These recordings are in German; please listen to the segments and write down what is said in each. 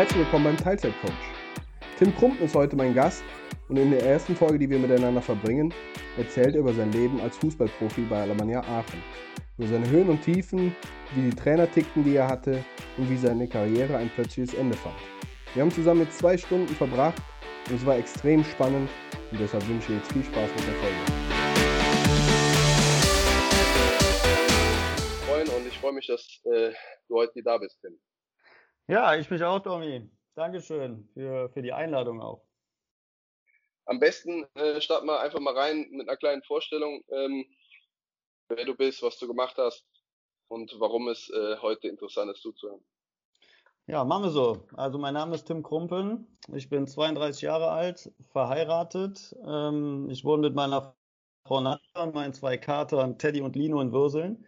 Herzlich willkommen beim Teilzeitcoach. Tim Krumpen ist heute mein Gast und in der ersten Folge, die wir miteinander verbringen, erzählt er über sein Leben als Fußballprofi bei Alemannia Aachen. Über seine Höhen und Tiefen, wie die Trainer tickten, die er hatte und wie seine Karriere ein plötzliches Ende fand. Wir haben zusammen jetzt zwei Stunden verbracht und es war extrem spannend und deshalb wünsche ich jetzt viel Spaß mit der Folge. Moin und ich freue mich, dass äh, du heute hier da bist, Tim. Ja, ich mich auch, Tommy. Dankeschön für, für die Einladung auch. Am besten äh, starten wir einfach mal rein mit einer kleinen Vorstellung, ähm, wer du bist, was du gemacht hast und warum es äh, heute interessant ist zuzuhören. Ja, machen wir so. Also mein Name ist Tim Krumpen. Ich bin 32 Jahre alt, verheiratet. Ähm, ich wohne mit meiner Frau Nadja und meinen zwei Katern Teddy und Lino in Würseln.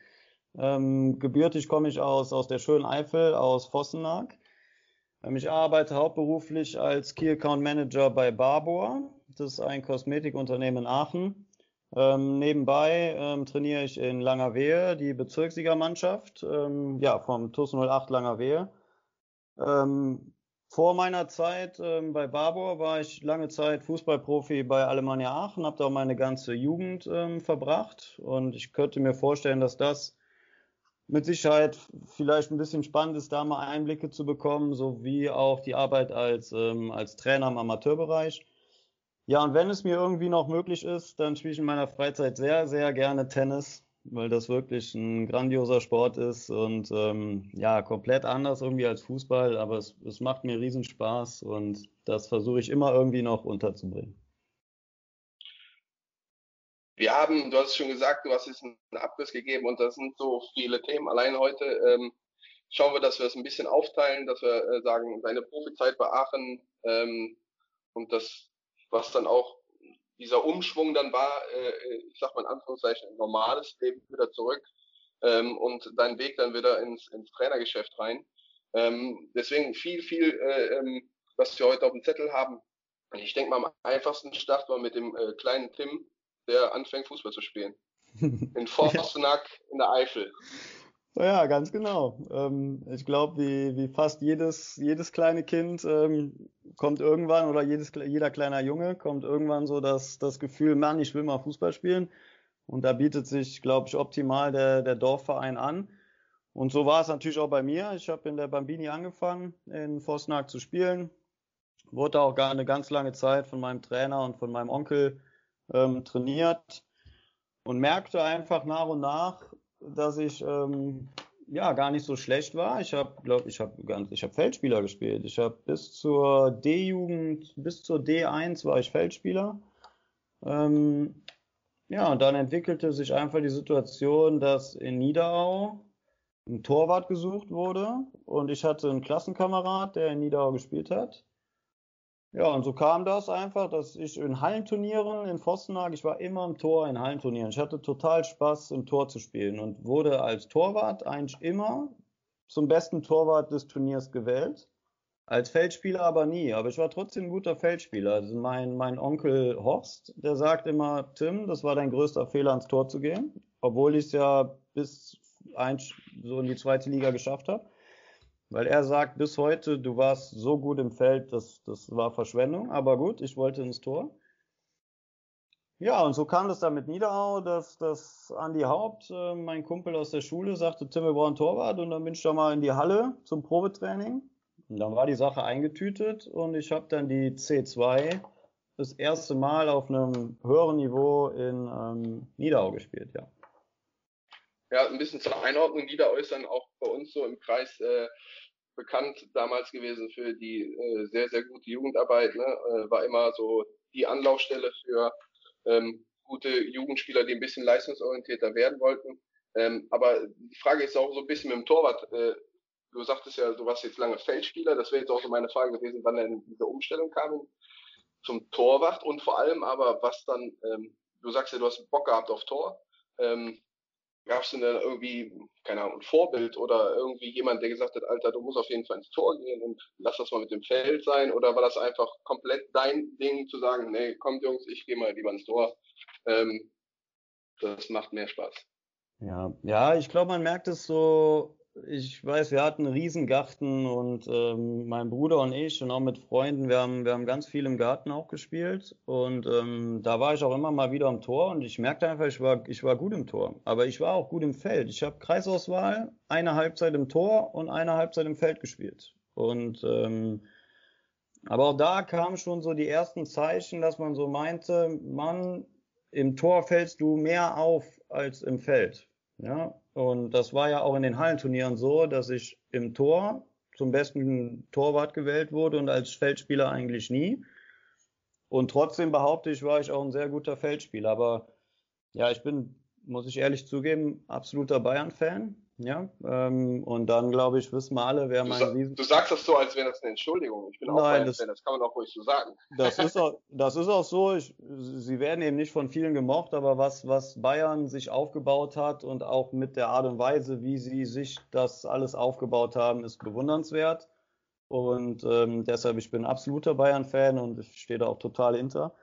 Ähm, gebürtig komme ich aus, aus der schönen Eifel, aus Vossenack. Ähm, ich arbeite hauptberuflich als Key Account Manager bei Barbour. Das ist ein Kosmetikunternehmen in Aachen. Ähm, nebenbei ähm, trainiere ich in Langerwehe die Bezirkssiegermannschaft ähm, ja, vom TUS 08 Langerwehe. Ähm, vor meiner Zeit ähm, bei Barbour war ich lange Zeit Fußballprofi bei Alemannia Aachen, habe da meine ganze Jugend verbracht und ich könnte mir vorstellen, dass das mit Sicherheit vielleicht ein bisschen spannend ist, da mal Einblicke zu bekommen, sowie auch die Arbeit als, ähm, als Trainer im Amateurbereich. Ja, und wenn es mir irgendwie noch möglich ist, dann spiele ich in meiner Freizeit sehr, sehr gerne Tennis, weil das wirklich ein grandioser Sport ist und ähm, ja, komplett anders irgendwie als Fußball, aber es, es macht mir riesen Spaß und das versuche ich immer irgendwie noch unterzubringen. Wir haben, du hast es schon gesagt, du hast jetzt einen Abriss gegeben und das sind so viele Themen. Allein heute ähm, schauen wir, dass wir es ein bisschen aufteilen, dass wir äh, sagen, deine Profizeit bei Aachen ähm, und das, was dann auch dieser Umschwung dann war, äh, ich sag mal in Anführungszeichen, ein normales Leben wieder zurück ähm, und dein Weg dann wieder ins, ins Trainergeschäft rein. Ähm, deswegen viel, viel, äh, ähm, was wir heute auf dem Zettel haben. Ich denke mal, am einfachsten starten wir mit dem äh, kleinen Tim, der anfängt, Fußball zu spielen. In Forstenack in der Eifel. Ja, ganz genau. Ähm, ich glaube, wie, wie fast jedes, jedes kleine Kind ähm, kommt irgendwann oder jedes, jeder kleiner Junge kommt irgendwann so das, das Gefühl, Mann, ich will mal Fußball spielen. Und da bietet sich, glaube ich, optimal der, der Dorfverein an. Und so war es natürlich auch bei mir. Ich habe in der Bambini angefangen, in Forstenack zu spielen. Wurde auch gar eine ganz lange Zeit von meinem Trainer und von meinem Onkel ähm, trainiert und merkte einfach nach und nach, dass ich ähm, ja gar nicht so schlecht war. Ich habe, glaube ich, habe ganz, ich habe Feldspieler gespielt. Ich habe bis zur D-Jugend, bis zur D1 war ich Feldspieler. Ähm, ja, und dann entwickelte sich einfach die Situation, dass in Niederau ein Torwart gesucht wurde und ich hatte einen Klassenkamerad, der in Niederau gespielt hat. Ja, und so kam das einfach, dass ich in Hallenturnieren in Vossenag, ich war immer im Tor in Hallenturnieren. Ich hatte total Spaß, im Tor zu spielen und wurde als Torwart eigentlich immer zum besten Torwart des Turniers gewählt. Als Feldspieler aber nie, aber ich war trotzdem ein guter Feldspieler. Also mein, mein Onkel Horst, der sagt immer, Tim, das war dein größter Fehler, ans Tor zu gehen, obwohl ich es ja bis ein, so in die zweite Liga geschafft habe. Weil er sagt bis heute, du warst so gut im Feld, das, das war Verschwendung. Aber gut, ich wollte ins Tor. Ja, und so kam das dann mit Niederau, dass, dass Andi Haupt, äh, mein Kumpel aus der Schule, sagte, Tim, wir brauchen Torwart. Und dann bin ich da mal in die Halle zum Probetraining. Und dann war die Sache eingetütet und ich habe dann die C2 das erste Mal auf einem höheren Niveau in ähm, Niederau gespielt, ja. Ja, ein bisschen zur Einordnung. Niederau ist dann auch bei uns so im Kreis äh, bekannt damals gewesen für die äh, sehr, sehr gute Jugendarbeit. Ne? Äh, war immer so die Anlaufstelle für ähm, gute Jugendspieler, die ein bisschen leistungsorientierter werden wollten. Ähm, aber die Frage ist auch so ein bisschen mit dem Torwart. Äh, du sagtest ja, du warst jetzt lange Feldspieler. Das wäre jetzt auch so meine Frage gewesen, wann denn diese Umstellung kam zum Torwart und vor allem aber, was dann, ähm, du sagst ja, du hast Bock gehabt auf Tor. Ähm, Gab es denn da irgendwie, keine Ahnung, ein Vorbild oder irgendwie jemand, der gesagt hat, Alter, du musst auf jeden Fall ins Tor gehen und lass das mal mit dem Feld sein? Oder war das einfach komplett dein Ding zu sagen, nee, kommt Jungs, ich gehe mal lieber ins Tor. Ähm, das macht mehr Spaß. Ja, ja, ich glaube, man merkt es so ich weiß, wir hatten einen Riesengarten und ähm, mein Bruder und ich und auch mit Freunden, wir haben, wir haben ganz viel im Garten auch gespielt und ähm, da war ich auch immer mal wieder am Tor und ich merkte einfach, ich war, ich war gut im Tor, aber ich war auch gut im Feld. Ich habe Kreisauswahl, eine Halbzeit im Tor und eine Halbzeit im Feld gespielt und ähm, aber auch da kamen schon so die ersten Zeichen, dass man so meinte, Mann, im Tor fällst du mehr auf als im Feld. Ja, und das war ja auch in den Hallenturnieren so, dass ich im Tor zum besten Torwart gewählt wurde und als Feldspieler eigentlich nie. Und trotzdem behaupte ich, war ich auch ein sehr guter Feldspieler. Aber ja, ich bin, muss ich ehrlich zugeben, absoluter Bayern-Fan. Ja, ähm, und dann glaube ich, wissen wir alle, wer du mein sa Riesen. Du sagst das so, als wäre das eine Entschuldigung. Ich bin auch Nein, Bayern das- Fan, das kann man auch ruhig so sagen. Das ist auch, das ist auch so. Ich, sie werden eben nicht von vielen gemocht, aber was, was Bayern sich aufgebaut hat und auch mit der Art und Weise, wie sie sich das alles aufgebaut haben, ist bewundernswert. Und ähm, deshalb, ich bin absoluter Bayern-Fan und ich stehe da auch total hinter.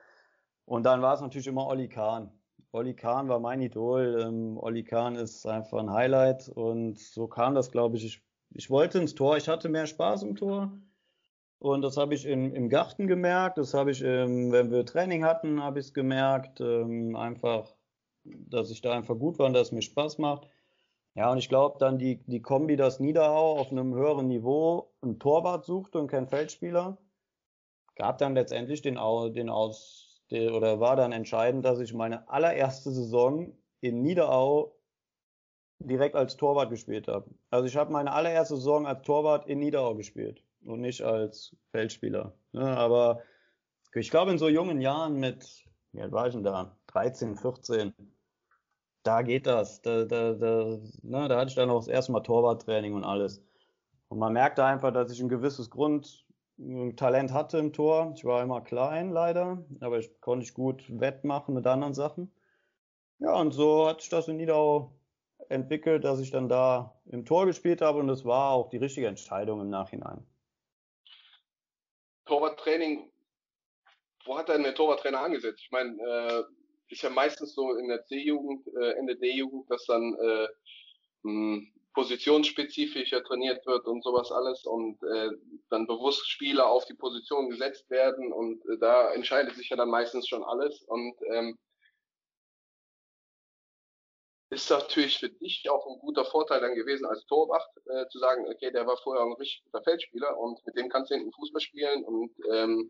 Und dann war es natürlich immer Olli Kahn. Olli Kahn war mein Idol. Ähm, Olli Kahn ist einfach ein Highlight und so kam das, glaube ich. ich. Ich wollte ins Tor, ich hatte mehr Spaß im Tor. Und das habe ich im, im Garten gemerkt, das habe ich, ähm, wenn wir Training hatten, habe ich es gemerkt. Ähm, einfach, dass ich da einfach gut war und dass es mir Spaß macht. Ja, und ich glaube dann die, die Kombi, dass Niederau auf einem höheren Niveau einen Torwart suchte und keinen Feldspieler, gab dann letztendlich den, den Aus, oder war dann entscheidend, dass ich meine allererste Saison in Niederau direkt als Torwart gespielt habe. Also ich habe meine allererste Saison als Torwart in Niederau gespielt und nicht als Feldspieler. Ne, aber ich glaube, in so jungen Jahren mit, wie alt war ich denn da? 13, 14, da geht das. Da, da, da, ne, da hatte ich dann auch das erste Mal Torwarttraining und alles. Und man merkte einfach, dass ich ein gewisses Grundtalent hatte im Tor. Ich war immer klein, leider, aber ich konnte ich gut wettmachen mit anderen Sachen. Ja, und so hat sich das in Niederau entwickelt, dass ich dann da im Tor gespielt habe und es war auch die richtige Entscheidung im Nachhinein. Torwarttraining, wo hat denn der Torwarttrainer angesetzt? Ich meine, äh, ist ja meistens so in der C-Jugend, äh, Ende D-Jugend, dass dann äh, mh, positionsspezifischer trainiert wird und sowas alles und äh, dann bewusst Spieler auf die Position gesetzt werden und äh, da entscheidet sich ja dann meistens schon alles und ähm, ist natürlich für dich auch ein guter Vorteil dann gewesen als Torwart, äh, zu sagen, okay, der war vorher ein richtig guter Feldspieler und mit dem kannst du hinten Fußball spielen und ähm,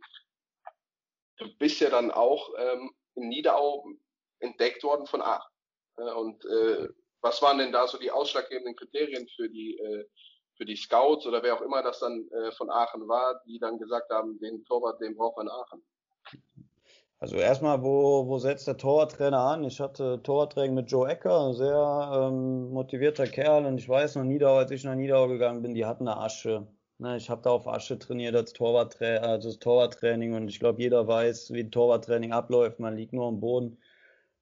du bist ja dann auch ähm, in Niederau entdeckt worden von Aachen. Äh, und äh, was waren denn da so die ausschlaggebenden Kriterien für die äh, für die Scouts oder wer auch immer das dann äh, von Aachen war, die dann gesagt haben, den Torwart, den braucht man in Aachen. Also erstmal, wo, wo setzt der Torwarttrainer an? Ich hatte Torwarttraining mit Joe Ecker, ein sehr ähm, motivierter Kerl und ich weiß noch Niedau, als ich nach Niedau gegangen bin, die hatten eine Asche. Ne, ich habe da auf Asche trainiert als Torwarttra also das Torwarttraining und ich glaube, jeder weiß, wie ein Torwarttraining abläuft. Man liegt nur am Boden.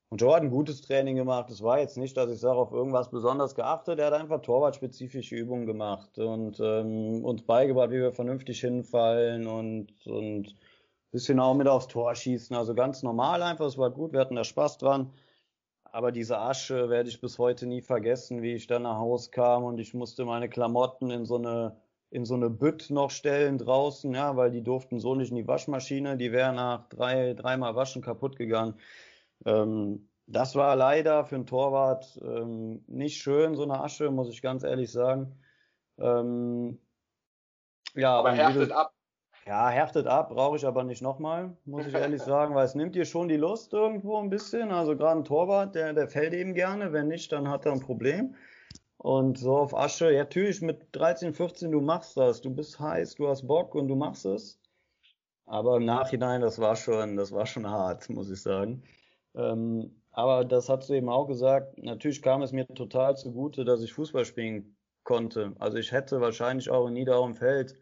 Und Joe hat ein gutes Training gemacht. Es war jetzt nicht, dass ich sage, auf irgendwas besonders geachtet. Er hat einfach torwartspezifische Übungen gemacht und ähm, uns beigebracht, wie wir vernünftig hinfallen und, und bisschen auch mit aufs Tor schießen. Also ganz normal einfach. Es war gut. Wir hatten da Spaß dran. Aber diese Asche werde ich bis heute nie vergessen, wie ich dann nach Hause kam und ich musste meine Klamotten in so eine in so eine Bütt noch stellen draußen, ja, weil die durften so nicht in die Waschmaschine. Die wäre nach drei, dreimal Waschen kaputt gegangen. Ähm, das war leider für einen Torwart ähm, nicht schön, so eine Asche, muss ich ganz ehrlich sagen. Ähm, ja, Aber härtet ab. ja, härtet ab, brauche ich aber nicht nochmal, muss ich ehrlich sagen, weil es nimmt dir schon die Lust irgendwo ein bisschen. Also gerade ein Torwart, der, der fällt eben gerne, wenn nicht, dann hat er ein Problem. Und so auf Asche, ja, natürlich mit 13, 14, du machst das, du bist heiß, du hast Bock und du machst es. Aber im Nachhinein, das war schon, das war schon hart, muss ich sagen. Ähm, aber das hast du eben auch gesagt, natürlich kam es mir total zugute, dass ich Fußball spielen konnte. Also ich hätte wahrscheinlich auch in Niederau Feld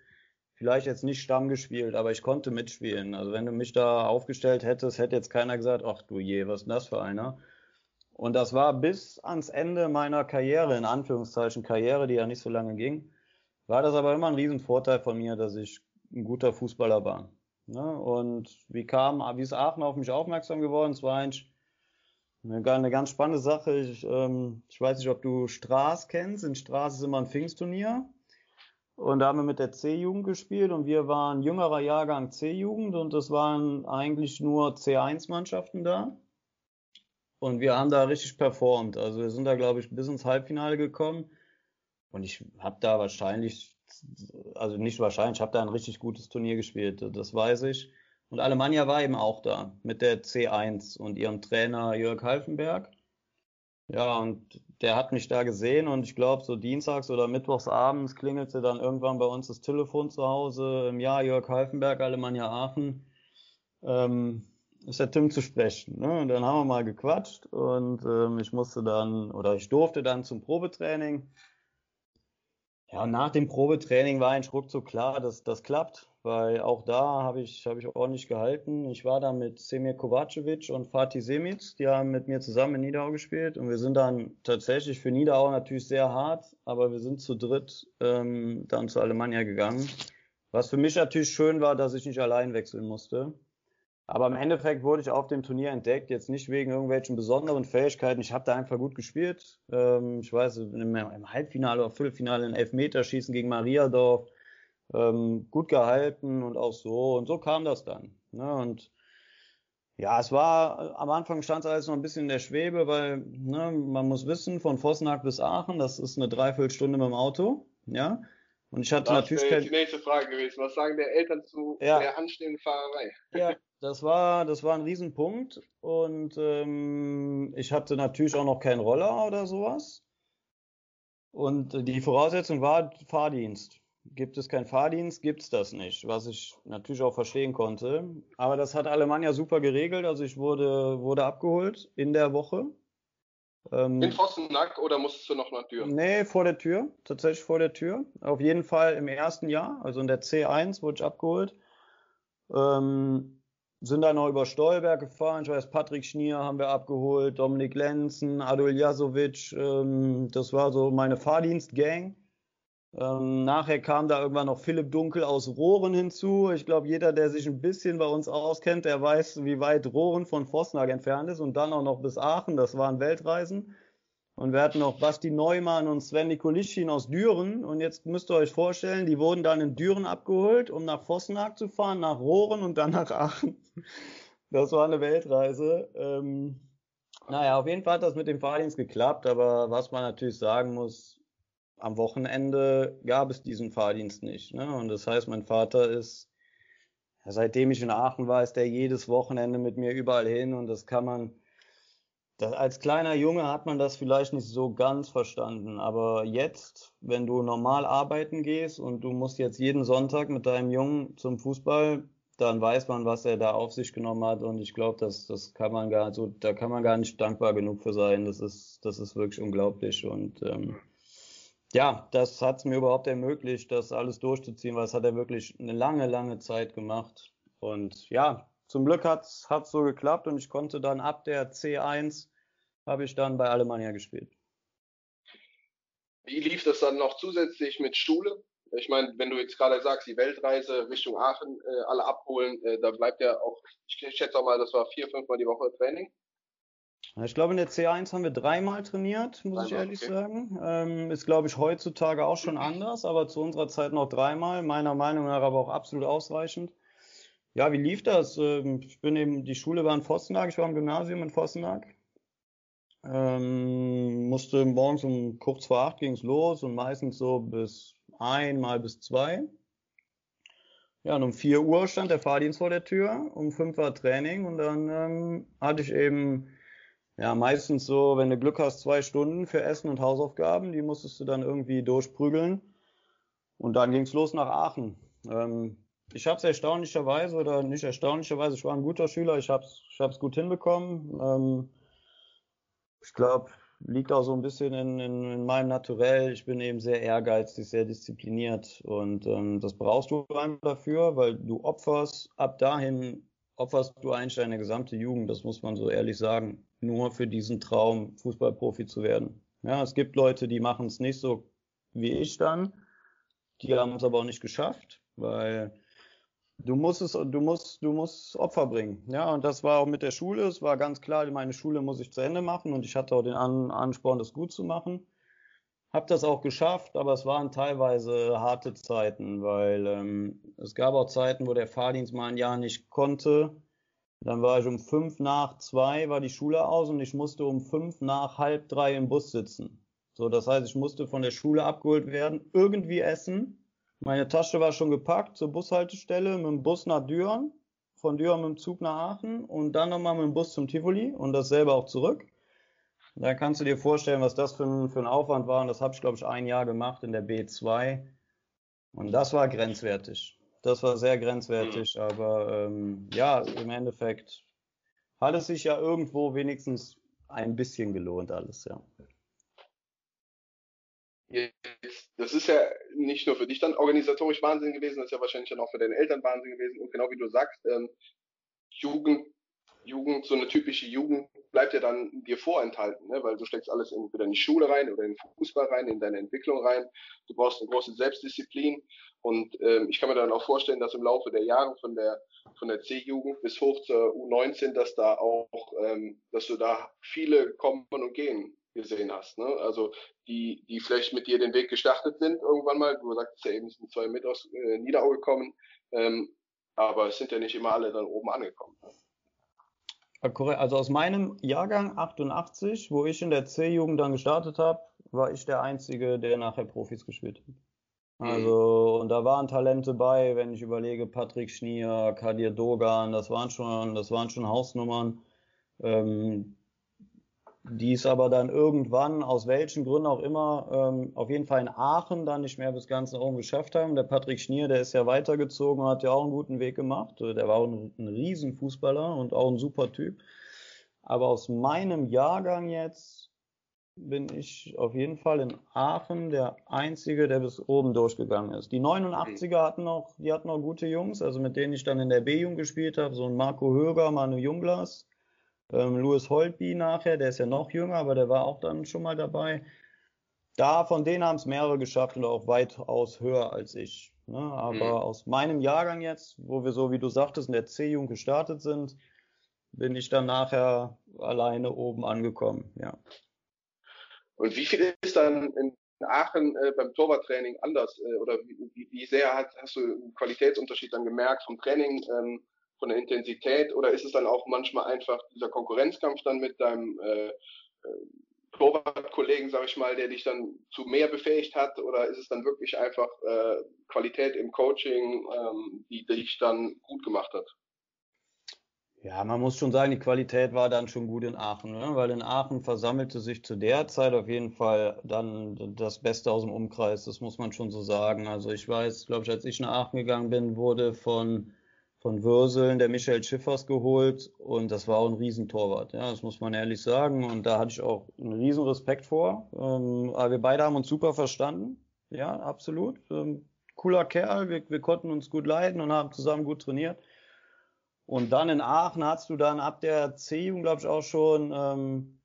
vielleicht jetzt nicht Stamm gespielt, aber ich konnte mitspielen. Also wenn du mich da aufgestellt hättest, hätte jetzt keiner gesagt, ach du je, was ist das für einer? Und das war bis ans Ende meiner Karriere, in Anführungszeichen Karriere, die ja nicht so lange ging, war das aber immer ein Riesenvorteil von mir, dass ich ein guter Fußballer war. Ne? Und wie kam, wie ist Aachen auf mich aufmerksam geworden? Es war eigentlich Eine, eine ganz spannende Sache. Ich, ähm, ich weiß nicht, ob du Straß kennst. In Straß ist immer ein Pfingstturnier. Und da haben wir mit der C-Jugend gespielt und wir waren jüngerer Jahrgang C-Jugend und es waren eigentlich nur C1-Mannschaften da. Und wir haben da richtig performt. Also wir sind da, glaube ich, bis ins Halbfinale gekommen. Und ich habe da wahrscheinlich, also nicht wahrscheinlich, ich habe da ein richtig gutes Turnier gespielt, das weiß ich. Und Alemannia war eben auch da mit der C1 und ihrem Trainer Jörg Halfenberg. Ja, und der hat mich da gesehen und ich glaube, so dienstags oder mittwochs abends klingelte dann irgendwann bei uns das Telefon zu Hause. Jahr Jörg Halfenberg, Alemannia Aachen. Ähm, ist der Tim zu sprechen. Ne? Und dann haben wir mal gequatscht und ähm, ich musste dann oder ich durfte dann zum Probetraining. Ja, nach dem Probetraining war ein ruckzuck klar, dass das klappt weil auch da habe ich, hab ich ordentlich gehalten. Ich war da mit Semir Kovacevic und Fatih Semic, die haben mit mir zusammen in Niederau gespielt und wir sind dann tatsächlich für Niederau natürlich sehr hart, aber wir sind zu dritt ähm, dann zu Alemannia gegangen. Was für mich natürlich schön war, dass ich nicht allein wechseln musste. Aber im Endeffekt wurde ich auf dem Turnier entdeckt, jetzt nicht wegen irgendwelchen besonderen Fähigkeiten. Ich habe da einfach gut gespielt. Ähm, ich weiß, im, Halbfinale oder Viertelfinale in Elfmeterschießen gegen Mariadorf ähm, gut gehalten und auch so. Und so kam das dann. Ne? Und ja, es war, am Anfang stand es alles noch ein bisschen in der Schwebe, weil ne, man muss wissen, von Vossenhack bis Aachen, das ist eine Dreiviertelstunde mit dem Auto. Ja. Und ich hatte das natürlich. Das die nächste Frage gewesen. Was sagen der Eltern zu ja. der anstehenden Fahrerei? Ja, das war, das war ein Riesenpunkt. Und ähm, ich hatte natürlich auch noch keinen Roller oder sowas. Und die Voraussetzung war Fahrdienst. Gibt es keinen Fahrdienst, gibt es das nicht, was ich natürlich auch verstehen konnte. Aber das hat Alemannia super geregelt. Also ich wurde, wurde abgeholt in der Woche. Ähm, in Vossenack oder musstest du noch nach Tür? Nee, vor der Tür, tatsächlich vor der Tür. Auf jeden Fall im ersten Jahr, also in der C1 wurde ich abgeholt. Ähm, sind dann noch über Stolberg gefahren. Ich weiß, Patrick Schnier haben wir abgeholt, Dominik Lenzen, Adol Jasovic. Ähm, das war so meine Fahrdienstgang. Ähm, nachher kam da irgendwann noch Philipp Dunkel aus Rohren hinzu. Ich glaube, jeder, der sich ein bisschen bei uns auskennt, der weiß, wie weit Rohren von Vosnag entfernt ist und dann auch noch bis Aachen. Das waren Weltreisen. Und wir hatten noch Basti Neumann und Sven Nikolischin aus Düren. Und jetzt müsst ihr euch vorstellen, die wurden dann in Düren abgeholt, um nach Vosnag zu fahren, nach Rohren und dann nach Aachen. Das war eine Weltreise. Ähm, naja, auf jeden Fall hat das mit dem Fahrdienst geklappt. Aber was man natürlich sagen muss, am Wochenende gab es diesen Fahrdienst nicht. Ne? Und das heißt, mein Vater ist, seitdem ich in Aachen war, ist der jedes Wochenende mit mir überall hin und das kann man, das, als kleiner Junge hat man das vielleicht nicht so ganz verstanden, aber jetzt, wenn du normal arbeiten gehst und du musst jetzt jeden Sonntag mit deinem Jungen zum Fußball, dann weiß man, was er da auf sich genommen hat und ich glaube, das, das kann man gar so, da kann man gar nicht dankbar genug für sein. Das ist, das ist wirklich unglaublich und ähm, ja, das hat es mir überhaupt ermöglicht, das alles durchzuziehen, weil es hat er wirklich eine lange, lange Zeit gemacht. Und ja, zum Glück hat es so geklappt und ich konnte dann ab der C1 habe ich dann bei Alemannia gespielt. Wie lief das dann noch zusätzlich mit Schule? Ich meine, wenn du jetzt gerade sagst, die Weltreise Richtung Aachen, äh, alle abholen, äh, da bleibt ja auch, ich schätze auch mal, das war vier, fünf Mal die Woche Training. Ich glaube, in der C1 haben wir dreimal trainiert, muss dreimal, ich ehrlich okay. sagen. Ähm, ist, glaube ich, heutzutage auch schon anders, aber zu unserer Zeit noch dreimal. Meiner Meinung nach aber auch absolut ausreichend. Ja, wie lief das? Ähm, ich bin eben, die Schule war in Vossenberg, ich war im Gymnasium in Vossenberg. Ähm, musste morgens um kurz vor acht ging's los und meistens so bis ein, mal bis zwei. Ja, und um vier Uhr stand der Fahrdienst vor der Tür, um fünf war Training und dann ähm, hatte ich eben ja, meistens so, wenn du Glück hast, zwei Stunden für Essen und Hausaufgaben. Die musstest du dann irgendwie durchprügeln. Und dann ging's los nach Aachen. Ähm, ich habe es erstaunlicherweise oder nicht erstaunlicherweise, ich war ein guter Schüler, ich habe es ich hab's gut hinbekommen. Ähm, ich glaube, liegt auch so ein bisschen in, in, in meinem Naturell. Ich bin eben sehr ehrgeizig, sehr diszipliniert und ähm, das brauchst du einfach dafür, weil du opferst ab dahin opferst du eigentlich deine gesamte Jugend, das muss man so ehrlich sagen nur für diesen Traum, Fußballprofi zu werden. Ja, es gibt Leute, die machen es nicht so wie ich dann. Die haben es aber auch nicht geschafft, weil du musst es, du musst, du musst Opfer bringen. Ja, und das war auch mit der Schule. Es war ganz klar, meine Schule muss ich zu Ende machen und ich hatte auch den An Ansporn, das gut zu machen. Hab das auch geschafft, aber es waren teilweise harte Zeiten, weil ähm, es gab auch Zeiten, wo der Fahrdienst mal ein Jahr nicht konnte. Dann war ich um fünf nach zwei, war die Schule aus und ich musste um fünf nach halb drei im Bus sitzen. So, das heißt, ich musste von der Schule abgeholt werden, irgendwie essen meine Tasche war schon gepackt zur Bushaltestelle mit dem Bus nach Düren, von Düren mit dem Zug nach Aachen und dann nochmal mit dem Bus zum Tivoli und dasselbe auch zurück. Da kannst du dir vorstellen, was das für ein, für ein Aufwand war. Und das habe ich, glaube ich, ein Jahr gemacht in der B2. Und das war grenzwertig. Das war sehr grenzwertig. Mhm. Aber ähm, ja, im Endeffekt hat es sich ja irgendwo wenigstens ein bisschen gelohnt, alles, ja. Jetzt, das ist ja nicht nur für dich dann organisatorisch Wahnsinn gewesen, das ist ja wahrscheinlich dann auch für deine Eltern Wahnsinn gewesen. Und genau wie du sagst, ähm, Jugend, Jugend, so eine typische Jugend bleibt ja dann dir vorenthalten, ne? weil du steckst alles entweder in die Schule rein oder in den Fußball rein, in deine Entwicklung rein. Du brauchst eine große Selbstdisziplin. Und ähm, ich kann mir dann auch vorstellen, dass im Laufe der Jahre von der von der C-Jugend bis hoch zur U19, dass da auch, ähm, dass du da viele kommen und gehen gesehen hast. Ne? Also die, die vielleicht mit dir den Weg gestartet sind irgendwann mal. Du sagst ja eben, es sind zwei mit aus äh, Niederau gekommen, ähm, aber es sind ja nicht immer alle dann oben angekommen. Also aus meinem Jahrgang 88, wo ich in der C-Jugend dann gestartet habe, war ich der Einzige, der nachher Profis gespielt hat. Mhm. Also, und da waren Talente bei, wenn ich überlege, Patrick Schnier, Kadir Dogan, das waren schon, das waren schon Hausnummern. Ähm, die es aber dann irgendwann, aus welchen Gründen auch immer, ähm, auf jeden Fall in Aachen dann nicht mehr bis ganz nach oben geschafft haben. Der Patrick Schnier, der ist ja weitergezogen, hat ja auch einen guten Weg gemacht. Der war auch ein, ein Riesenfußballer und auch ein super Typ. Aber aus meinem Jahrgang jetzt bin ich auf jeden Fall in Aachen der Einzige, der bis oben durchgegangen ist. Die 89er hatten noch, die hatten noch gute Jungs, also mit denen ich dann in der B-Jugend gespielt habe, so ein Marco Höger, Manu Jungglas, ähm, Louis Holtby nachher, der ist ja noch jünger, aber der war auch dann schon mal dabei. Da, von denen haben es mehrere geschafft und auch weitaus höher als ich. Ne? Aber mhm. aus meinem Jahrgang jetzt, wo wir so, wie du sagtest, in der C-Jugend gestartet sind, bin ich dann nachher alleine oben angekommen, ja. Und wie viel ist dann in Aachen äh, beim Torwarttraining anders? Äh, oder wie, wie sehr hat, hast du einen Qualitätsunterschied dann gemerkt vom Training ähm, von der Intensität oder ist es dann auch manchmal einfach dieser Konkurrenzkampf dann mit deinem äh, äh, Torwartkollegen, sag ich mal, der dich dann zu mehr befähigt hat oder ist es dann wirklich einfach äh, Qualität im Coaching, ähm, die dich dann gut gemacht hat? Ja, man muss schon sagen, die Qualität war dann schon gut in Aachen, ne? weil in Aachen versammelte sich zu der Zeit auf jeden Fall dann das Beste aus dem Umkreis, das muss man schon so sagen. Also ich weiß, glaube ich, als ich nach Aachen gegangen bin, wurde von von Würseln der Michael Schiffers geholt und das war auch ein Riesentorwart, ja, das muss man ehrlich sagen und da hatte ich auch einen riesen Respekt vor. Ähm, aber wir beide haben uns super verstanden, ja, absolut. Ähm, cooler Kerl, wir, wir konnten uns gut leiden und haben zusammen gut trainiert. Und dann in Aachen hast du dann ab der C-Jugend, glaube ich, auch schon, ähm,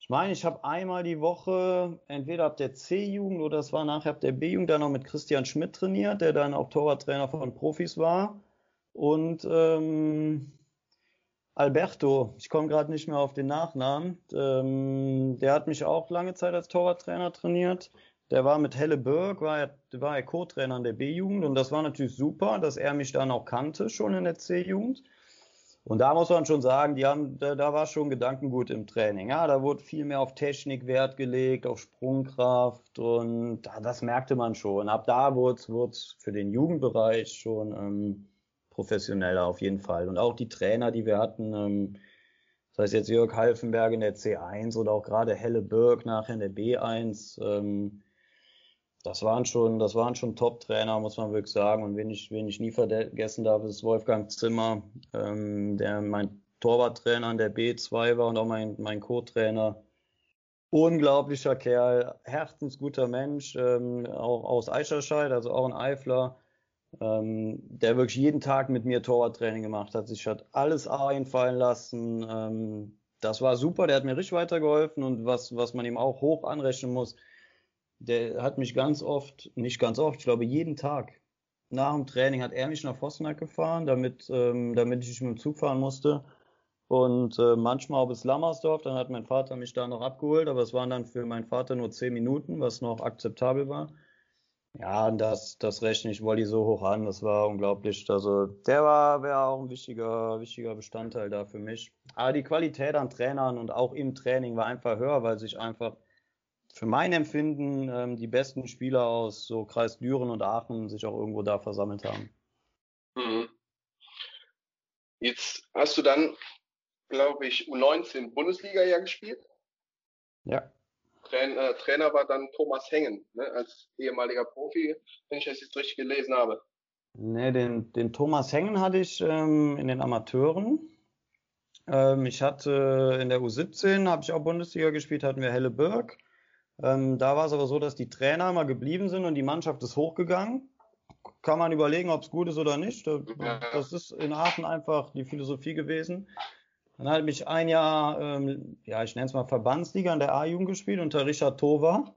ich meine, ich habe einmal die Woche, entweder ab der C-Jugend oder es war nachher ab der B-Jugend, dann noch mit Christian Schmidt trainiert, der dann auch Torwarttrainer von Profis war. Und ähm, Alberto, ich komme gerade nicht mehr auf den Nachnamen, ähm, der hat mich auch lange Zeit als Torwarttrainer trainiert. Der war mit Helle Berg, war er, war er Co-Trainer in der B-Jugend und das war natürlich super, dass er mich dann auch kannte, schon in der C-Jugend. Und da muss man schon sagen, die haben, da, da war schon Gedankengut im Training. Ja, da wurde viel mehr auf Technik Wert gelegt, auf Sprungkraft und da, das merkte man schon. Ab da wurde es für den Jugendbereich schon ähm, professioneller auf jeden Fall. Und auch die Trainer, die wir hatten, ähm, das heißt jetzt Jörg Halfenberg in der C1 oder auch gerade Helle Birk nachher in der B1, ähm, das waren schon, das waren schon Top-Trainer, muss man wirklich sagen. Und wen ich, wen ich nie vergessen darf, ist Wolfgang Zimmer, ähm, der mein Torwarttrainer in der B2 war und auch mein, mein Co-Trainer. Unglaublicher Kerl, herzensguter Mensch, ähm, auch aus Eischerscheid, also auch ein Eifler ähm, der wirklich jeden Tag mit mir Torwarttraining gemacht hat, sich hat alles einfallen lassen. Ähm, das war super, der hat mir richtig weitergeholfen und was, was man ihm auch hoch anrechnen muss, der hat mich ganz oft, nicht ganz oft, ich glaube jeden Tag nach dem Training hat er mich nach Vossenheim gefahren, damit, ähm, damit ich mit dem Zug fahren musste. Und äh, manchmal auch bis Lammersdorf, dann hat mein Vater mich da noch abgeholt, aber es waren dann für meinen Vater nur zehn Minuten, was noch akzeptabel war. Ja, und das, das rechne ich Wolli so hoch an, das war unglaublich. Also der war wäre auch ein wichtiger, wichtiger Bestandteil da für mich. Aber die Qualität an Trainern und auch im Training war einfach höher, weil sich einfach für mein Empfinden ähm, die besten Spieler aus so Kreis Düren und Aachen sich auch irgendwo da versammelt haben. Mhm. Jetzt hast du dann, glaube ich, U19 Bundesliga ja gespielt. Ja. Trainer, äh, Trainer war dann Thomas Hengen, ne, als ehemaliger Profi, wenn ich das jetzt richtig gelesen habe. Ne, den, den Thomas Hengen hatte ich ähm, in den Amateuren. Ähm, ich hatte in der U17 habe ich auch Bundesliga gespielt, hatten wir Helle Birk. Ähm, da war es aber so, dass die Trainer mal geblieben sind und die Mannschaft ist hochgegangen. Kann man überlegen, ob es gut ist oder nicht. Das ist in Aachen einfach die Philosophie gewesen. Dann hat mich ein Jahr, ähm, ja, ich nenne es mal Verbandsliga in der A-Jugend gespielt unter Richard Tova.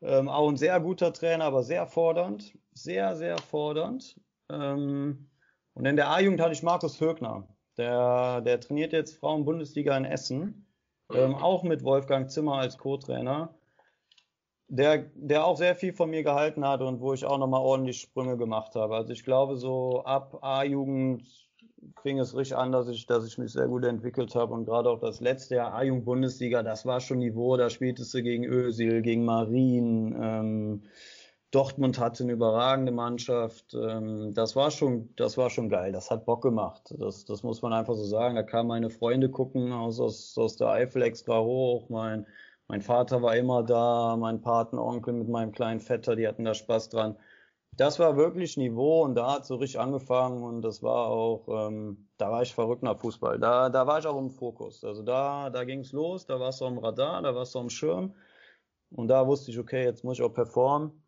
Ähm, auch ein sehr guter Trainer, aber sehr fordernd. Sehr, sehr fordernd. Ähm, und in der A-Jugend hatte ich Markus Högner. Der, der trainiert jetzt Frauen-Bundesliga in Essen. Ähm, auch mit Wolfgang Zimmer als Co-Trainer der, der auch sehr viel von mir gehalten hat und wo ich auch nochmal ordentlich Sprünge gemacht habe. Also ich glaube, so ab A-Jugend fing es richtig an, dass ich, dass ich mich sehr gut entwickelt habe und gerade auch das letzte Jahr A-Jugend Bundesliga, das war schon Niveau, da spieltest du gegen Ösil, gegen Marien, ähm, Dortmund hatte eine überragende Mannschaft. Ähm, das war schon, das war schon geil. Das hat Bock gemacht. Das, das muss man einfach so sagen. Da kamen meine Freunde gucken aus, aus, aus der Eifel extra hoch. Mein, mein Vater war immer da, mein Patenonkel mit meinem kleinen Vetter, die hatten da Spaß dran. Das war wirklich Niveau und da hat so richtig angefangen und das war auch, ähm, da war ich verrückt nach Fußball. Da, da war ich auch im Fokus. Also da, da ging es los, da warst du am Radar, da warst du am Schirm und da wusste ich, okay, jetzt muss ich auch performen.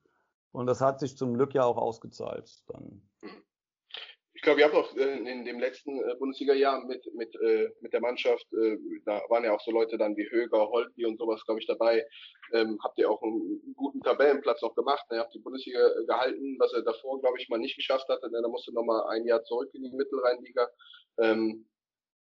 Und das hat sich zum Glück ja auch ausgezahlt. Dann glaube, ihr habt auch äh, in dem letzten äh, Bundesliga-Jahr mit, mit, äh, mit der Mannschaft, da waren ja auch so Leute dann wie Höger, Holtby und sowas, glaube ich, dabei. Ähm, habt ihr auch einen guten Tabellenplatz noch gemacht. Ne? Ihr habt die Bundesliga gehalten, was er davor, glaube ich, mal nicht geschafft hatte. Denn da musste noch mal ein Jahr zurück in die Mittelrheinliga. Ähm,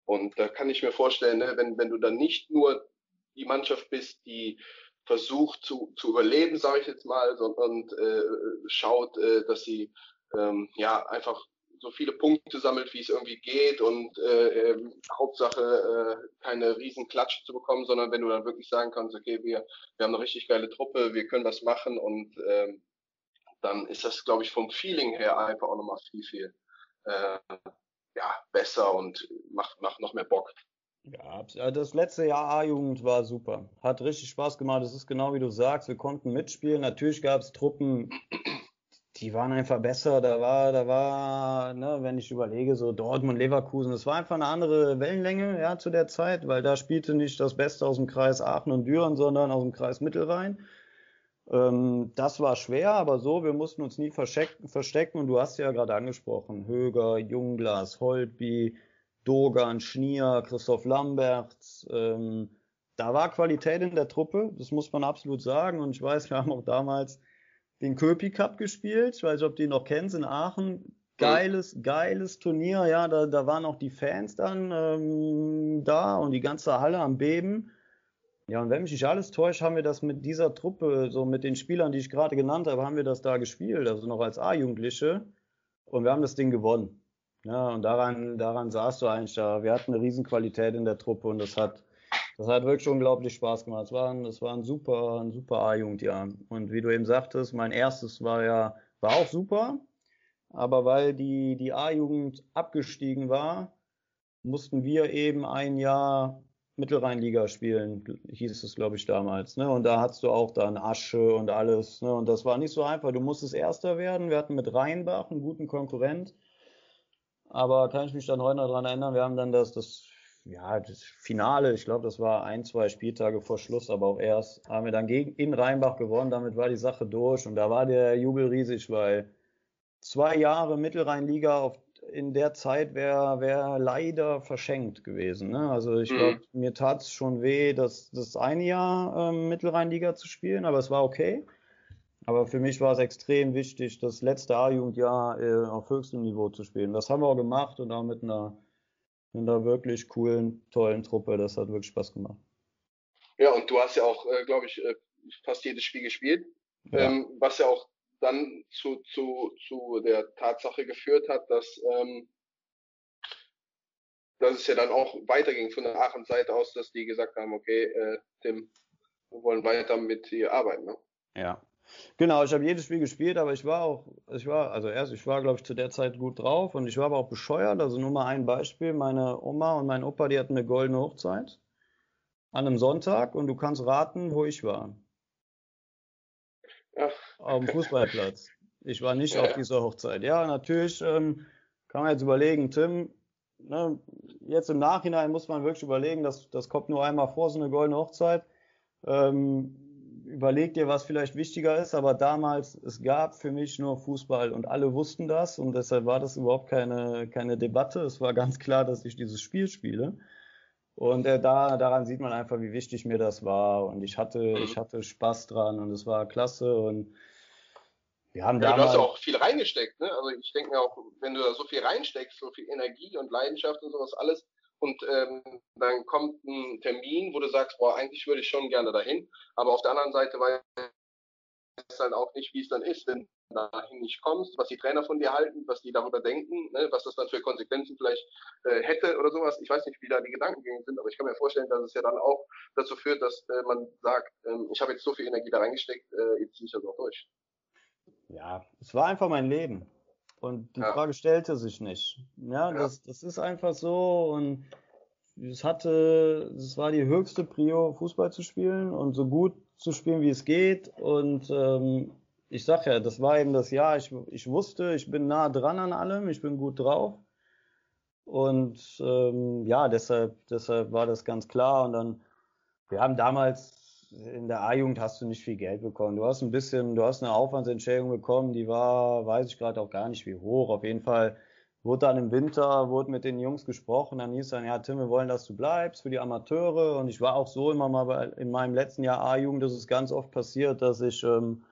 und da kann ich mir vorstellen, ne, wenn, wenn du dann nicht nur die Mannschaft bist, die versucht zu, zu überleben, sage ich jetzt mal, sondern äh, schaut, dass sie ähm, ja einfach so viele Punkte sammelt, wie es irgendwie geht und äh, äh, Hauptsache äh, keine riesen Klatsch zu bekommen, sondern wenn du dann wirklich sagen kannst, okay, wir, wir haben eine richtig geile Truppe, wir können was machen und ähm, dann ist das, glaube ich, vom Feeling her einfach auch nochmal viel, viel äh, ja, besser und macht, macht noch mehr Bock. Ja, das letzte Jahr A-Jugend war super. Hat richtig Spaß gemacht. Es ist genau wie du sagst, wir konnten mitspielen. Natürlich gab es Truppen, die waren einfach besser. Da war, da war, ne, wenn ich überlege, so Dortmund, Leverkusen, das war einfach eine andere Wellenlänge, ja, zu der Zeit, weil da spielte nicht das Beste aus dem Kreis Aachen und Düren, sondern aus dem Kreis Mittelrhein. Ähm, das war schwer, aber so, wir mussten uns nie verstecken und du hast ja gerade angesprochen, Höger, Jungglas, Holtby, Dogan, Schnier, Christoph Lambert, ähm, da war Qualität in der Truppe, das muss man absolut sagen und ich weiß, wir haben auch damals den Köpi Cup gespielt. Ich weiß nicht, ob du ihn noch kennst, in Aachen. Geiles, geiles Turnier, ja, da, da waren auch die Fans dann ähm, da und die ganze Halle am Beben. Ja, und wenn mich nicht alles täuscht, haben wir das mit dieser Truppe, so mit den Spielern, die ich gerade genannt habe, haben wir das da gespielt, also noch als A-Jugendliche. Und wir haben das Ding gewonnen. Ja, und daran, daran sahst du eigentlich da. Wir hatten eine Riesenqualität in der Truppe und das hat, das hat wirklich unglaublich Spaß gemacht. Es war ein, es war super, ein super A-Jugendjahr. Und wie du eben sagtest, mein erstes war ja, war auch super. Aber weil die, die A-Jugend abgestiegen war, mussten wir eben ein Jahr Mittelrheinliga spielen, hieß es, glaube ich, damals. Ne? Und da hattest du auch dann Asche und alles. Ne? Und das war nicht so einfach. Du musstest Erster werden. Wir hatten mit Rheinbach einen guten Konkurrent. Aber kann ich mich dann heute noch dran erinnern, wir haben dann das, das ja, das Finale, ich glaube, das war ein, zwei Spieltage vor Schluss, aber auch erst, haben wir dann gegen, in Rheinbach gewonnen, damit war die Sache durch und da war der Jubel riesig, weil zwei Jahre Mittelrheinliga auf, in der Zeit wäre wär leider verschenkt gewesen. Ne? Also ich glaube, mhm. mir tat es schon weh, das, das eine Jahr ähm, Mittelrheinliga zu spielen, aber es war okay. Aber für mich war es extrem wichtig, das letzte A-Jugendjahr äh, auf höchstem Niveau zu spielen. Das haben wir auch gemacht und auch mit einer, mit einer wirklich coolen, tollen Truppe. Das hat wirklich Spaß gemacht. Ja, und du hast ja auch, äh, glaube ich, äh, fast jedes Spiel gespielt, ja. ähm, was ja auch dann zu, zu, zu der Tatsache geführt hat, dass, ähm, dass es ja dann auch weiterging von der Aachen-Seite aus, dass die gesagt haben, okay, äh, Tim, wir wollen weiter mit dir arbeiten. Ne? Ja, Genau, ich habe jedes Spiel gespielt, aber ich war auch, ich war, also erst, ich war, glaube ich, zu der Zeit gut drauf und ich war aber auch bescheuert. Also nur mal ein Beispiel. Meine Oma und mein Opa, die hatten eine goldene Hochzeit an einem Sonntag und du kannst raten, wo ich war. Ja. Auf dem Fußballplatz. Ich war nicht ja. auf dieser Hochzeit. Ja, natürlich ähm, kann man jetzt überlegen, Tim, ne, jetzt im Nachhinein muss man wirklich überlegen, das, das kommt nur einmal vor, so eine goldene Hochzeit. Ähm, überleg dir, was vielleicht wichtiger ist, aber damals, es gab für mich nur Fußball und alle wussten das und deshalb war das überhaupt keine, keine Debatte. Es war ganz klar, dass ich dieses Spiel spiele. Und äh, da, daran sieht man einfach, wie wichtig mir das war. Und ich hatte, mhm. ich hatte Spaß dran und es war klasse. Und wir haben ja, damals. Du hast auch viel reingesteckt, ne? Also ich denke mir auch, wenn du da so viel reinsteckst, so viel Energie und Leidenschaft und sowas alles, und ähm, dann kommt ein Termin, wo du sagst, boah, eigentlich würde ich schon gerne dahin, aber auf der anderen Seite weiß dann auch nicht, wie es dann ist, wenn du dahin nicht kommst, was die Trainer von dir halten, was die darüber denken, ne, was das dann für Konsequenzen vielleicht äh, hätte oder sowas. Ich weiß nicht, wie da die Gedankengänge sind, aber ich kann mir vorstellen, dass es ja dann auch dazu führt, dass äh, man sagt, ähm, ich habe jetzt so viel Energie da reingesteckt, äh, jetzt ziehe ich das auch durch. Ja, es war einfach mein Leben. Und die ja. Frage stellte sich nicht. Ja, ja, Das, das ist einfach so und es hatte, es war die höchste Prio, Fußball zu spielen und so gut zu spielen, wie es geht. Und ähm, ich sag ja, das war eben das Jahr, ich, ich wusste, ich bin nah dran an allem, ich bin gut drauf. Und ähm, ja, deshalb, deshalb war das ganz klar. Und dann, wir haben damals in der A-Jugend hast du nicht viel Geld bekommen. Du hast ein bisschen, du hast eine Aufwandsentschädigung bekommen, die war, weiß ich gerade auch gar nicht wie hoch. Auf jeden Fall wurde dann im Winter, wurde mit den Jungs gesprochen, dann hieß dann, ja, Tim, wir wollen, dass du bleibst für die Amateure. Und ich war auch so immer mal bei, in meinem letzten Jahr A-Jugend, das ist ganz oft passiert, dass ich ähm,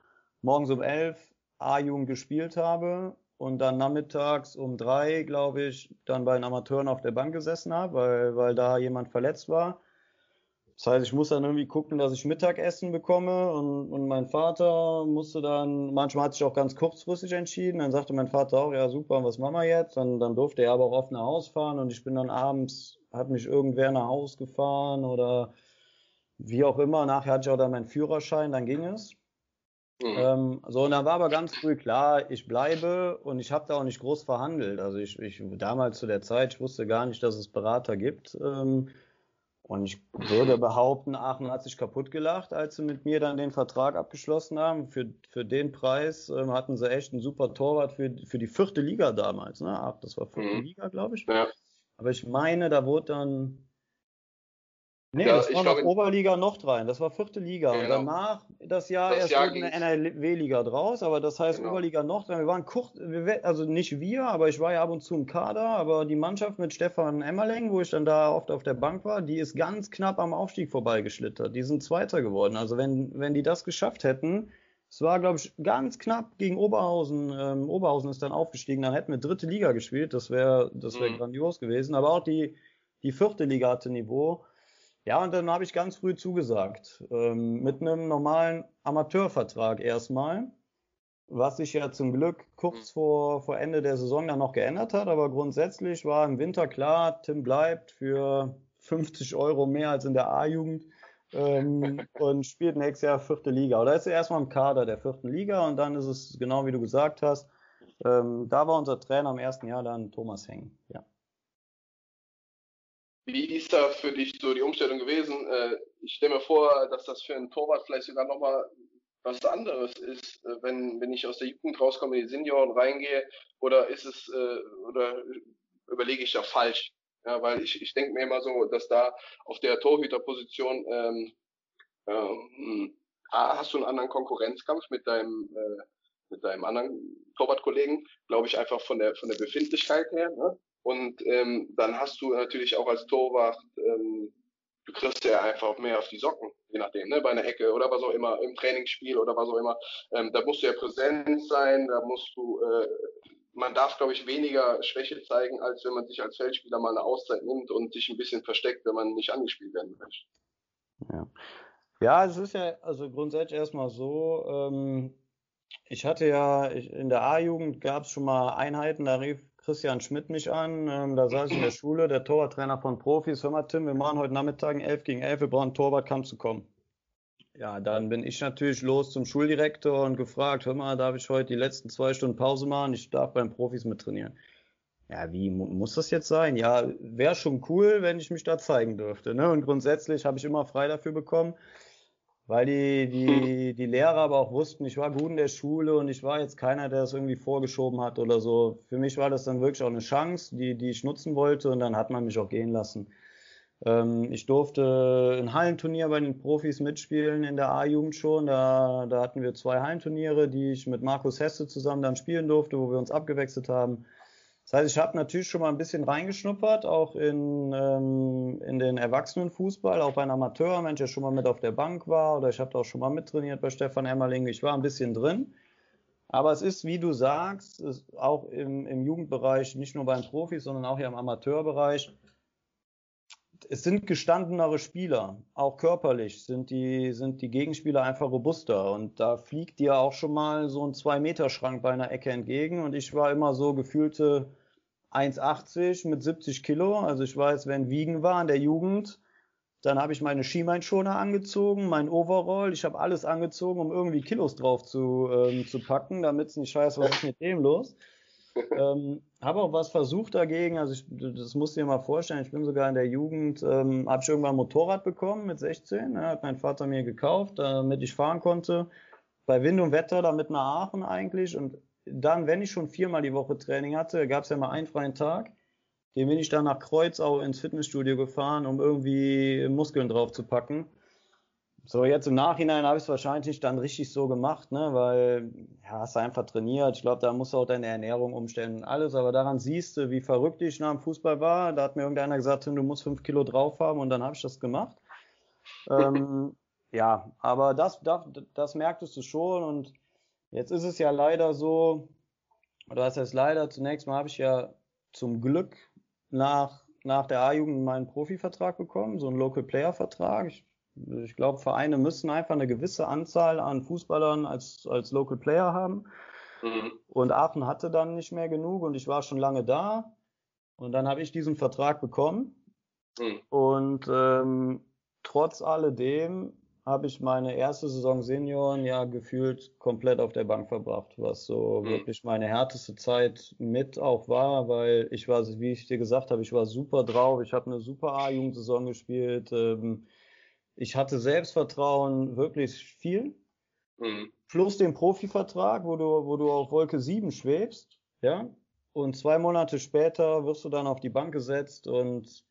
morgens um elf A-Jugend gespielt habe und dann nachmittags um drei, glaube ich, dann bei den Amateuren auf der Bank gesessen habe, weil, weil da jemand verletzt war. Das heißt, ich muss dann irgendwie gucken, dass ich Mittagessen bekomme und, und mein Vater musste dann, manchmal hat sich auch ganz kurzfristig entschieden, dann sagte mein Vater auch, ja super, was machen wir jetzt? Dann, dann durfte er aber auch oft nach Haus fahren und ich bin dann abends, hat mich irgendwer nach Haus gefahren oder wie auch immer. Nachher hatte ich auch dann meinen Führerschein, dann ging es. Mhm. Ähm, so, und dann war aber ganz früh klar, ich bleibe und ich habe da auch nicht groß verhandelt. Also ich, ich damals zu der Zeit, ich wusste gar nicht, dass es Berater gibt. Ähm, und ich würde behaupten, Aachen hat sich kaputt gelacht, als sie mit mir dann den Vertrag abgeschlossen haben. Für, für den Preis ähm, hatten sie echt einen super Torwart für, für die vierte Liga damals. Ne? Ach, das war vierte mhm. Liga, glaube ich. Ja. Aber ich meine, da wurde dann Nee, ja, das war noch Oberliga Nordrhein, das war vierte Liga. Genau. Und danach das Jahr das erst Jahr eine NRW-Liga draus, aber das heißt genau. Oberliga Nordrhein, wir waren kurz, also nicht wir, aber ich war ja ab und zu im Kader, aber die Mannschaft mit Stefan Emmerling, wo ich dann da oft auf der Bank war, die ist ganz knapp am Aufstieg vorbeigeschlittert. Die sind Zweiter geworden. Also wenn, wenn die das geschafft hätten, es war, glaube ich, ganz knapp gegen Oberhausen. Ähm, Oberhausen ist dann aufgestiegen, dann hätten wir dritte Liga gespielt, das wäre das wär mhm. grandios gewesen. Aber auch die, die vierte Liga hatte Niveau. Ja, und dann habe ich ganz früh zugesagt. Ähm, mit einem normalen Amateurvertrag erstmal. Was sich ja zum Glück kurz vor, vor Ende der Saison dann noch geändert hat. Aber grundsätzlich war im Winter klar, Tim bleibt für 50 Euro mehr als in der A-Jugend ähm, und spielt nächstes Jahr vierte Liga. Oder ist er erstmal im Kader der vierten Liga und dann ist es genau wie du gesagt hast. Ähm, da war unser Trainer im ersten Jahr dann Thomas Heng. Ja. Wie ist da für dich so die Umstellung gewesen? Äh, ich stelle mir vor, dass das für einen Torwart vielleicht sogar nochmal was anderes ist, äh, wenn, wenn ich aus der Jugend rauskomme, in die Senioren reingehe, oder ist es, äh, oder überlege ich da falsch? Ja, weil ich, ich denke mir immer so, dass da auf der Torhüterposition ähm, ähm, A, hast du einen anderen Konkurrenzkampf mit deinem äh, mit deinem anderen Torwartkollegen, glaube ich einfach von der von der Befindlichkeit her. Ne? Und ähm, dann hast du natürlich auch als Torwart ähm, du kriegst ja einfach mehr auf die Socken, je nachdem, ne, bei einer Ecke oder was auch immer, im Trainingsspiel oder was auch immer. Ähm, da musst du ja präsent sein, da musst du, äh, man darf, glaube ich, weniger Schwäche zeigen, als wenn man sich als Feldspieler mal eine Auszeit nimmt und sich ein bisschen versteckt, wenn man nicht angespielt werden möchte. Ja. Ja, es ist ja also grundsätzlich erstmal so, ähm, ich hatte ja ich, in der A-Jugend gab es schon mal Einheiten, da rief Christian Schmidt mich an, ähm, da saß ich in der Schule, der Torwarttrainer von Profis, hör mal Tim, wir machen heute Nachmittag 11 gegen 11, wir brauchen einen Torwart, kannst du kommen? Ja, dann bin ich natürlich los zum Schuldirektor und gefragt, hör mal, darf ich heute die letzten zwei Stunden Pause machen? Ich darf beim Profis mit trainieren. Ja, wie muss das jetzt sein? Ja, wäre schon cool, wenn ich mich da zeigen dürfte. Ne? Und grundsätzlich habe ich immer frei dafür bekommen weil die, die, die Lehrer aber auch wussten, ich war gut in der Schule und ich war jetzt keiner, der das irgendwie vorgeschoben hat oder so. Für mich war das dann wirklich auch eine Chance, die, die ich nutzen wollte und dann hat man mich auch gehen lassen. Ähm, ich durfte ein Hallenturnier bei den Profis mitspielen in der A-Jugend schon. Da, da hatten wir zwei Hallenturniere, die ich mit Markus Hesse zusammen dann spielen durfte, wo wir uns abgewechselt haben. Das heißt, ich habe natürlich schon mal ein bisschen reingeschnuppert, auch in, ähm, in den Erwachsenenfußball, auch bei einem Amateur, wenn ich ja schon mal mit auf der Bank war oder ich habe auch schon mal mittrainiert bei Stefan Emmerling. Ich war ein bisschen drin. Aber es ist, wie du sagst, auch im, im Jugendbereich, nicht nur beim Profis, sondern auch hier im Amateurbereich, es sind gestandenere Spieler, auch körperlich sind die, sind die Gegenspieler einfach robuster. Und da fliegt dir auch schon mal so ein 2-Meter-Schrank bei einer Ecke entgegen. Und ich war immer so gefühlte 1,80 mit 70 Kilo. Also ich weiß, wenn Wiegen war in der Jugend, dann habe ich meine Schienbeinschoner angezogen, mein Overall. Ich habe alles angezogen, um irgendwie Kilos drauf zu, ähm, zu packen, damit es nicht scheiße, was ist mit dem los ähm, habe auch was versucht dagegen. Also ich, das musst du dir mal vorstellen. Ich bin sogar in der Jugend, ähm, habe ich irgendwann ein Motorrad bekommen mit 16. Ja, hat mein Vater mir gekauft, damit ich fahren konnte. Bei Wind und Wetter, damit nach Aachen eigentlich. Und dann, wenn ich schon viermal die Woche Training hatte, gab es ja mal einen freien Tag. Den bin ich dann nach Kreuzau ins Fitnessstudio gefahren, um irgendwie Muskeln drauf zu packen. So, jetzt im Nachhinein habe ich es wahrscheinlich dann richtig so gemacht, ne, weil, ja, hast du einfach trainiert. Ich glaube, da musst du auch deine Ernährung umstellen und alles, aber daran siehst du, wie verrückt ich nach dem Fußball war. Da hat mir irgendeiner gesagt, du musst fünf Kilo drauf haben und dann habe ich das gemacht. ähm, ja, aber das, das, das merktest du schon und jetzt ist es ja leider so, oder was heißt leider, zunächst mal habe ich ja zum Glück nach, nach der A-Jugend meinen Profivertrag bekommen, so einen Local Player Vertrag. Ich ich glaube, Vereine müssen einfach eine gewisse Anzahl an Fußballern als, als Local Player haben. Mhm. Und Aachen hatte dann nicht mehr genug und ich war schon lange da. Und dann habe ich diesen Vertrag bekommen. Mhm. Und ähm, trotz alledem habe ich meine erste Saison Senioren ja gefühlt komplett auf der Bank verbracht, was so mhm. wirklich meine härteste Zeit mit auch war, weil ich war, wie ich dir gesagt habe, ich war super drauf, ich habe eine super A-Jugendsaison gespielt. Ähm, ich hatte Selbstvertrauen wirklich viel. Mhm. Plus den Profivertrag, wo du, wo du auf Wolke 7 schwebst, ja. Und zwei Monate später wirst du dann auf die Bank gesetzt und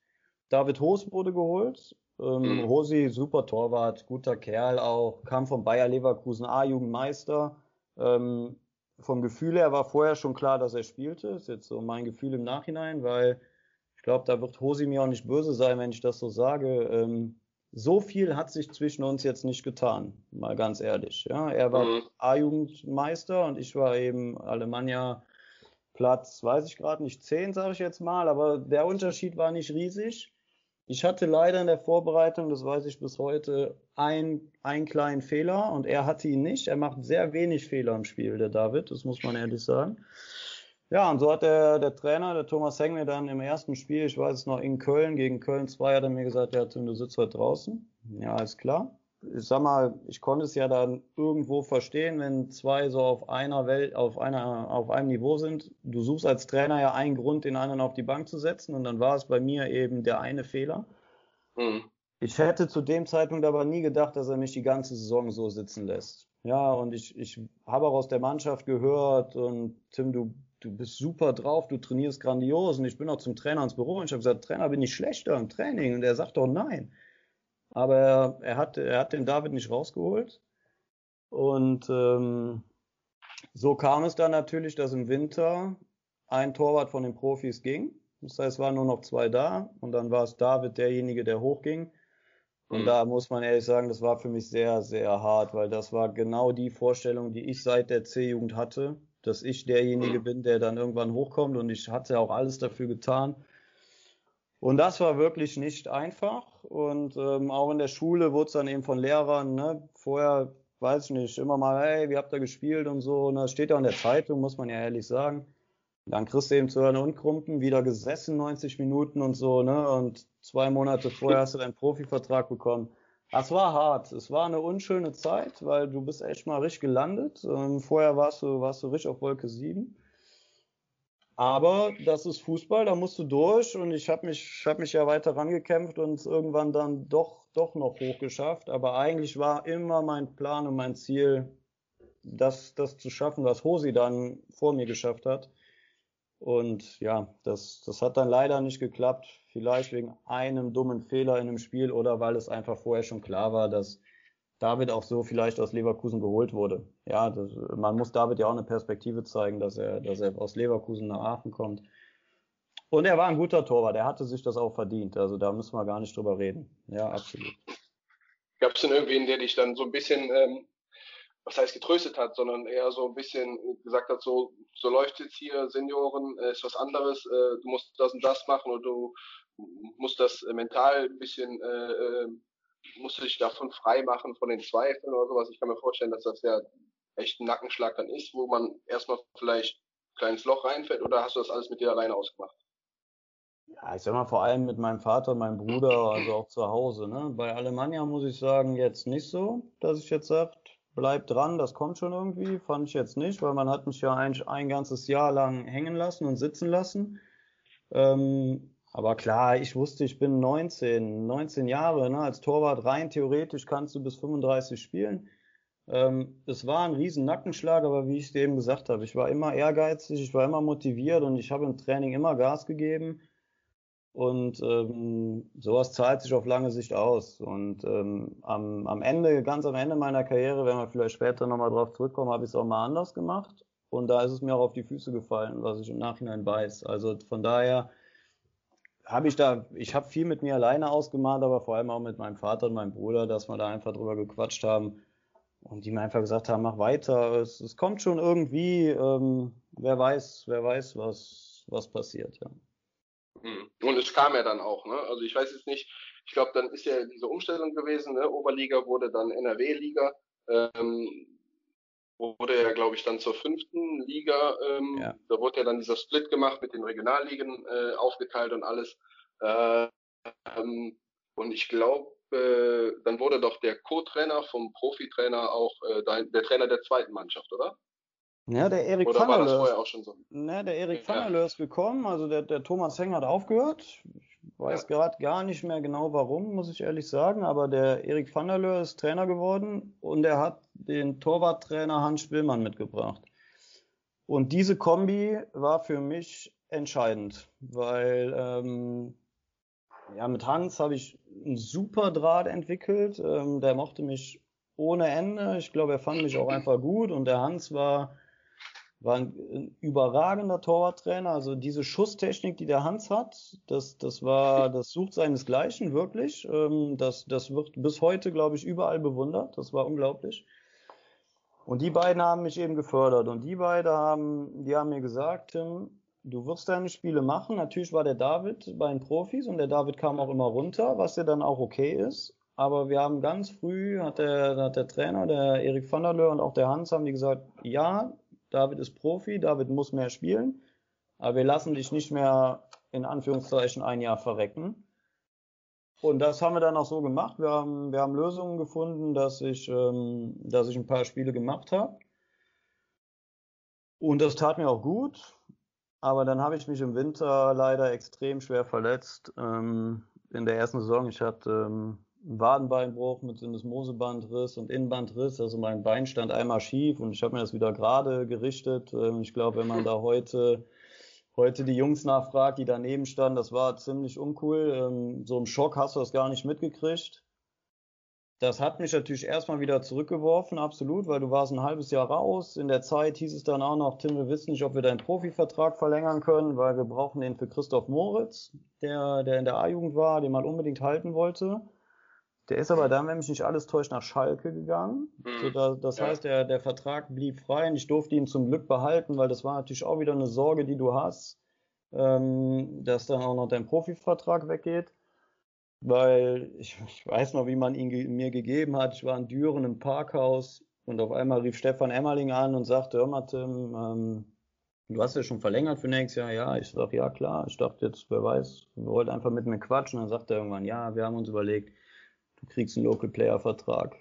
David Hoos wurde geholt. Ähm, mhm. Hosi, super Torwart, guter Kerl auch, kam von Bayer Leverkusen A-Jugendmeister. Ähm, vom Gefühl her war vorher schon klar, dass er spielte. Ist jetzt so mein Gefühl im Nachhinein, weil ich glaube, da wird Hosi mir auch nicht böse sein, wenn ich das so sage. Ähm, so viel hat sich zwischen uns jetzt nicht getan, mal ganz ehrlich. Ja, er war mhm. A-Jugendmeister und ich war eben Alemannia Platz, weiß ich gerade nicht, 10, sage ich jetzt mal, aber der Unterschied war nicht riesig. Ich hatte leider in der Vorbereitung, das weiß ich bis heute, ein, einen kleinen Fehler und er hatte ihn nicht. Er macht sehr wenig Fehler im Spiel, der David, das muss man ehrlich sagen. Ja, und so hat der, der Trainer, der Thomas Heng, mir dann im ersten Spiel, ich weiß es noch, in Köln, gegen Köln 2, hat er mir gesagt, ja, Tim, du sitzt heute draußen. Ja, alles klar. Ich sag mal, ich konnte es ja dann irgendwo verstehen, wenn zwei so auf einer Welt, auf einer, auf einem Niveau sind. Du suchst als Trainer ja einen Grund, den anderen auf die Bank zu setzen, und dann war es bei mir eben der eine Fehler. Mhm. Ich hätte zu dem Zeitpunkt aber nie gedacht, dass er mich die ganze Saison so sitzen lässt. Ja, und ich, ich habe auch aus der Mannschaft gehört und Tim, du du bist super drauf, du trainierst grandios. Und ich bin auch zum Trainer ins Büro und ich habe gesagt, Trainer, bin ich schlechter im Training? Und er sagt doch nein. Aber er, hat, er hat den David nicht rausgeholt. Und ähm, so kam es dann natürlich, dass im Winter ein Torwart von den Profis ging. Das heißt, es waren nur noch zwei da und dann war es David derjenige, der hochging. Und mhm. da muss man ehrlich sagen, das war für mich sehr, sehr hart, weil das war genau die Vorstellung, die ich seit der C-Jugend hatte, dass ich derjenige mhm. bin, der dann irgendwann hochkommt und ich hatte auch alles dafür getan. Und das war wirklich nicht einfach. Und ähm, auch in der Schule wurde es dann eben von Lehrern, ne, vorher, weiß ich nicht, immer mal, hey, wie habt ihr gespielt und so. Und das steht ja in der Zeitung, muss man ja ehrlich sagen. Dann kriegst du eben zu hören und Krumpen, wieder gesessen 90 Minuten und so, ne? Und zwei Monate vorher hast du deinen Profivertrag bekommen. Das war hart. Es war eine unschöne Zeit, weil du bist echt mal richtig gelandet. Ähm, vorher warst du, warst du richtig auf Wolke 7. Aber das ist Fußball, da musst du durch und ich habe mich, hab mich ja weiter rangekämpft und irgendwann dann doch, doch noch hochgeschafft. Aber eigentlich war immer mein Plan und mein Ziel, das, das zu schaffen, was Hosi dann vor mir geschafft hat. Und ja, das, das hat dann leider nicht geklappt. Vielleicht wegen einem dummen Fehler in einem Spiel oder weil es einfach vorher schon klar war, dass David auch so vielleicht aus Leverkusen geholt wurde. Ja, das, man muss David ja auch eine Perspektive zeigen, dass er, dass er aus Leverkusen nach Aachen kommt. Und er war ein guter Torwart, er hatte sich das auch verdient. Also da müssen wir gar nicht drüber reden. Ja, absolut. Gab es denn irgendwen, der dich dann so ein bisschen ähm, was heißt getröstet hat, sondern eher so ein bisschen gesagt hat, so, so läuft jetzt hier, Senioren, äh, ist was anderes, äh, du musst das und das machen oder du musst das äh, mental ein bisschen, äh, äh, musst du dich davon frei machen, von den Zweifeln oder sowas. Ich kann mir vorstellen, dass das ja echt ein Nackenschlag dann ist, wo man erstmal vielleicht ein kleines Loch reinfällt oder hast du das alles mit dir alleine ausgemacht? Ja, ich sag mal vor allem mit meinem Vater, meinem Bruder, also auch zu Hause. Ne? Bei Alemannia muss ich sagen, jetzt nicht so, dass ich jetzt sage, bleib dran, das kommt schon irgendwie. Fand ich jetzt nicht, weil man hat mich ja ein, ein ganzes Jahr lang hängen lassen und sitzen lassen. Ähm, aber klar, ich wusste, ich bin 19, 19 Jahre, ne, als Torwart rein theoretisch kannst du bis 35 spielen. Ähm, es war ein riesen Nackenschlag, aber wie ich dir eben gesagt habe, ich war immer ehrgeizig, ich war immer motiviert und ich habe im Training immer Gas gegeben. Und ähm, sowas zahlt sich auf lange Sicht aus. Und ähm, am, am Ende, ganz am Ende meiner Karriere, wenn wir vielleicht später nochmal drauf zurückkommen, habe ich es auch mal anders gemacht. Und da ist es mir auch auf die Füße gefallen, was ich im Nachhinein weiß. Also von daher habe ich da, ich habe viel mit mir alleine ausgemacht, aber vor allem auch mit meinem Vater und meinem Bruder, dass wir da einfach drüber gequatscht haben und die mir einfach gesagt haben, mach weiter, es, es kommt schon irgendwie, ähm, wer weiß, wer weiß, was, was passiert, ja. Hm. Und es kam ja dann auch, ne? Also ich weiß jetzt nicht, ich glaube, dann ist ja diese Umstellung gewesen, ne? Oberliga wurde dann NRW-Liga, ähm, wurde ja, glaube ich, dann zur fünften Liga. Ähm, ja. Da wurde ja dann dieser Split gemacht mit den Regionalligen äh, aufgeteilt und alles. Äh, ähm, und ich glaube, äh, dann wurde doch der Co-Trainer vom Profitrainer auch äh, der Trainer der zweiten Mannschaft, oder? Ja, der Erik Oder war das vorher auch schon so? Ne, der Erik ja. Ist gekommen, also der, der Thomas Heng hat aufgehört. Ich weiß ja. gerade gar nicht mehr genau warum, muss ich ehrlich sagen, aber der Erik Vanderlö ist Trainer geworden und er hat den Torwarttrainer Hans Spillmann mitgebracht. Und diese Kombi war für mich entscheidend, weil ähm, ja, mit Hans habe ich einen super Draht entwickelt. Ähm, der mochte mich ohne Ende. Ich glaube, er fand mich auch einfach gut und der Hans war war ein, überragender Torwarttrainer. Also diese Schusstechnik, die der Hans hat, das, das war, das sucht seinesgleichen wirklich. Ähm, das, das wird bis heute, glaube ich, überall bewundert. Das war unglaublich. Und die beiden haben mich eben gefördert. Und die beiden haben, die haben mir gesagt, Tim, du wirst deine Spiele machen. Natürlich war der David bei den Profis und der David kam auch immer runter, was ja dann auch okay ist. Aber wir haben ganz früh, hat der, hat der Trainer, der Erik van der Leer und auch der Hans, haben die gesagt, ja, David ist Profi, David muss mehr spielen, aber wir lassen dich nicht mehr in Anführungszeichen ein Jahr verrecken. Und das haben wir dann auch so gemacht. Wir haben, wir haben Lösungen gefunden, dass ich, ähm, dass ich ein paar Spiele gemacht habe. Und das tat mir auch gut. Aber dann habe ich mich im Winter leider extrem schwer verletzt. Ähm, in der ersten Saison, ich hatte ähm, Wadenbeinbruch mit Syndesmosebandriss und Innenbandriss. Also mein Bein stand einmal schief und ich habe mir das wieder gerade gerichtet. Ähm, ich glaube, wenn man da heute, heute die Jungs nachfragt, die daneben standen, das war ziemlich uncool. Ähm, so im Schock hast du das gar nicht mitgekriegt. Das hat mich natürlich erstmal wieder zurückgeworfen, absolut, weil du warst ein halbes Jahr raus. In der Zeit hieß es dann auch noch, Tim, wir wissen nicht, ob wir deinen Profivertrag verlängern können, weil wir brauchen den für Christoph Moritz, der, der in der A-Jugend war, den man unbedingt halten wollte. Der ist aber dann, wenn mich nicht alles täuscht, nach Schalke gegangen. Mhm. So, da, das ja. heißt, der, der Vertrag blieb frei und ich durfte ihn zum Glück behalten, weil das war natürlich auch wieder eine Sorge, die du hast, ähm, dass dann auch noch dein Profivertrag weggeht. Weil ich, ich weiß noch, wie man ihn ge mir gegeben hat. Ich war in Düren im Parkhaus und auf einmal rief Stefan Emmerling an und sagte, hör mal Tim, ähm, du hast ja schon verlängert für nächstes Jahr. Ja, ich sag, ja klar. Ich dachte jetzt, wer weiß, wir wollten einfach mit mir quatschen. Dann sagt er irgendwann, ja, wir haben uns überlegt, du kriegst einen Local Player Vertrag.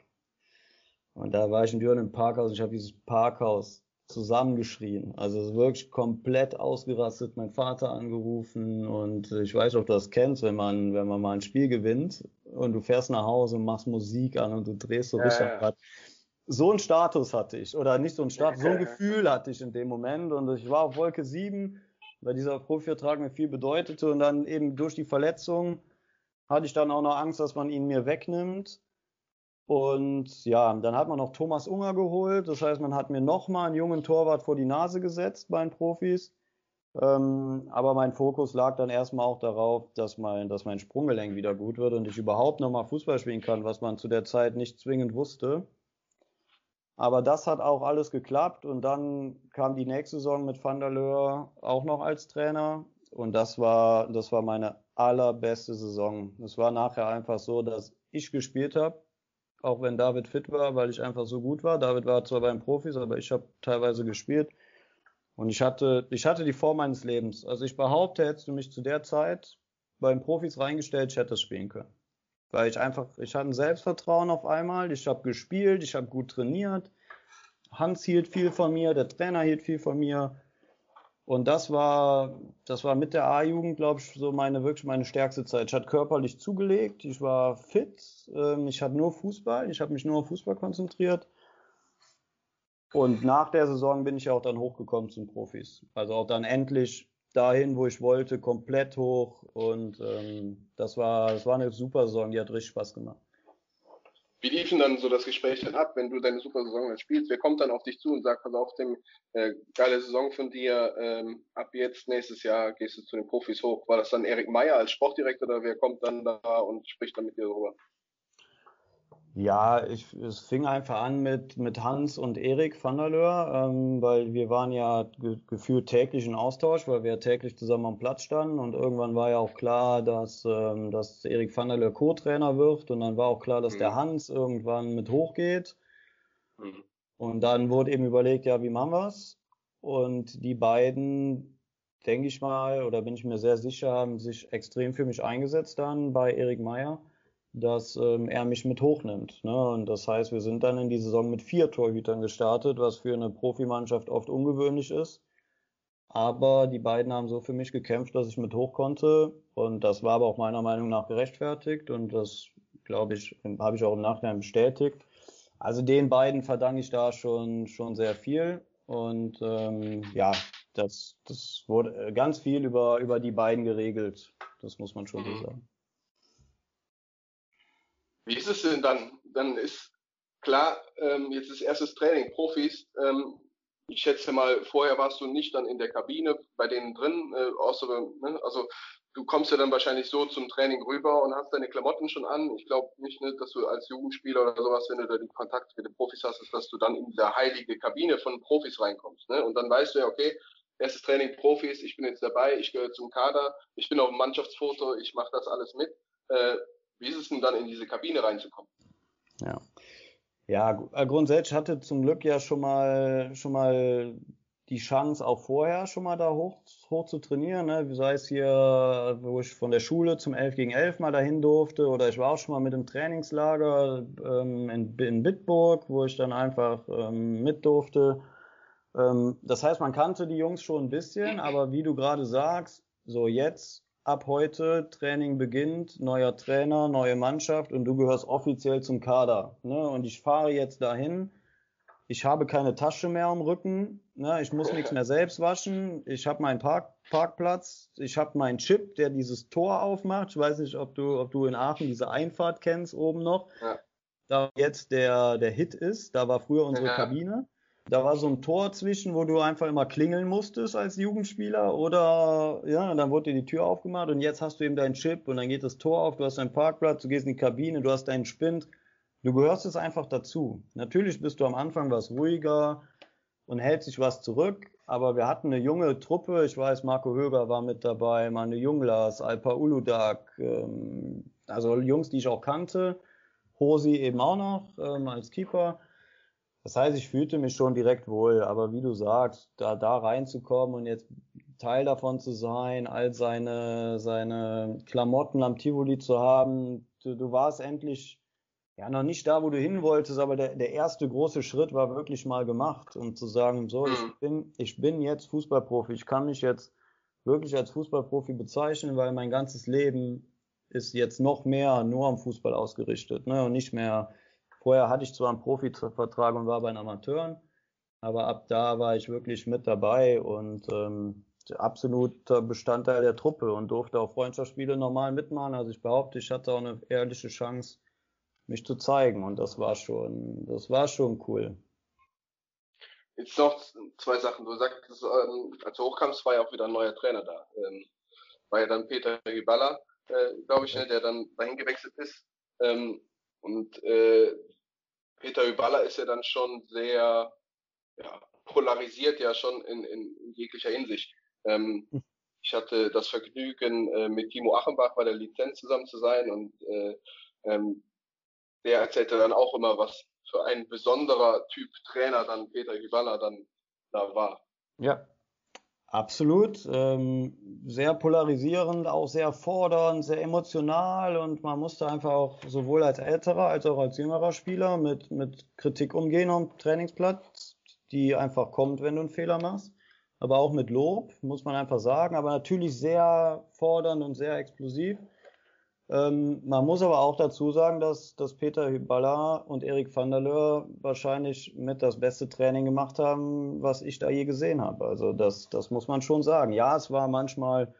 Und da war ich in Düren im Parkhaus, ich habe dieses Parkhaus zusammengeschrien. Also es ist wirklich komplett ausgerastet, mein Vater angerufen und ich weiß, ob du das kennst, wenn man, wenn man mal ein Spiel gewinnt und du fährst nach Hause und machst Musik an und du drehst so richtig ja, ja. So ein Status hatte ich, oder nicht so ein Status, so ein Gefühl hatte ich in dem Moment und ich war auf Wolke 7, weil dieser Profivertrag mir viel bedeutete und dann eben durch die Verletzung hatte ich dann auch noch Angst, dass man ihn mir wegnimmt. Und ja, dann hat man noch Thomas Unger geholt. Das heißt, man hat mir nochmal einen jungen Torwart vor die Nase gesetzt bei den Profis. Ähm, aber mein Fokus lag dann erstmal auch darauf, dass mein, dass mein Sprunggelenk wieder gut wird und ich überhaupt nochmal Fußball spielen kann, was man zu der Zeit nicht zwingend wusste. Aber das hat auch alles geklappt und dann kam die nächste Saison mit Van der Leur auch noch als Trainer und das war, das war meine allerbeste Saison. Es war nachher einfach so, dass ich gespielt habe, auch wenn David fit war, weil ich einfach so gut war. David war zwar beim Profis, aber ich habe teilweise gespielt. Und ich hatte, ich hatte die Form meines Lebens. Also ich behaupte, hättest du mich zu der Zeit beim Profis reingestellt, ich hätte es spielen können. Weil ich einfach, ich hatte ein Selbstvertrauen auf einmal, ich habe gespielt, ich habe gut trainiert. Hans hielt viel von mir, der Trainer hielt viel von mir. Und das war, das war mit der A-Jugend, glaube ich, so meine wirklich meine stärkste Zeit. Ich hatte körperlich zugelegt, ich war fit, ähm, ich hatte nur Fußball, ich habe mich nur auf Fußball konzentriert. Und nach der Saison bin ich auch dann hochgekommen zum Profis. Also auch dann endlich dahin, wo ich wollte, komplett hoch. Und ähm, das war, das war eine super Saison, die hat richtig Spaß gemacht. Wie lief denn dann so das Gespräch dann ab, wenn du deine super Saison dann spielst? Wer kommt dann auf dich zu und sagt, pass auf, dem äh, geile Saison von dir, ähm, ab jetzt nächstes Jahr gehst du zu den Profis hoch? War das dann Erik Meyer als Sportdirektor oder wer kommt dann da und spricht dann mit dir darüber? Ja, ich, es fing einfach an mit, mit Hans und Erik van der Leur, ähm, weil wir waren ja ge gefühlt täglich in Austausch, weil wir täglich zusammen am Platz standen und irgendwann war ja auch klar, dass, ähm, dass Erik van der Leur Co-Trainer wird und dann war auch klar, dass mhm. der Hans irgendwann mit hochgeht. Mhm. Und dann wurde eben überlegt, ja, wie machen wir's? Und die beiden, denke ich mal, oder bin ich mir sehr sicher, haben sich extrem für mich eingesetzt dann bei Erik Meyer dass ähm, er mich mit hochnimmt. Ne? Und das heißt, wir sind dann in die Saison mit vier Torhütern gestartet, was für eine Profimannschaft oft ungewöhnlich ist. Aber die beiden haben so für mich gekämpft, dass ich mit hoch konnte. Und das war aber auch meiner Meinung nach gerechtfertigt. Und das, glaube ich, habe ich auch im Nachhinein bestätigt. Also den beiden verdanke ich da schon, schon sehr viel. Und ähm, ja, das, das wurde ganz viel über, über die beiden geregelt. Das muss man schon so sagen. Wie ist es denn dann? Dann ist klar, ähm, jetzt ist erstes Training, Profis. Ähm, ich schätze mal, vorher warst du nicht dann in der Kabine bei denen drin, äh, außer, ne, also du kommst ja dann wahrscheinlich so zum Training rüber und hast deine Klamotten schon an. Ich glaube nicht, ne, dass du als Jugendspieler oder sowas, wenn du da den Kontakt mit den Profis hast, ist, dass du dann in der heilige Kabine von Profis reinkommst. Ne? Und dann weißt du ja, okay, erstes Training Profis, ich bin jetzt dabei, ich gehöre zum Kader, ich bin auf dem Mannschaftsfoto, ich mache das alles mit. Äh, wie ist es denn dann in diese Kabine reinzukommen? Ja. Ja, äh, grundsätzlich hatte zum Glück ja schon mal, schon mal die Chance auch vorher schon mal da hoch, hoch zu trainieren, ne? sei es hier, wo ich von der Schule zum 11 gegen 11 mal dahin durfte oder ich war auch schon mal mit im Trainingslager ähm, in, in Bitburg, wo ich dann einfach ähm, mit durfte. Ähm, das heißt, man kannte die Jungs schon ein bisschen, aber wie du gerade sagst, so jetzt ab heute Training beginnt, neuer Trainer, neue Mannschaft und du gehörst offiziell zum Kader. Ne? Und ich fahre jetzt dahin. Ich habe keine Tasche mehr am Rücken. Ne? Ich muss nichts mehr selbst waschen. Ich habe meinen Park Parkplatz. Ich habe meinen Chip, der dieses Tor aufmacht. Ich weiß nicht, ob du, ob du in Aachen diese Einfahrt kennst oben noch. Ja. Da jetzt der, der Hit ist. Da war früher unsere ja. Kabine. Da war so ein Tor zwischen, wo du einfach immer klingeln musstest als Jugendspieler oder ja, dann wurde dir die Tür aufgemacht und jetzt hast du eben deinen Chip und dann geht das Tor auf, du hast deinen Parkplatz, du gehst in die Kabine, du hast deinen Spind. Du gehörst es einfach dazu. Natürlich bist du am Anfang was ruhiger und hältst sich was zurück, aber wir hatten eine junge Truppe, ich weiß, Marco Höger war mit dabei, Manu Junglas, Alpa Uludak, ähm, also Jungs, die ich auch kannte, Hosi eben auch noch ähm, als Keeper. Das heißt, ich fühlte mich schon direkt wohl, aber wie du sagst, da, da reinzukommen und jetzt Teil davon zu sein, all seine, seine Klamotten am Tivoli zu haben, du, du warst endlich ja noch nicht da, wo du hin wolltest, aber der, der erste große Schritt war wirklich mal gemacht und zu sagen, so, ich mhm. bin, ich bin jetzt Fußballprofi, ich kann mich jetzt wirklich als Fußballprofi bezeichnen, weil mein ganzes Leben ist jetzt noch mehr nur am Fußball ausgerichtet, ne, und nicht mehr Vorher hatte ich zwar einen Profivertrag und war bei den Amateuren, aber ab da war ich wirklich mit dabei und ähm, absoluter Bestandteil der Truppe und durfte auch Freundschaftsspiele normal mitmachen. Also ich behaupte, ich hatte auch eine ehrliche Chance, mich zu zeigen und das war schon, das war schon cool. Jetzt noch zwei Sachen. Du sagst, ähm, als du hochkamst, war ja auch wieder ein neuer Trainer da. Ähm, war ja dann Peter Giballa, äh, glaube ich, ne, der dann dahin gewechselt ist. Ähm, und äh, Peter Hyballa ist ja dann schon sehr ja, polarisiert, ja schon in, in, jeglicher Hinsicht. Ähm, hm. ich hatte das Vergnügen, äh, mit Timo Achenbach bei der Lizenz zusammen zu sein und äh, ähm, der erzählte dann auch immer, was für ein besonderer Typ Trainer dann Peter Hyballa dann da war. Ja, Absolut. Ähm, sehr polarisierend, auch sehr fordernd, sehr emotional und man musste einfach auch sowohl als älterer als auch als jüngerer Spieler mit, mit Kritik umgehen am Trainingsplatz, die einfach kommt, wenn du einen Fehler machst. Aber auch mit Lob, muss man einfach sagen. Aber natürlich sehr fordernd und sehr explosiv. Ähm, man muss aber auch dazu sagen, dass, dass Peter Hyballa und Erik van der Leur wahrscheinlich mit das beste Training gemacht haben, was ich da je gesehen habe. Also das, das muss man schon sagen. Ja, es war manchmal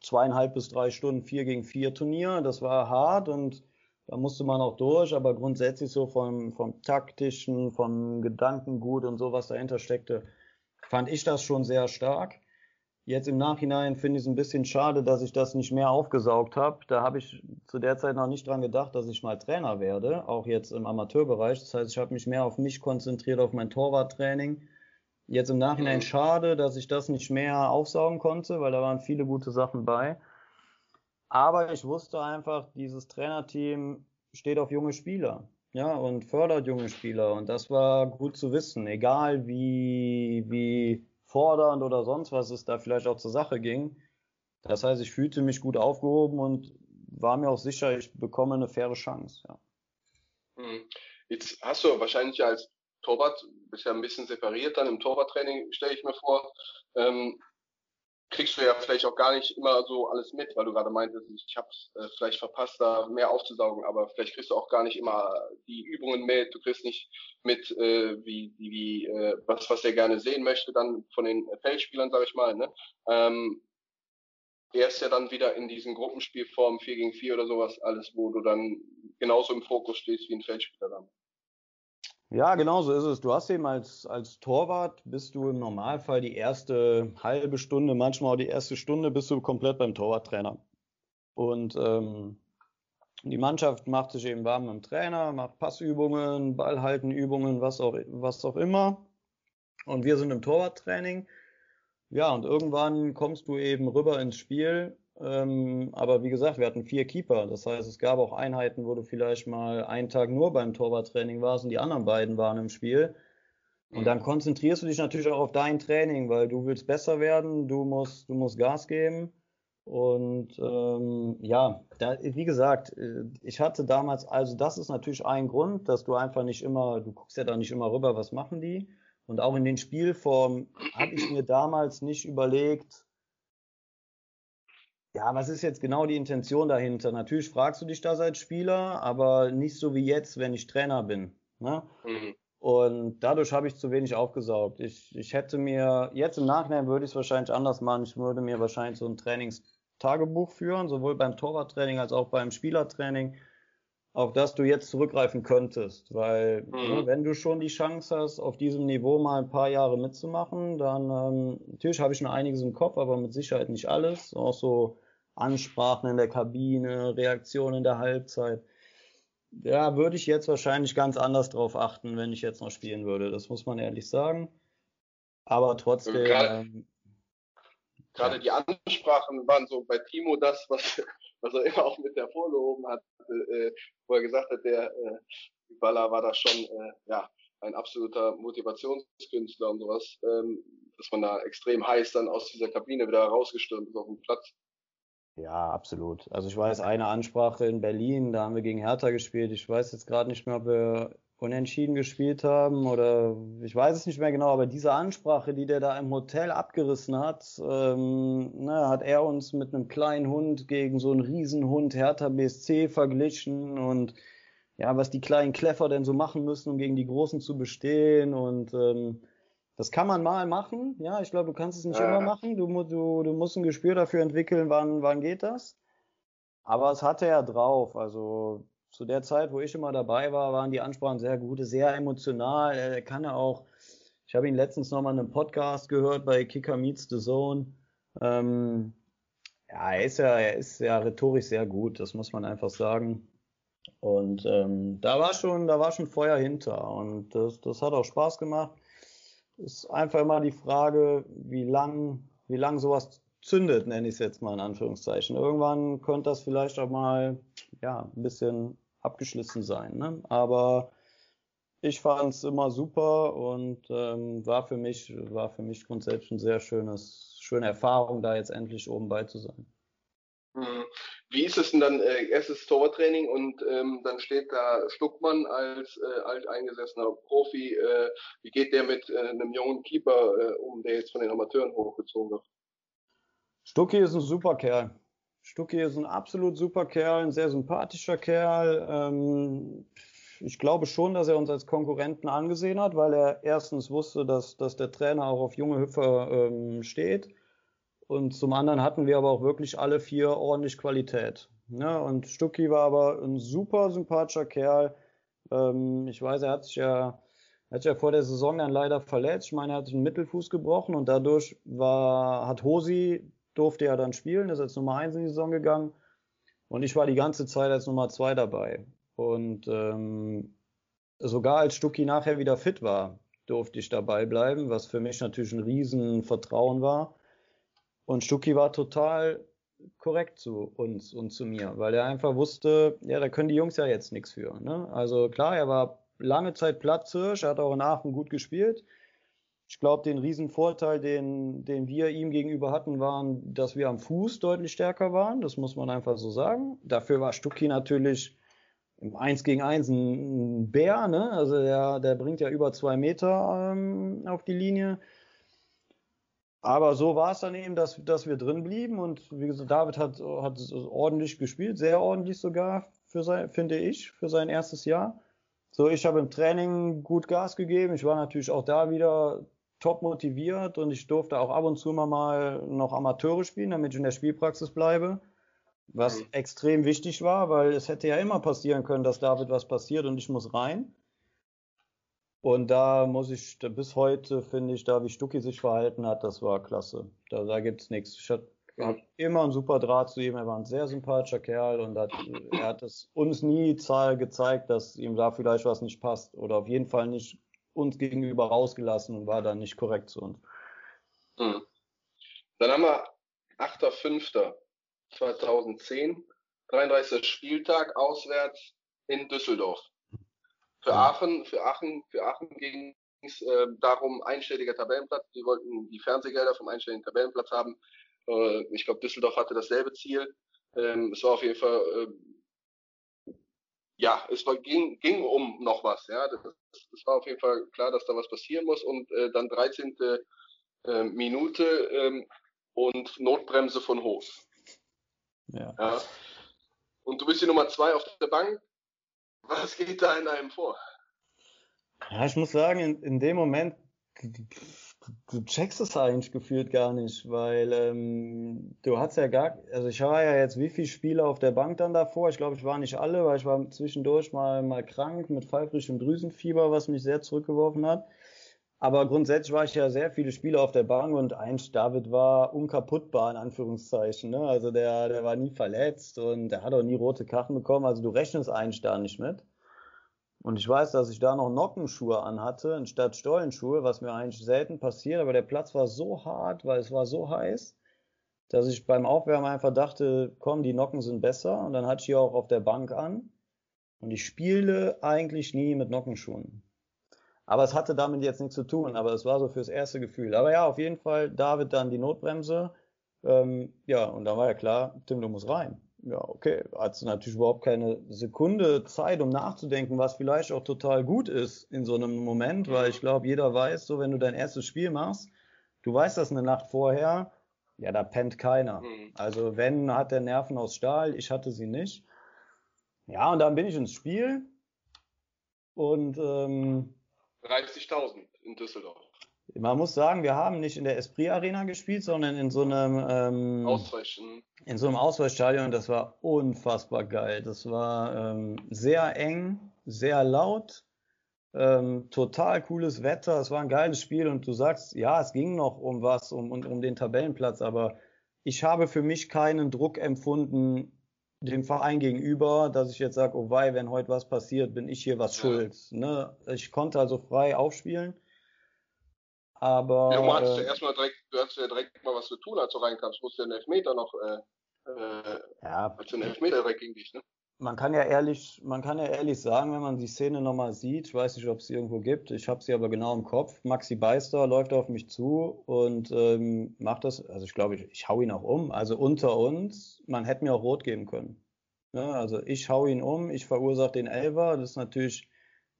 zweieinhalb bis drei Stunden vier gegen vier Turnier. Das war hart und da musste man auch durch, aber grundsätzlich so vom, vom taktischen, vom Gedankengut und so, was dahinter steckte, fand ich das schon sehr stark. Jetzt im Nachhinein finde ich es ein bisschen schade, dass ich das nicht mehr aufgesaugt habe. Da habe ich zu der Zeit noch nicht dran gedacht, dass ich mal Trainer werde, auch jetzt im Amateurbereich. Das heißt, ich habe mich mehr auf mich konzentriert, auf mein Torwarttraining. Jetzt im Nachhinein mhm. schade, dass ich das nicht mehr aufsaugen konnte, weil da waren viele gute Sachen bei. Aber ich wusste einfach, dieses Trainerteam steht auf junge Spieler, ja, und fördert junge Spieler. Und das war gut zu wissen, egal wie, wie fordernd oder sonst was es da vielleicht auch zur Sache ging. Das heißt, ich fühlte mich gut aufgehoben und war mir auch sicher, ich bekomme eine faire Chance. Ja. Hm. Jetzt hast du wahrscheinlich als Torwart, bist ja ein bisschen separiert dann im Torwarttraining, stelle ich mir vor. Ähm, kriegst du ja vielleicht auch gar nicht immer so alles mit, weil du gerade meintest, ich habe es äh, vielleicht verpasst, da mehr aufzusaugen, aber vielleicht kriegst du auch gar nicht immer die Übungen mit, du kriegst nicht mit, äh, wie, wie, wie äh, was, was er gerne sehen möchte, dann von den Feldspielern, sage ich mal. Ne? Ähm, er ist ja dann wieder in diesen Gruppenspielformen 4 gegen 4 oder sowas, alles, wo du dann genauso im Fokus stehst wie ein Feldspieler dann. Ja, genau so ist es. Du hast eben als, als Torwart bist du im Normalfall die erste halbe Stunde, manchmal auch die erste Stunde bist du komplett beim Torwarttrainer. Und ähm, die Mannschaft macht sich eben warm mit dem Trainer, macht Passübungen, Ballhaltenübungen, was auch, was auch immer. Und wir sind im Torwarttraining. Ja, und irgendwann kommst du eben rüber ins Spiel ähm, aber wie gesagt, wir hatten vier Keeper. Das heißt, es gab auch Einheiten, wo du vielleicht mal einen Tag nur beim Torwarttraining warst und die anderen beiden waren im Spiel. Und dann konzentrierst du dich natürlich auch auf dein Training, weil du willst besser werden, du musst, du musst Gas geben. Und ähm, ja, da, wie gesagt, äh, ich hatte damals, also das ist natürlich ein Grund, dass du einfach nicht immer, du guckst ja da nicht immer rüber, was machen die. Und auch in den Spielformen habe ich mir damals nicht überlegt, ja, was ist jetzt genau die Intention dahinter? Natürlich fragst du dich das als Spieler, aber nicht so wie jetzt, wenn ich Trainer bin. Ne? Mhm. Und dadurch habe ich zu wenig aufgesaugt. Ich, ich hätte mir, jetzt im Nachhinein würde ich es wahrscheinlich anders machen. Ich würde mir wahrscheinlich so ein Trainingstagebuch führen, sowohl beim Torwarttraining als auch beim Spielertraining. auf das du jetzt zurückgreifen könntest. Weil mhm. ne, wenn du schon die Chance hast, auf diesem Niveau mal ein paar Jahre mitzumachen, dann ähm, natürlich habe ich schon einiges im Kopf, aber mit Sicherheit nicht alles. Auch so Ansprachen in der Kabine, Reaktionen in der Halbzeit. Ja, würde ich jetzt wahrscheinlich ganz anders drauf achten, wenn ich jetzt noch spielen würde. Das muss man ehrlich sagen. Aber trotzdem. Gerade, ähm, gerade die Ansprachen waren so bei Timo das, was was er immer auch mit hervorgehoben hat, äh, wo er gesagt hat, der äh, Baller war da schon äh, ja, ein absoluter Motivationskünstler und sowas, ähm, dass man da extrem heiß dann aus dieser Kabine wieder rausgestürmt ist auf dem Platz. Ja, absolut. Also ich weiß, eine Ansprache in Berlin, da haben wir gegen Hertha gespielt. Ich weiß jetzt gerade nicht mehr, ob wir unentschieden gespielt haben oder ich weiß es nicht mehr genau, aber diese Ansprache, die der da im Hotel abgerissen hat, ähm, ne, hat er uns mit einem kleinen Hund gegen so einen Riesenhund Hertha BSC verglichen und ja, was die kleinen Kleffer denn so machen müssen, um gegen die Großen zu bestehen und ähm, das kann man mal machen, ja, ich glaube, du kannst es nicht ja. immer machen, du, du, du musst ein Gespür dafür entwickeln, wann, wann geht das. Aber es hatte er drauf, also zu der Zeit, wo ich immer dabei war, waren die Ansprachen sehr gute, sehr emotional. Er kann ja auch, ich habe ihn letztens nochmal in einem Podcast gehört bei Kicker Meets the Zone. Ähm, ja, er ist ja, er ist ja rhetorisch sehr gut, das muss man einfach sagen. Und ähm, da war schon, da war schon Feuer hinter und das, das hat auch Spaß gemacht. Ist einfach immer die Frage, wie lang, wie lang sowas zündet, nenne ich es jetzt mal in Anführungszeichen. Irgendwann könnte das vielleicht auch mal ja, ein bisschen abgeschlossen sein. Ne? Aber ich fand es immer super und ähm, war für mich war für mich grundsätzlich ein sehr schönes schöne Erfahrung, da jetzt endlich oben bei zu sein. Hm. Wie ist es denn dann äh, erstes Torwarttraining und ähm, dann steht da Stuckmann als äh, alteingesessener Profi. Äh, wie geht der mit äh, einem jungen Keeper äh, um, der jetzt von den Amateuren hochgezogen wird? Stucki ist ein super Kerl. Stucki ist ein absolut super Kerl, ein sehr sympathischer Kerl. Ähm, ich glaube schon, dass er uns als Konkurrenten angesehen hat, weil er erstens wusste, dass, dass der Trainer auch auf junge Hüpfer ähm, steht. Und zum anderen hatten wir aber auch wirklich alle vier ordentlich Qualität. Ne? Und Stucki war aber ein super sympathischer Kerl. Ähm, ich weiß, er hat sich ja, hat sich ja vor der Saison dann leider verletzt. Ich meine, er hat einen Mittelfuß gebrochen und dadurch war, hat Hosi durfte ja dann spielen, ist als Nummer 1 in die Saison gegangen. Und ich war die ganze Zeit als Nummer 2 dabei. Und ähm, sogar als Stucki nachher wieder fit war, durfte ich dabei bleiben, was für mich natürlich ein Riesenvertrauen war. Und Stucki war total korrekt zu uns und zu mir, weil er einfach wusste, ja, da können die Jungs ja jetzt nichts für. Ne? Also klar, er war lange Zeit Platzhirsch, er hat auch in Aachen gut gespielt. Ich glaube, den Riesenvorteil, den, den wir ihm gegenüber hatten, waren, dass wir am Fuß deutlich stärker waren. Das muss man einfach so sagen. Dafür war Stucki natürlich im 1 gegen 1 ein Bär, ne? Also der, der bringt ja über zwei Meter ähm, auf die Linie. Aber so war es dann eben, dass, dass wir drin blieben und wie gesagt, David hat, hat ordentlich gespielt, sehr ordentlich sogar, für sein, finde ich, für sein erstes Jahr. So, ich habe im Training gut Gas gegeben. Ich war natürlich auch da wieder top motiviert und ich durfte auch ab und zu mal noch Amateure spielen, damit ich in der Spielpraxis bleibe. Was mhm. extrem wichtig war, weil es hätte ja immer passieren können, dass David was passiert und ich muss rein. Und da muss ich, bis heute finde ich, da wie Stucki sich verhalten hat, das war klasse. Da, da gibt es nichts. Ich hatte immer einen super Draht zu ihm. Er war ein sehr sympathischer Kerl und hat, er hat es uns nie gezeigt, dass ihm da vielleicht was nicht passt oder auf jeden Fall nicht uns gegenüber rausgelassen und war dann nicht korrekt zu uns. Hm. Dann haben wir 8.5.2010, 33. Spieltag auswärts in Düsseldorf. Für Aachen, für Aachen, für Aachen ging es äh, darum, einstelliger Tabellenplatz. Die wollten die Fernsehgelder vom einstelligen Tabellenplatz haben. Äh, ich glaube, Düsseldorf hatte dasselbe Ziel. Ähm, es war auf jeden Fall äh, ja, es war, ging, ging um noch was. Ja, das, das, war auf jeden Fall klar, dass da was passieren muss. Und äh, dann 13. Äh, Minute ähm, und Notbremse von Hof. Ja. ja. Und du bist die Nummer zwei auf der Bank. Was geht da in einem vor? Ja, ich muss sagen, in, in dem Moment du checkst es eigentlich gefühlt gar nicht, weil ähm, du hast ja gar, also ich war ja jetzt wie viele Spiele auf der Bank dann davor? Ich glaube, ich war nicht alle, weil ich war zwischendurch mal, mal krank mit pfeifrischem Drüsenfieber, was mich sehr zurückgeworfen hat. Aber grundsätzlich war ich ja sehr viele Spiele auf der Bank und eins, David war unkaputtbar in Anführungszeichen. Ne? Also der, der war nie verletzt und der hat auch nie rote Karten bekommen. Also du rechnest eigentlich da nicht mit. Und ich weiß, dass ich da noch Nockenschuhe anhatte, anstatt Stollenschuhe, was mir eigentlich selten passiert, aber der Platz war so hart, weil es war so heiß, dass ich beim Aufwärmen einfach dachte, komm, die Nocken sind besser. Und dann hatte ich die auch auf der Bank an. Und ich spiele eigentlich nie mit Nockenschuhen. Aber es hatte damit jetzt nichts zu tun, aber es war so fürs erste Gefühl. Aber ja, auf jeden Fall, David dann die Notbremse. Ähm, ja, und dann war ja klar, Tim, du musst rein ja, okay, hat natürlich überhaupt keine Sekunde Zeit, um nachzudenken, was vielleicht auch total gut ist in so einem Moment, weil ich glaube, jeder weiß, so wenn du dein erstes Spiel machst, du weißt das eine Nacht vorher, ja, da pennt keiner. Mhm. Also wenn, hat der Nerven aus Stahl, ich hatte sie nicht. Ja, und dann bin ich ins Spiel und ähm, 30.000 in Düsseldorf. Man muss sagen, wir haben nicht in der Esprit Arena gespielt, sondern in so einem ähm, Ausweichen. In so einem Ausweichstadion. Das war unfassbar geil. Das war ähm, sehr eng, sehr laut, ähm, total cooles Wetter. Es war ein geiles Spiel und du sagst, ja, es ging noch um was, um, um, um den Tabellenplatz, aber ich habe für mich keinen Druck empfunden dem Verein gegenüber, dass ich jetzt sage, oh wei, wenn heute was passiert, bin ich hier was schuld. Ne? Ich konnte also frei aufspielen aber. Ja, du hattest äh, ja erstmal direkt, du hast ja direkt mal was zu tun, als du reinkamst. Du musst ja einen Elfmeter noch, äh, äh, ja. als einen Elfmeter direkt gegen dich, ne? Man kann ja ehrlich, man kann ja ehrlich sagen, wenn man die Szene nochmal sieht, ich weiß nicht, ob es sie irgendwo gibt, ich habe sie aber genau im Kopf. Maxi Beister läuft auf mich zu und ähm, macht das, also ich glaube, ich, ich hau ihn auch um. Also unter uns, man hätte mir auch rot geben können. Ja, also ich hau ihn um, ich verursache den Elver, das ist natürlich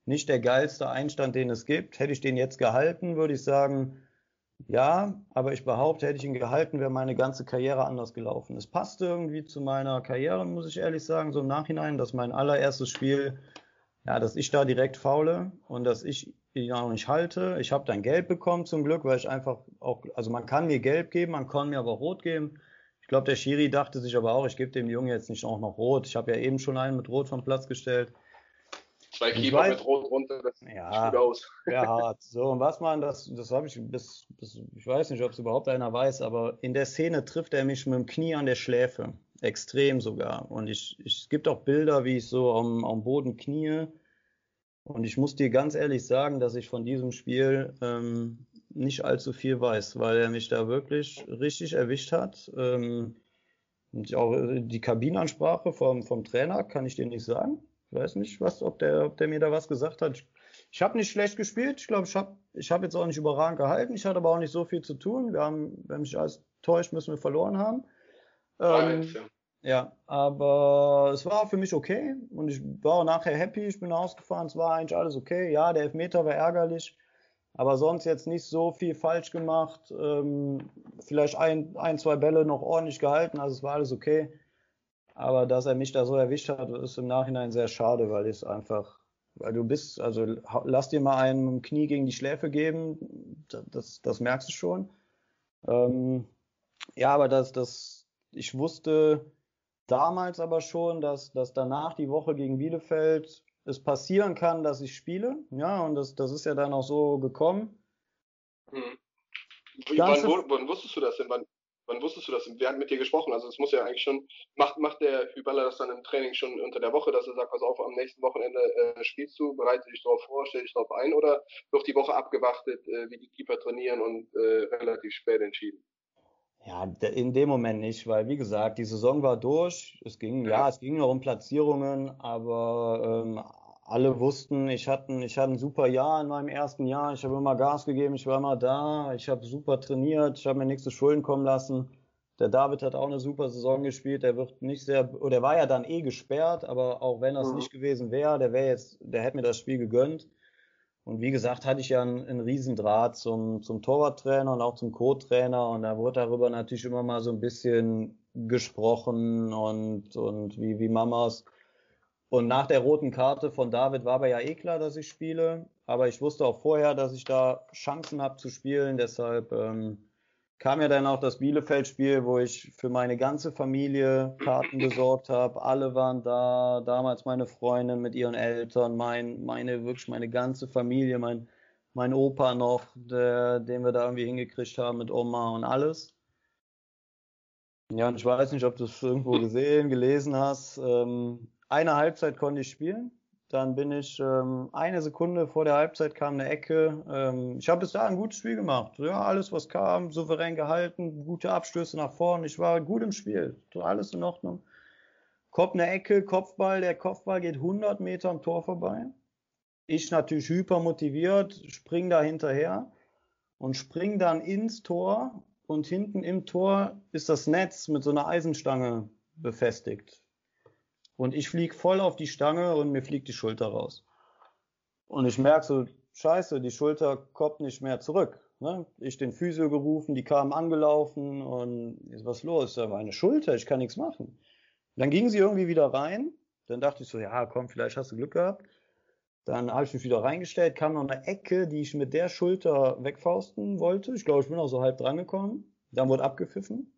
nicht der geilste Einstand, den es gibt. Hätte ich den jetzt gehalten, würde ich sagen, ja, aber ich behaupte, hätte ich ihn gehalten, wäre meine ganze Karriere anders gelaufen. Es passte irgendwie zu meiner Karriere, muss ich ehrlich sagen, so im Nachhinein, dass mein allererstes Spiel, ja, dass ich da direkt faule und dass ich ihn auch nicht halte. Ich habe dann Gelb bekommen zum Glück, weil ich einfach auch, also man kann mir Gelb geben, man kann mir aber Rot geben. Ich glaube, der Schiri dachte sich aber auch, ich gebe dem Jungen jetzt nicht auch noch Rot. Ich habe ja eben schon einen mit Rot vom Platz gestellt. Zwei Keeper mit Rot runter, das ja, sieht gut aus. Ja, hart. So, und was man, das, das habe ich bis, bis, ich weiß nicht, ob es überhaupt einer weiß, aber in der Szene trifft er mich mit dem Knie an der Schläfe. Extrem sogar. Und ich, ich, es gibt auch Bilder, wie ich so am, am Boden knie. Und ich muss dir ganz ehrlich sagen, dass ich von diesem Spiel ähm, nicht allzu viel weiß, weil er mich da wirklich richtig erwischt hat. Ähm, und auch die Kabinenansprache vom, vom Trainer kann ich dir nicht sagen. Ich weiß nicht, was, ob der, ob der mir da was gesagt hat. Ich, ich habe nicht schlecht gespielt. Ich glaube, ich habe ich hab jetzt auch nicht überragend gehalten. Ich hatte aber auch nicht so viel zu tun. Wir haben, wenn mich alles täuscht, müssen wir verloren haben. Ähm, ja, aber es war für mich okay und ich war auch nachher happy. Ich bin ausgefahren, es war eigentlich alles okay. Ja, der Elfmeter war ärgerlich, aber sonst jetzt nicht so viel falsch gemacht. Ähm, vielleicht ein, ein, zwei Bälle noch ordentlich gehalten, also es war alles okay. Aber dass er mich da so erwischt hat, ist im Nachhinein sehr schade, weil es einfach, weil du bist, also lass dir mal einen Knie gegen die Schläfe geben, das, das merkst du schon. Ähm, ja, aber das, das, ich wusste damals aber schon, dass, dass danach die Woche gegen Bielefeld es passieren kann, dass ich spiele. Ja, und das, das ist ja dann auch so gekommen. Hm. Wann, wann, wusstest du das denn? Wann, Wann wusstest du das? Wer hat mit dir gesprochen? Also es muss ja eigentlich schon, macht, macht der Hüballer das dann im Training schon unter der Woche, dass er sagt, pass auf, am nächsten Wochenende äh, spielst du, bereite dich darauf vor, stell dich darauf ein oder wird die Woche abgewartet, äh, wie die Keeper trainieren und äh, relativ spät entschieden? Ja, in dem Moment nicht, weil wie gesagt, die Saison war durch. Es ging, ja, ja es ging noch um Platzierungen, aber ähm, alle wussten, ich hatte, ich hatte ein super Jahr in meinem ersten Jahr. Ich habe immer Gas gegeben, ich war immer da, ich habe super trainiert, ich habe mir nichts zu Schulden kommen lassen. Der David hat auch eine super Saison gespielt. Der wird nicht sehr, oder der war ja dann eh gesperrt, aber auch wenn das mhm. nicht gewesen wäre, der wäre jetzt, der hätte mir das Spiel gegönnt. Und wie gesagt, hatte ich ja einen, einen Riesendraht zum, zum Torwarttrainer und auch zum Co-Trainer. Und da wurde darüber natürlich immer mal so ein bisschen gesprochen und, und wie, wie Mamas Und nach der roten Karte von David war aber ja eh klar, dass ich spiele. Aber ich wusste auch vorher, dass ich da Chancen habe zu spielen. Deshalb ähm, kam ja dann auch das Bielefeld-Spiel, wo ich für meine ganze Familie Karten besorgt habe. Alle waren da. Damals meine Freundin mit ihren Eltern, mein, meine, wirklich meine ganze Familie, mein, mein Opa noch, der, den wir da irgendwie hingekriegt haben mit Oma und alles. Ja, und ich weiß nicht, ob du es irgendwo gesehen, gelesen hast. Ähm, eine Halbzeit konnte ich spielen. Dann bin ich ähm, eine Sekunde vor der Halbzeit kam eine Ecke. Ähm, ich habe bis da ein gutes Spiel gemacht. Ja, alles was kam, souverän gehalten, gute Abstöße nach vorne. Ich war gut im Spiel. Alles in Ordnung. Kommt eine Ecke, Kopfball. Der Kopfball geht 100 Meter am Tor vorbei. Ich natürlich hyper motiviert, spring da hinterher und spring dann ins Tor. Und hinten im Tor ist das Netz mit so einer Eisenstange befestigt. Und ich flieg voll auf die Stange und mir fliegt die Schulter raus. Und ich merke so, scheiße, die Schulter kommt nicht mehr zurück. Ne? Ich den Physio gerufen, die kamen angelaufen und ist was los? Da war eine Schulter, ich kann nichts machen. Dann ging sie irgendwie wieder rein. Dann dachte ich so, ja, komm, vielleicht hast du Glück gehabt. Dann habe ich mich wieder reingestellt, kam noch eine Ecke, die ich mit der Schulter wegfausten wollte. Ich glaube, ich bin auch so halb drangekommen. Dann wurde abgepfiffen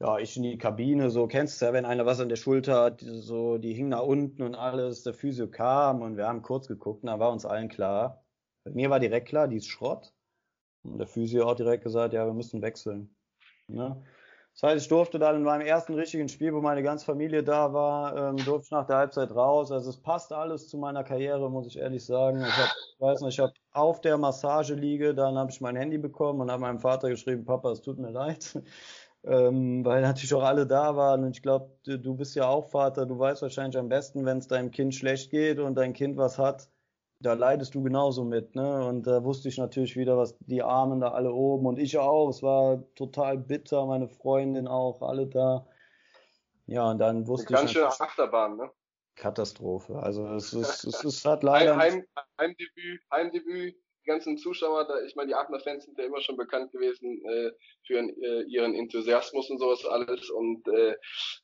ja, ich in die Kabine, so kennst du ja, wenn einer was an der Schulter hat, so, die hing nach unten und alles, der Physio kam und wir haben kurz geguckt und da war uns allen klar. Mir war direkt klar, die ist Schrott. Und der Physio hat direkt gesagt, ja, wir müssen wechseln. Ne? Das heißt, ich durfte dann in meinem ersten richtigen Spiel, wo meine ganze Familie da war, ähm, durfte ich nach der Halbzeit raus. Also es passt alles zu meiner Karriere, muss ich ehrlich sagen. Ich hab, weiß nicht, ich habe auf der Massageliege, dann habe ich mein Handy bekommen und habe meinem Vater geschrieben, Papa, es tut mir leid ähm, weil natürlich auch alle da waren. Und ich glaube, du, bist ja auch Vater, du weißt wahrscheinlich am besten, wenn es deinem Kind schlecht geht und dein Kind was hat, da leidest du genauso mit. Ne? Und da wusste ich natürlich wieder, was die Armen da alle oben und ich auch. Es war total bitter, meine Freundin auch, alle da. Ja, und dann wusste Eine ich. Ganz schöne Achterbahn, ne? Katastrophe. Also es ist, es ist halt leider. Heim, Heimdebüt, Heimdebüt, die ganzen Zuschauer, da, ich meine, die Aachener Fans sind ja immer schon bekannt gewesen äh, für äh, ihren Enthusiasmus und sowas alles. Und äh,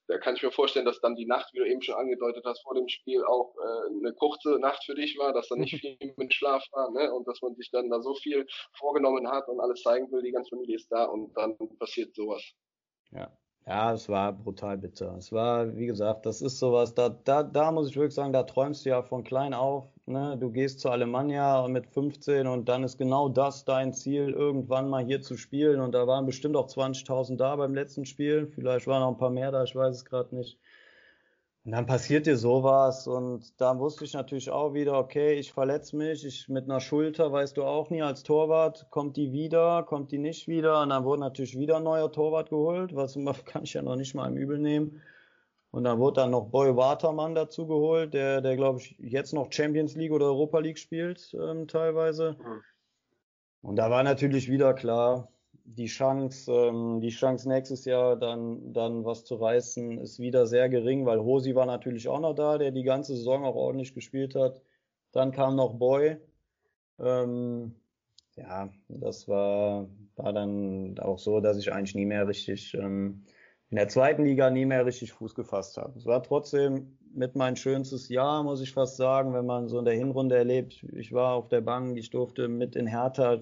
da kann ich mir vorstellen, dass dann die Nacht, wie du eben schon angedeutet hast, vor dem Spiel auch äh, eine kurze Nacht für dich war, dass da nicht viel mit Schlaf war, ne? Und dass man sich dann da so viel vorgenommen hat und alles zeigen will, die ganze Familie ist da und dann passiert sowas. Ja. Ja, es war brutal bitter. Es war, wie gesagt, das ist sowas, da, da, da muss ich wirklich sagen, da träumst du ja von klein auf. Ne? Du gehst zu Alemannia mit 15 und dann ist genau das dein Ziel, irgendwann mal hier zu spielen. Und da waren bestimmt auch 20.000 da beim letzten Spiel. Vielleicht waren noch ein paar mehr da, ich weiß es gerade nicht. Und dann passiert dir sowas und da wusste ich natürlich auch wieder, okay, ich verletze mich, ich mit einer Schulter, weißt du auch nie, als Torwart, kommt die wieder, kommt die nicht wieder und dann wurde natürlich wieder ein neuer Torwart geholt, was kann ich ja noch nicht mal im Übel nehmen. Und dann wurde dann noch Boy Watermann dazu geholt, der, der glaube ich jetzt noch Champions League oder Europa League spielt, ähm, teilweise. Mhm. Und da war natürlich wieder klar, die Chance, ähm, die Chance nächstes Jahr dann, dann was zu reißen, ist wieder sehr gering, weil Hosi war natürlich auch noch da, der die ganze Saison auch ordentlich gespielt hat. Dann kam noch Boy. Ähm, ja, das war, war dann auch so, dass ich eigentlich nie mehr richtig ähm, in der zweiten Liga nie mehr richtig Fuß gefasst habe. Es war trotzdem mit mein schönstes Jahr, muss ich fast sagen, wenn man so in der Hinrunde erlebt. Ich war auf der Bank, ich durfte mit in Hertha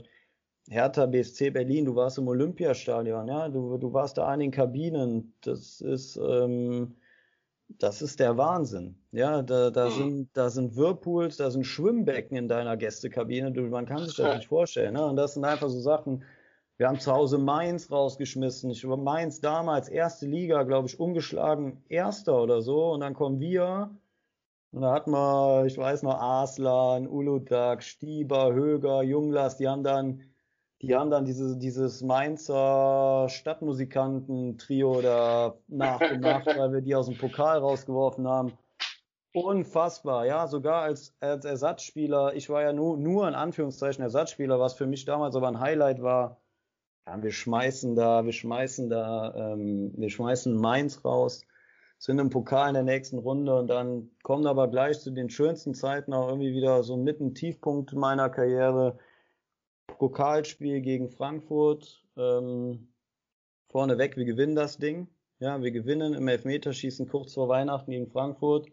Hertha BSC Berlin, du warst im Olympiastadion, ja, du, du warst da in den Kabinen. Das ist, ähm, das ist der Wahnsinn. Ja, da, da, mhm. sind, da sind Whirlpools, da sind Schwimmbecken in deiner Gästekabine. Du, man kann sich das nicht vorstellen. Ne? Und das sind einfach so Sachen. Wir haben zu Hause Mainz rausgeschmissen. Ich war Mainz damals, erste Liga, glaube ich, ungeschlagen, erster oder so. Und dann kommen wir. Und da hat man, ich weiß noch, Aslan, Uludag, Stieber, Höger, Junglas, die haben dann die haben dann diese, dieses Mainzer Stadtmusikanten-Trio da nachgemacht, weil wir die aus dem Pokal rausgeworfen haben. Unfassbar, ja, sogar als, als Ersatzspieler. Ich war ja nur, nur in Anführungszeichen Ersatzspieler, was für mich damals aber ein Highlight war. Ja, wir schmeißen da, wir schmeißen da, ähm, wir schmeißen Mainz raus, sind im Pokal in der nächsten Runde und dann kommen aber gleich zu den schönsten Zeiten auch irgendwie wieder so mitten Tiefpunkt meiner Karriere Pokalspiel gegen Frankfurt. Ähm, vorneweg, wir gewinnen das Ding. Ja, wir gewinnen im Elfmeterschießen kurz vor Weihnachten gegen Frankfurt.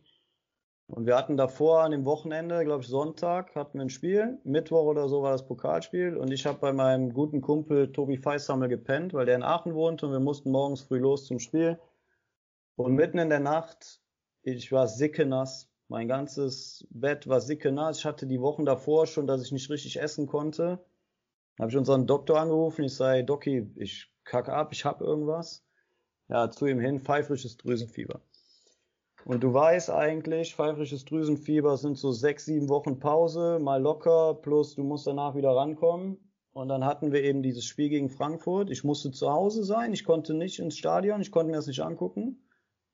Und wir hatten davor an dem Wochenende, glaube ich Sonntag, hatten wir ein Spiel. Mittwoch oder so war das Pokalspiel. Und ich habe bei meinem guten Kumpel Tobi Feissammel gepennt, weil der in Aachen wohnt und wir mussten morgens früh los zum Spiel. Und mitten in der Nacht, ich war sickenass. Mein ganzes Bett war sickenass. Ich hatte die Wochen davor schon, dass ich nicht richtig essen konnte. Habe ich unseren Doktor angerufen. Ich sage, Doki, ich kacke ab, ich habe irgendwas. Ja, zu ihm hin, pfeifrisches Drüsenfieber. Und du weißt eigentlich, pfeifrisches Drüsenfieber sind so sechs, sieben Wochen Pause, mal locker, plus du musst danach wieder rankommen. Und dann hatten wir eben dieses Spiel gegen Frankfurt. Ich musste zu Hause sein, ich konnte nicht ins Stadion, ich konnte mir das nicht angucken.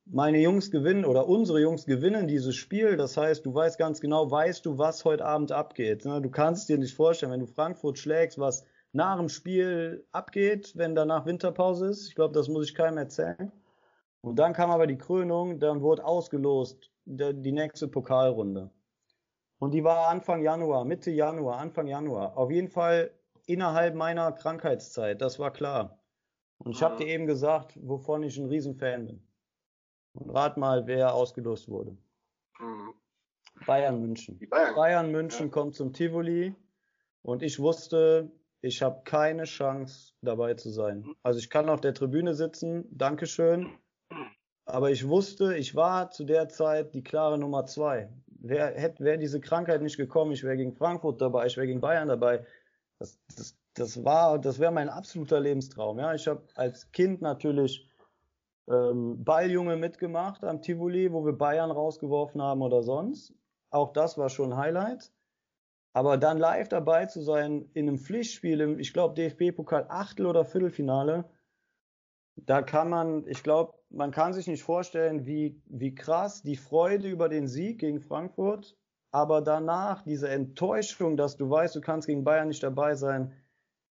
Meine Jungs gewinnen oder unsere Jungs gewinnen dieses Spiel. Das heißt, du weißt ganz genau, weißt du, was heute Abend abgeht. Ne? Du kannst dir nicht vorstellen, wenn du Frankfurt schlägst, was nach dem Spiel abgeht, wenn danach Winterpause ist. Ich glaube, das muss ich keinem erzählen. Und dann kam aber die Krönung, dann wurde ausgelost die nächste Pokalrunde. Und die war Anfang Januar, Mitte Januar, Anfang Januar. Auf jeden Fall innerhalb meiner Krankheitszeit, das war klar. Und ich habe dir eben gesagt, wovon ich ein Riesenfan bin. Und rat mal, wer ausgelost wurde. Mhm. Bayern München. Bayern. Bayern München ja. kommt zum Tivoli und ich wusste, ich habe keine Chance dabei zu sein. Also ich kann auf der Tribüne sitzen, Dankeschön. Aber ich wusste, ich war zu der Zeit die klare Nummer zwei. Wäre wär diese Krankheit nicht gekommen, ich wäre gegen Frankfurt dabei, ich wäre gegen Bayern dabei. Das, das, das war, das wäre mein absoluter Lebenstraum. Ja, ich habe als Kind natürlich ähm, Balljunge mitgemacht am Tivoli, wo wir Bayern rausgeworfen haben oder sonst. Auch das war schon ein Highlight. Aber dann live dabei zu sein in einem Pflichtspiel, im, ich glaube, DFB-Pokal Achtel- oder Viertelfinale, da kann man, ich glaube, man kann sich nicht vorstellen, wie, wie krass die Freude über den Sieg gegen Frankfurt, aber danach diese Enttäuschung, dass du weißt, du kannst gegen Bayern nicht dabei sein,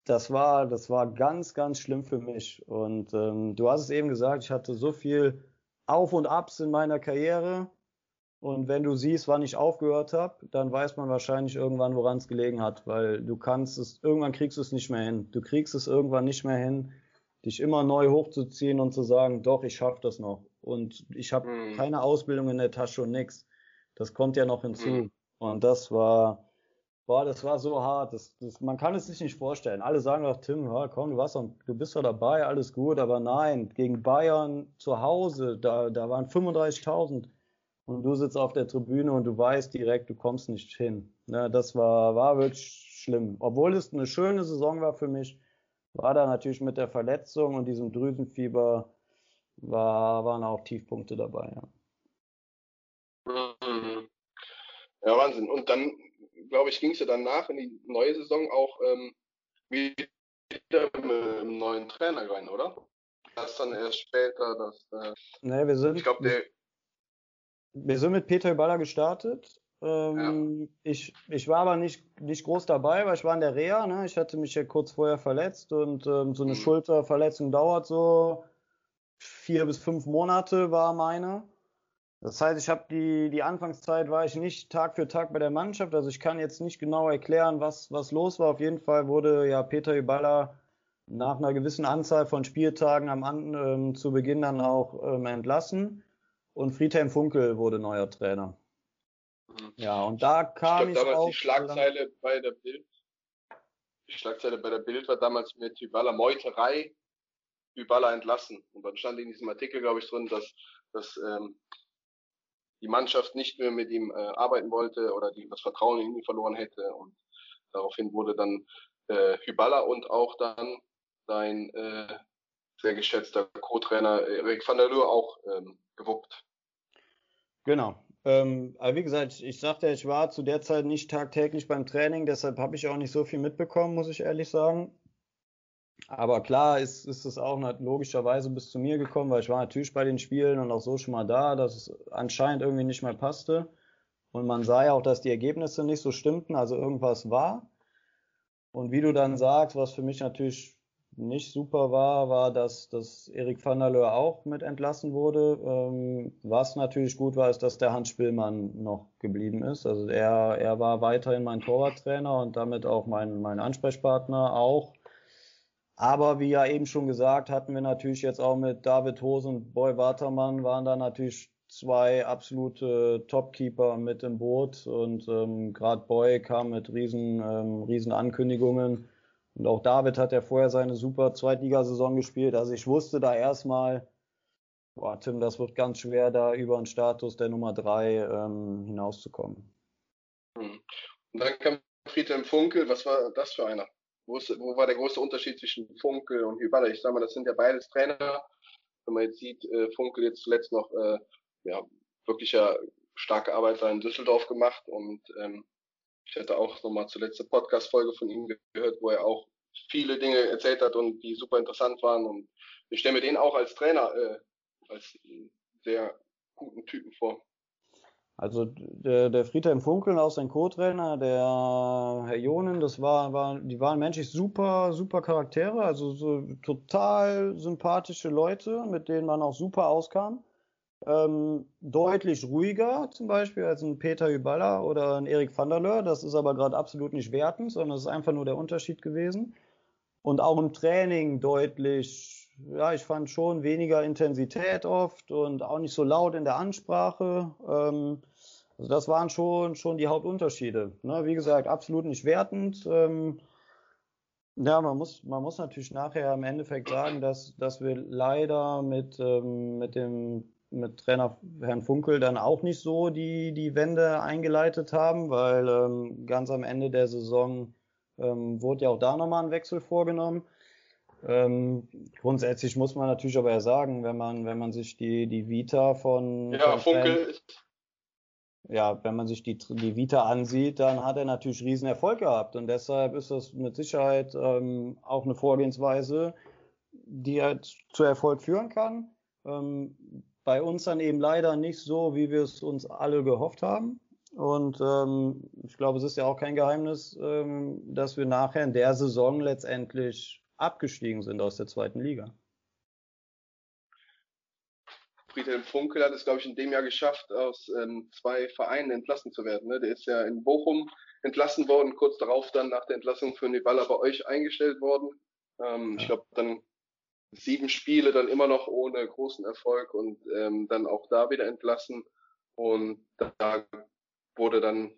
das war, das war ganz, ganz schlimm für mich. Und ähm, du hast es eben gesagt, ich hatte so viel Auf und Abs in meiner Karriere und wenn du siehst, wann ich aufgehört habe, dann weiß man wahrscheinlich irgendwann, woran es gelegen hat, weil du kannst es, irgendwann kriegst du es nicht mehr hin. Du kriegst es irgendwann nicht mehr hin, dich immer neu hochzuziehen und zu sagen, doch, ich schaffe das noch. Und ich habe mhm. keine Ausbildung in der Tasche und nix. Das kommt ja noch hinzu. Mhm. Und das war, boah, das war so hart. Das, das, man kann es sich nicht vorstellen. Alle sagen doch, Tim, ja, komm, du warst doch, du bist doch dabei, alles gut. Aber nein, gegen Bayern zu Hause, da, da waren 35.000 und du sitzt auf der Tribüne und du weißt direkt, du kommst nicht hin. Ne, das war, war wirklich schlimm. Obwohl es eine schöne Saison war für mich, war da natürlich mit der Verletzung und diesem Drüsenfieber war, waren auch Tiefpunkte dabei. Ja, mhm. ja Wahnsinn. Und dann, glaube ich, ging es ja danach in die neue Saison auch ähm, wieder mit einem neuen Trainer rein, oder? Das dann erst später, dass. Äh, nee, wir sind. Ich glaube, der wir sind mit Peter Baller gestartet. Ähm, ja. ich, ich war aber nicht, nicht groß dabei, weil ich war in der Reha. Ne? Ich hatte mich ja kurz vorher verletzt und ähm, so eine mhm. Schulterverletzung dauert so vier bis fünf Monate war meine. Das heißt, ich habe die, die Anfangszeit war ich nicht Tag für Tag bei der Mannschaft. Also ich kann jetzt nicht genau erklären, was, was los war. Auf jeden Fall wurde ja Peter Iballa nach einer gewissen Anzahl von Spieltagen am ähm, zu Beginn dann auch ähm, entlassen und Friedhelm Funkel wurde neuer Trainer. Mhm. Ja, und da kam ich, glaub, ich auch. Die Schlagzeile bei der Bild, die Schlagzeile bei der Bild war damals mit Hyballa Meuterei, Hyballa entlassen. Und dann stand in diesem Artikel, glaube ich, drin, dass, dass ähm, die Mannschaft nicht mehr mit ihm äh, arbeiten wollte oder die das Vertrauen in ihn verloren hätte. Und daraufhin wurde dann äh, Hyballa und auch dann sein äh, sehr geschätzter Co-Trainer Erik van der Lur auch ähm, gewuppt. Genau. Ähm, aber wie gesagt, ich sagte, ich war zu der Zeit nicht tagtäglich beim Training, deshalb habe ich auch nicht so viel mitbekommen, muss ich ehrlich sagen. Aber klar ist, ist es auch logischerweise bis zu mir gekommen, weil ich war natürlich bei den Spielen und auch so schon mal da, dass es anscheinend irgendwie nicht mehr passte. Und man sah ja auch, dass die Ergebnisse nicht so stimmten, also irgendwas war. Und wie du dann sagst, was für mich natürlich nicht super war, war, dass, dass Erik van der Leur auch mit entlassen wurde. Ähm, was natürlich gut war, ist, dass der Hans Spielmann noch geblieben ist. Also er, er war weiterhin mein Torwarttrainer und damit auch mein, mein Ansprechpartner auch. Aber wie ja eben schon gesagt, hatten wir natürlich jetzt auch mit David Hose und Boy Watermann waren da natürlich zwei absolute Topkeeper mit im Boot und ähm, gerade Boy kam mit riesen, ähm, riesen Ankündigungen. Und auch David hat ja vorher seine super Zweitligasaison gespielt. Also ich wusste da erstmal, boah, Tim, das wird ganz schwer, da über den Status der Nummer drei ähm, hinauszukommen. Hm. Und dann kam Friedhelm Funkel, was war das für einer? Wo, ist, wo war der große Unterschied zwischen Funkel und Hyballa? Ich sage mal, das sind ja beides Trainer. Wenn man jetzt sieht, äh, Funkel jetzt zuletzt noch äh, ja, wirklicher starke Arbeit da in Düsseldorf gemacht und ähm, ich hatte auch nochmal zuletzt eine Podcast-Folge von ihm gehört, wo er auch viele Dinge erzählt hat und die super interessant waren und ich stelle mir den auch als Trainer äh, als sehr guten Typen vor. Also der, der Friedhelm Funkel, auch sein Co-Trainer, der Herr Jonen, das war, war, die waren menschlich super, super Charaktere, also so total sympathische Leute, mit denen man auch super auskam. Ähm, deutlich ruhiger zum Beispiel als ein Peter Hyballa oder ein Erik van der Leur. Das ist aber gerade absolut nicht wertend, sondern es ist einfach nur der Unterschied gewesen. Und auch im Training deutlich, ja, ich fand schon weniger Intensität oft und auch nicht so laut in der Ansprache. Ähm, also das waren schon, schon die Hauptunterschiede. Ne? Wie gesagt, absolut nicht wertend. Ähm, ja, man muss, man muss natürlich nachher im Endeffekt sagen, dass, dass wir leider mit, ähm, mit dem mit Trainer Herrn Funkel dann auch nicht so die, die Wende eingeleitet haben, weil ähm, ganz am Ende der Saison ähm, wurde ja auch da nochmal ein Wechsel vorgenommen. Ähm, grundsätzlich muss man natürlich aber ja sagen, wenn man, wenn man sich die, die Vita von. Ja, von Funkel ist. Ja, wenn man sich die, die Vita ansieht, dann hat er natürlich riesen Erfolg gehabt. Und deshalb ist das mit Sicherheit ähm, auch eine Vorgehensweise, die halt zu Erfolg führen kann. Ähm, bei uns dann eben leider nicht so, wie wir es uns alle gehofft haben. Und ähm, ich glaube, es ist ja auch kein Geheimnis, ähm, dass wir nachher in der Saison letztendlich abgestiegen sind aus der zweiten Liga. Friedhelm Funkel hat es, glaube ich, in dem Jahr geschafft, aus ähm, zwei Vereinen entlassen zu werden. Ne? Der ist ja in Bochum entlassen worden, kurz darauf dann nach der Entlassung für Nibala bei euch eingestellt worden. Ähm, ja. Ich glaube, dann sieben Spiele dann immer noch ohne großen Erfolg und ähm, dann auch da wieder entlassen. Und da wurde dann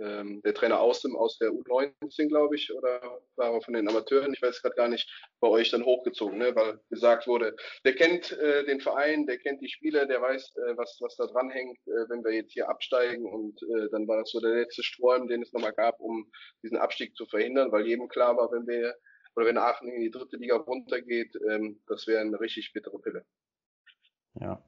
ähm, der Trainer aus dem aus der U19, glaube ich, oder war er von den Amateuren, ich weiß gerade gar nicht, bei euch dann hochgezogen, ne? weil gesagt wurde, der kennt äh, den Verein, der kennt die Spieler, der weiß, äh, was, was da dran hängt, äh, wenn wir jetzt hier absteigen. Und äh, dann war das so der letzte Strom, den es nochmal gab, um diesen Abstieg zu verhindern, weil jedem klar war, wenn wir oder wenn Aachen in die dritte Liga runtergeht, ähm, das wäre eine richtig bittere Pille. Ja.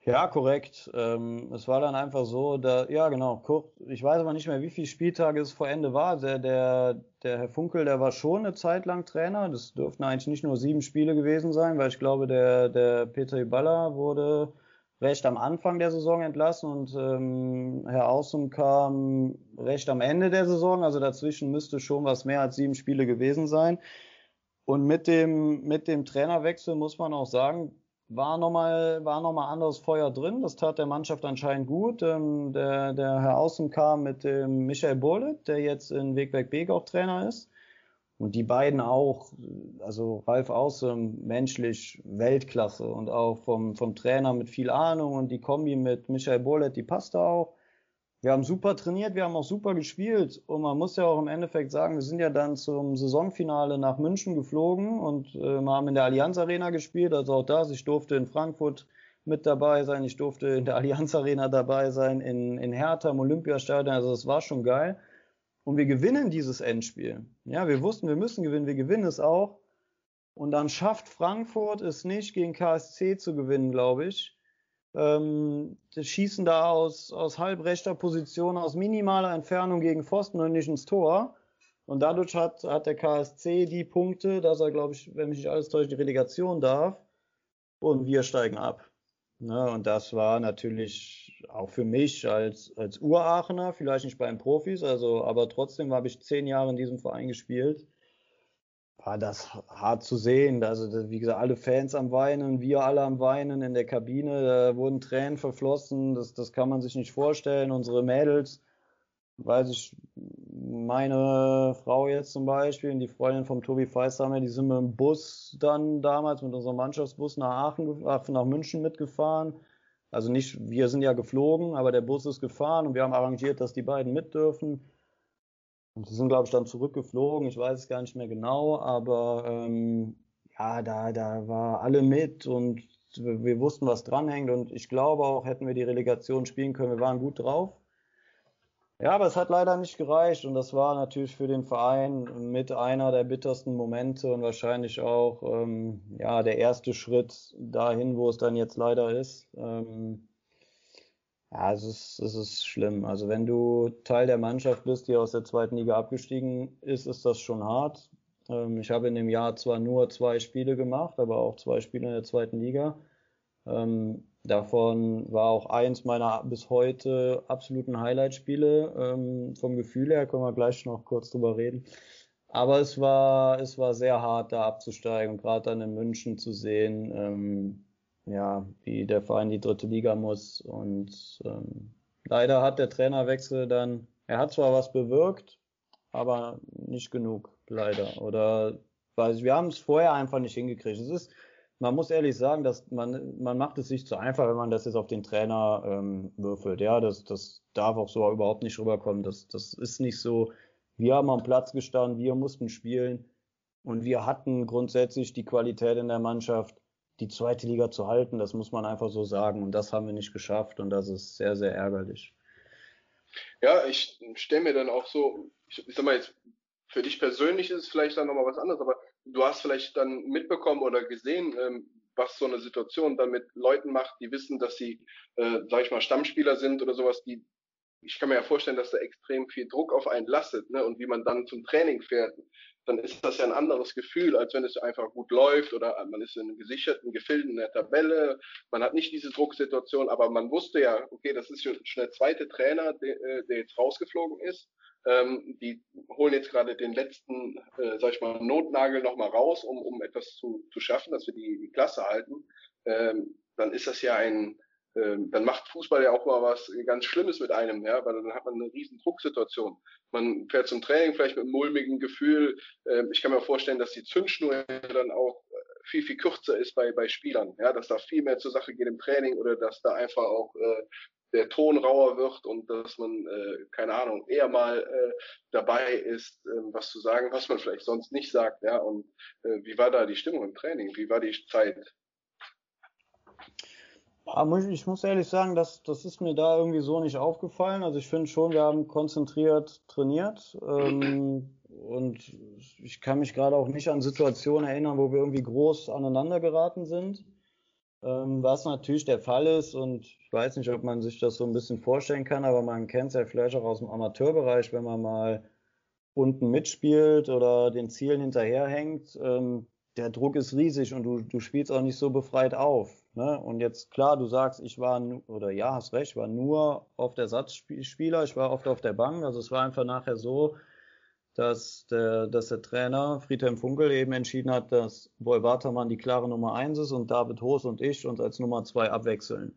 Ja, korrekt. Ähm, es war dann einfach so, da, ja genau, kurz, ich weiß aber nicht mehr, wie viele Spieltage es vor Ende war. Der, der, der Herr Funkel, der war schon eine Zeit lang Trainer. Das dürften eigentlich nicht nur sieben Spiele gewesen sein, weil ich glaube, der, der Peter Iballa wurde recht am Anfang der Saison entlassen und ähm, Herr Außen kam recht am Ende der Saison. Also dazwischen müsste schon was mehr als sieben Spiele gewesen sein. Und mit dem, mit dem Trainerwechsel muss man auch sagen, war nochmal, war nochmal anderes Feuer drin. Das tat der Mannschaft anscheinend gut. Ähm, der, der Herr Außen kam mit dem Michael Burlet, der jetzt in Wegberg Beek auch Trainer ist. Und die beiden auch, also Ralf Außem menschlich Weltklasse und auch vom, vom Trainer mit viel Ahnung und die Kombi mit Michael Bolet, die passte auch. Wir haben super trainiert, wir haben auch super gespielt und man muss ja auch im Endeffekt sagen, wir sind ja dann zum Saisonfinale nach München geflogen und äh, wir haben in der Allianz Arena gespielt, also auch das. Ich durfte in Frankfurt mit dabei sein, ich durfte in der Allianz Arena dabei sein, in, in Hertha im Olympiastadion, also das war schon geil und wir gewinnen dieses Endspiel. Ja, wir wussten, wir müssen gewinnen, wir gewinnen es auch. Und dann schafft Frankfurt es nicht, gegen KSC zu gewinnen, glaube ich. Ähm, das schießen da aus, aus halbrechter Position, aus minimaler Entfernung gegen Pfosten und nicht ins Tor. Und dadurch hat, hat der KSC die Punkte, dass er, glaube ich, wenn mich nicht alles täuscht, die Relegation darf. Und wir steigen ab. Ne, und das war natürlich auch für mich als, als Uraachener, vielleicht nicht bei den Profis, also, aber trotzdem habe ich zehn Jahre in diesem Verein gespielt. War das hart zu sehen. Also, wie gesagt, alle Fans am Weinen, wir alle am Weinen in der Kabine, da wurden Tränen verflossen, das, das kann man sich nicht vorstellen. Unsere Mädels, weiß ich, meine Frau jetzt zum Beispiel und die Freundin vom Tobi Feistheimer, die sind mit dem Bus dann damals mit unserem Mannschaftsbus nach Aachen, nach München mitgefahren. Also nicht, wir sind ja geflogen, aber der Bus ist gefahren und wir haben arrangiert, dass die beiden mit dürfen. Und sie sind, glaube ich, dann zurückgeflogen. Ich weiß es gar nicht mehr genau, aber ähm, ja, da, da war alle mit und wir wussten, was dranhängt. Und ich glaube auch, hätten wir die Relegation spielen können, wir waren gut drauf. Ja, aber es hat leider nicht gereicht und das war natürlich für den Verein mit einer der bittersten Momente und wahrscheinlich auch ähm, ja der erste Schritt dahin, wo es dann jetzt leider ist. Ähm, ja, es ist, es ist schlimm. Also wenn du Teil der Mannschaft bist, die aus der zweiten Liga abgestiegen ist, ist das schon hart. Ähm, ich habe in dem Jahr zwar nur zwei Spiele gemacht, aber auch zwei Spiele in der zweiten Liga. Ähm, Davon war auch eins meiner bis heute absoluten Highlight-Spiele. Ähm, vom Gefühl her können wir gleich noch kurz drüber reden. Aber es war, es war sehr hart, da abzusteigen und gerade dann in München zu sehen, ähm, ja, wie der Verein die dritte Liga muss. Und ähm, leider hat der Trainerwechsel dann, er hat zwar was bewirkt, aber nicht genug, leider. Oder weiß ich, wir haben es vorher einfach nicht hingekriegt. Es ist, man muss ehrlich sagen, dass man, man macht es sich zu einfach, wenn man das jetzt auf den Trainer ähm, würfelt. Ja, das, das darf auch so überhaupt nicht rüberkommen. Das, das ist nicht so. Wir haben am Platz gestanden, wir mussten spielen und wir hatten grundsätzlich die Qualität in der Mannschaft, die zweite Liga zu halten. Das muss man einfach so sagen. Und das haben wir nicht geschafft und das ist sehr, sehr ärgerlich. Ja, ich stelle mir dann auch so, ich, ich sag mal jetzt, für dich persönlich ist es vielleicht dann nochmal was anderes, aber du hast vielleicht dann mitbekommen oder gesehen, ähm, was so eine Situation dann mit Leuten macht, die wissen, dass sie, äh, sag ich mal, Stammspieler sind oder sowas, die, ich kann mir ja vorstellen, dass da extrem viel Druck auf einen lastet, ne? Und wie man dann zum Training fährt, dann ist das ja ein anderes Gefühl, als wenn es einfach gut läuft oder man ist in gesicherten Gefilden in der Tabelle. Man hat nicht diese Drucksituation, aber man wusste ja, okay, das ist schon der zweite Trainer, der, äh, der jetzt rausgeflogen ist. Ähm, die holen jetzt gerade den letzten, äh, sag ich mal, Notnagel nochmal raus, um, um etwas zu, zu schaffen, dass wir die, die Klasse halten. Ähm, dann ist das ja ein, ähm, dann macht Fußball ja auch mal was ganz Schlimmes mit einem, ja, weil dann hat man eine riesen Drucksituation. Man fährt zum Training vielleicht mit einem mulmigen Gefühl. Ähm, ich kann mir vorstellen, dass die Zündschnur dann auch viel, viel kürzer ist bei, bei Spielern, ja, dass da viel mehr zur Sache geht im Training oder dass da einfach auch äh, der Ton rauer wird und dass man, äh, keine Ahnung, eher mal äh, dabei ist, äh, was zu sagen, was man vielleicht sonst nicht sagt. Ja? Und äh, wie war da die Stimmung im Training? Wie war die Zeit? Ich muss ehrlich sagen, das, das ist mir da irgendwie so nicht aufgefallen. Also ich finde schon, wir haben konzentriert trainiert. Ähm, und ich kann mich gerade auch nicht an Situationen erinnern, wo wir irgendwie groß aneinander geraten sind. Ähm, was natürlich der Fall ist, und ich weiß nicht, ob man sich das so ein bisschen vorstellen kann, aber man kennt es ja vielleicht auch aus dem Amateurbereich, wenn man mal unten mitspielt oder den Zielen hinterherhängt. Ähm, der Druck ist riesig und du, du spielst auch nicht so befreit auf. Ne? Und jetzt klar, du sagst, ich war, oder ja, hast recht, ich war nur auf der Satzspieler, ich war oft auf der Bank. Also es war einfach nachher so, dass der, dass der Trainer Friedhelm Funkel eben entschieden hat, dass Boy Watermann die klare Nummer eins ist und David Hoos und ich uns als Nummer zwei abwechseln.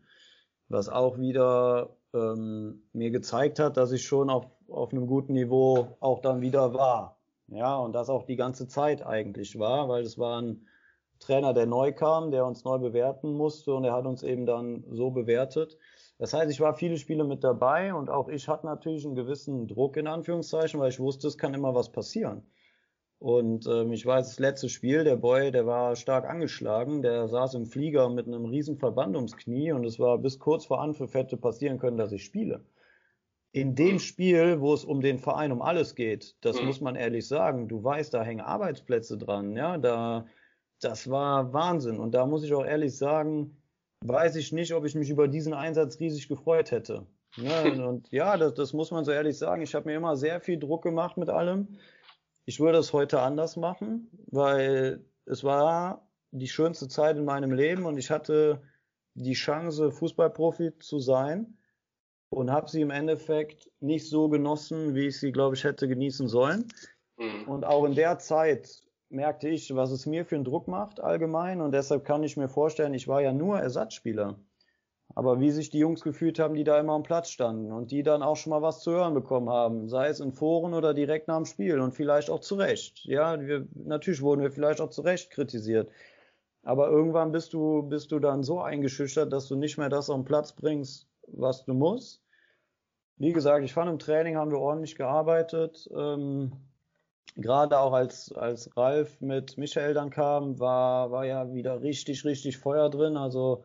Was auch wieder ähm, mir gezeigt hat, dass ich schon auf, auf einem guten Niveau auch dann wieder war. Ja, und das auch die ganze Zeit eigentlich war, weil es war ein Trainer, der neu kam, der uns neu bewerten musste und er hat uns eben dann so bewertet. Das heißt, ich war viele Spiele mit dabei und auch ich hatte natürlich einen gewissen Druck in Anführungszeichen, weil ich wusste, es kann immer was passieren. Und ähm, ich weiß, das letzte Spiel, der Boy, der war stark angeschlagen, der saß im Flieger mit einem riesen Verband ums Knie und es war bis kurz vor Anpfiff hätte passieren können, dass ich spiele. In dem Spiel, wo es um den Verein, um alles geht, das mhm. muss man ehrlich sagen, du weißt, da hängen Arbeitsplätze dran, ja, da, das war Wahnsinn. Und da muss ich auch ehrlich sagen, weiß ich nicht, ob ich mich über diesen Einsatz riesig gefreut hätte. Ne? Und ja, das, das muss man so ehrlich sagen. Ich habe mir immer sehr viel Druck gemacht mit allem. Ich würde es heute anders machen, weil es war die schönste Zeit in meinem Leben und ich hatte die Chance, Fußballprofi zu sein und habe sie im Endeffekt nicht so genossen, wie ich sie, glaube ich, hätte genießen sollen. Mhm. Und auch in der Zeit merkte ich, was es mir für einen Druck macht allgemein und deshalb kann ich mir vorstellen, ich war ja nur Ersatzspieler. Aber wie sich die Jungs gefühlt haben, die da immer am Platz standen und die dann auch schon mal was zu hören bekommen haben, sei es in Foren oder direkt nach dem Spiel und vielleicht auch zu Recht. Ja, wir, natürlich wurden wir vielleicht auch zu Recht kritisiert. Aber irgendwann bist du, bist du dann so eingeschüchtert, dass du nicht mehr das auf den Platz bringst, was du musst. Wie gesagt, ich fand im Training haben wir ordentlich gearbeitet. Ähm, Gerade auch als, als Ralf mit Michael dann kam, war, war ja wieder richtig, richtig Feuer drin. Also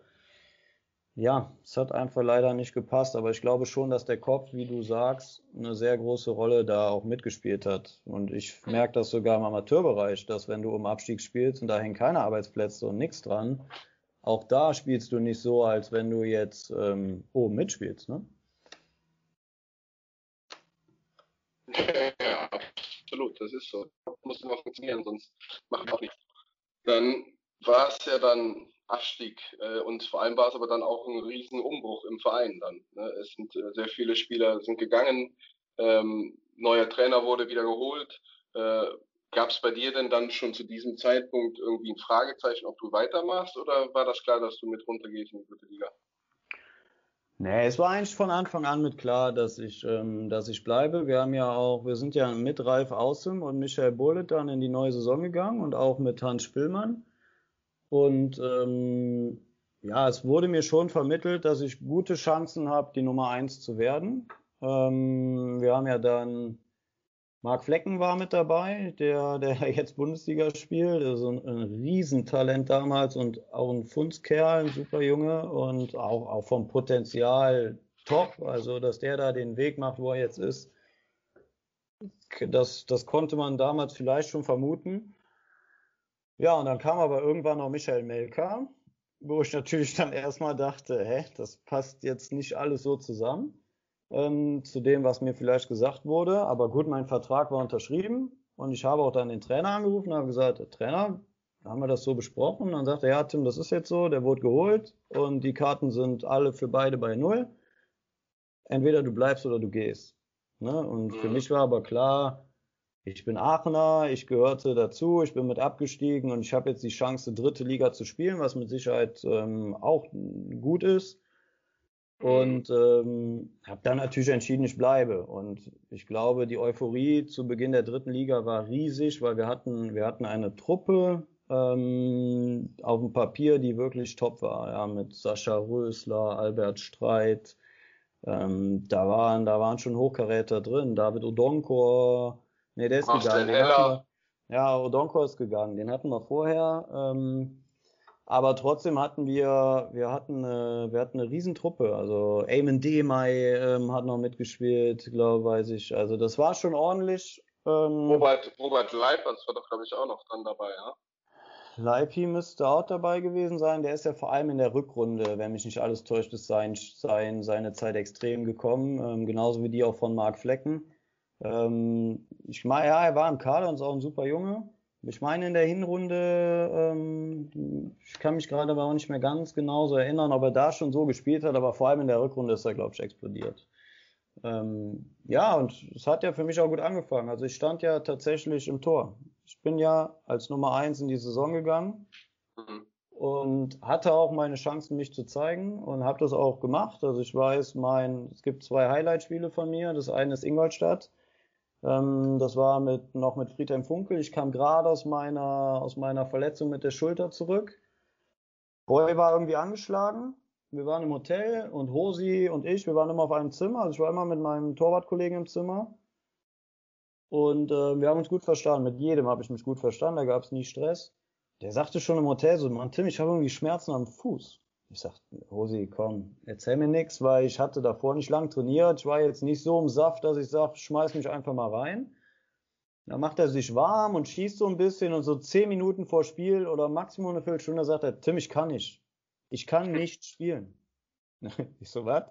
ja, es hat einfach leider nicht gepasst, aber ich glaube schon, dass der Kopf, wie du sagst, eine sehr große Rolle da auch mitgespielt hat. Und ich merke das sogar im Amateurbereich, dass wenn du um Abstieg spielst und da hängen keine Arbeitsplätze und nichts dran, auch da spielst du nicht so, als wenn du jetzt ähm, oben mitspielst, ne? Ja, das ist so. Muss immer funktionieren, sonst machen wir auch nichts. Dann war es ja dann Abstieg. Äh, und vor allem war es aber dann auch ein Riesenumbruch im Verein dann. Ne? Es sind äh, sehr viele Spieler sind gegangen, ähm, neuer Trainer wurde wieder geholt. Äh, Gab es bei dir denn dann schon zu diesem Zeitpunkt irgendwie ein Fragezeichen, ob du weitermachst oder war das klar, dass du mit runtergehst in die dritte Liga? Nee, es war eigentlich von Anfang an mit klar, dass ich, ähm, dass ich bleibe. Wir haben ja auch, wir sind ja mit Ralf Außem und Michael Bullet dann in die neue Saison gegangen und auch mit Hans Spillmann. Und ähm, ja, es wurde mir schon vermittelt, dass ich gute Chancen habe, die Nummer eins zu werden. Ähm, wir haben ja dann Marc Flecken war mit dabei, der, der jetzt Bundesliga spielt, also ein, ein Riesentalent damals und auch ein Fundskerl, ein super Junge und auch, auch vom Potenzial top. Also, dass der da den Weg macht, wo er jetzt ist, das, das konnte man damals vielleicht schon vermuten. Ja, und dann kam aber irgendwann noch Michael Melker, wo ich natürlich dann erstmal dachte, hä, das passt jetzt nicht alles so zusammen ähm, zu dem, was mir vielleicht gesagt wurde. Aber gut, mein Vertrag war unterschrieben und ich habe auch dann den Trainer angerufen und habe gesagt, Trainer, haben wir das so besprochen? Und dann sagte er, ja, Tim, das ist jetzt so, der wurde geholt und die Karten sind alle für beide bei Null. Entweder du bleibst oder du gehst. Ne? Und für mhm. mich war aber klar, ich bin Aachener, ich gehörte dazu, ich bin mit abgestiegen und ich habe jetzt die Chance, dritte Liga zu spielen, was mit Sicherheit ähm, auch gut ist. Und ähm, habe dann natürlich entschieden, ich bleibe. Und ich glaube, die Euphorie zu Beginn der dritten Liga war riesig, weil wir hatten, wir hatten eine Truppe ähm, auf dem Papier, die wirklich top war, ja, mit Sascha Rösler, Albert Streit. Ähm, da waren, da waren schon Hochkaräter drin, David Odonkor, Nee, der ist Ach, gegangen. Ja, Odonkor ist gegangen. Den hatten wir vorher. Ähm, aber trotzdem hatten wir, wir hatten eine, wir hatten eine Riesentruppe. Also Eamon Demay ähm, hat noch mitgespielt, glaube weiß ich. Also das war schon ordentlich. Ähm, Robert, Robert Leipers war doch, glaube ich, auch noch dran dabei, ja? Leipi müsste auch dabei gewesen sein. Der ist ja vor allem in der Rückrunde, wenn mich nicht alles täuscht, ist sein, sein, seine Zeit extrem gekommen. Ähm, genauso wie die auch von Marc Flecken. Ähm, ich meine, ja, er war im Kader und ist auch ein super Junge. Ich meine in der Hinrunde, ähm, ich kann mich gerade aber auch nicht mehr ganz genau so erinnern, ob er da schon so gespielt hat, aber vor allem in der Rückrunde ist er, glaube ich, explodiert. Ähm, ja, und es hat ja für mich auch gut angefangen. Also ich stand ja tatsächlich im Tor. Ich bin ja als Nummer eins in die Saison gegangen mhm. und hatte auch meine Chancen, mich zu zeigen und habe das auch gemacht. Also ich weiß, mein, es gibt zwei Highlight-Spiele von mir. Das eine ist Ingolstadt ähm, das war mit, noch mit Friedhelm Funkel. Ich kam gerade aus meiner, aus meiner Verletzung mit der Schulter zurück. Roy war irgendwie angeschlagen. Wir waren im Hotel und Hosi und ich, wir waren immer auf einem Zimmer. Also ich war immer mit meinem Torwartkollegen im Zimmer. Und äh, wir haben uns gut verstanden. Mit jedem habe ich mich gut verstanden. Da gab es nie Stress. Der sagte schon im Hotel so, Mann, Tim, ich habe irgendwie Schmerzen am Fuß. Ich sag, Rosi, komm, erzähl mir nix, weil ich hatte davor nicht lang trainiert. Ich war jetzt nicht so im Saft, dass ich sag, schmeiß mich einfach mal rein. Dann macht er sich warm und schießt so ein bisschen und so zehn Minuten vor Spiel oder Maximum eine Viertelstunde sagt er, Tim, ich kann nicht. Ich kann nicht spielen. ich so, was?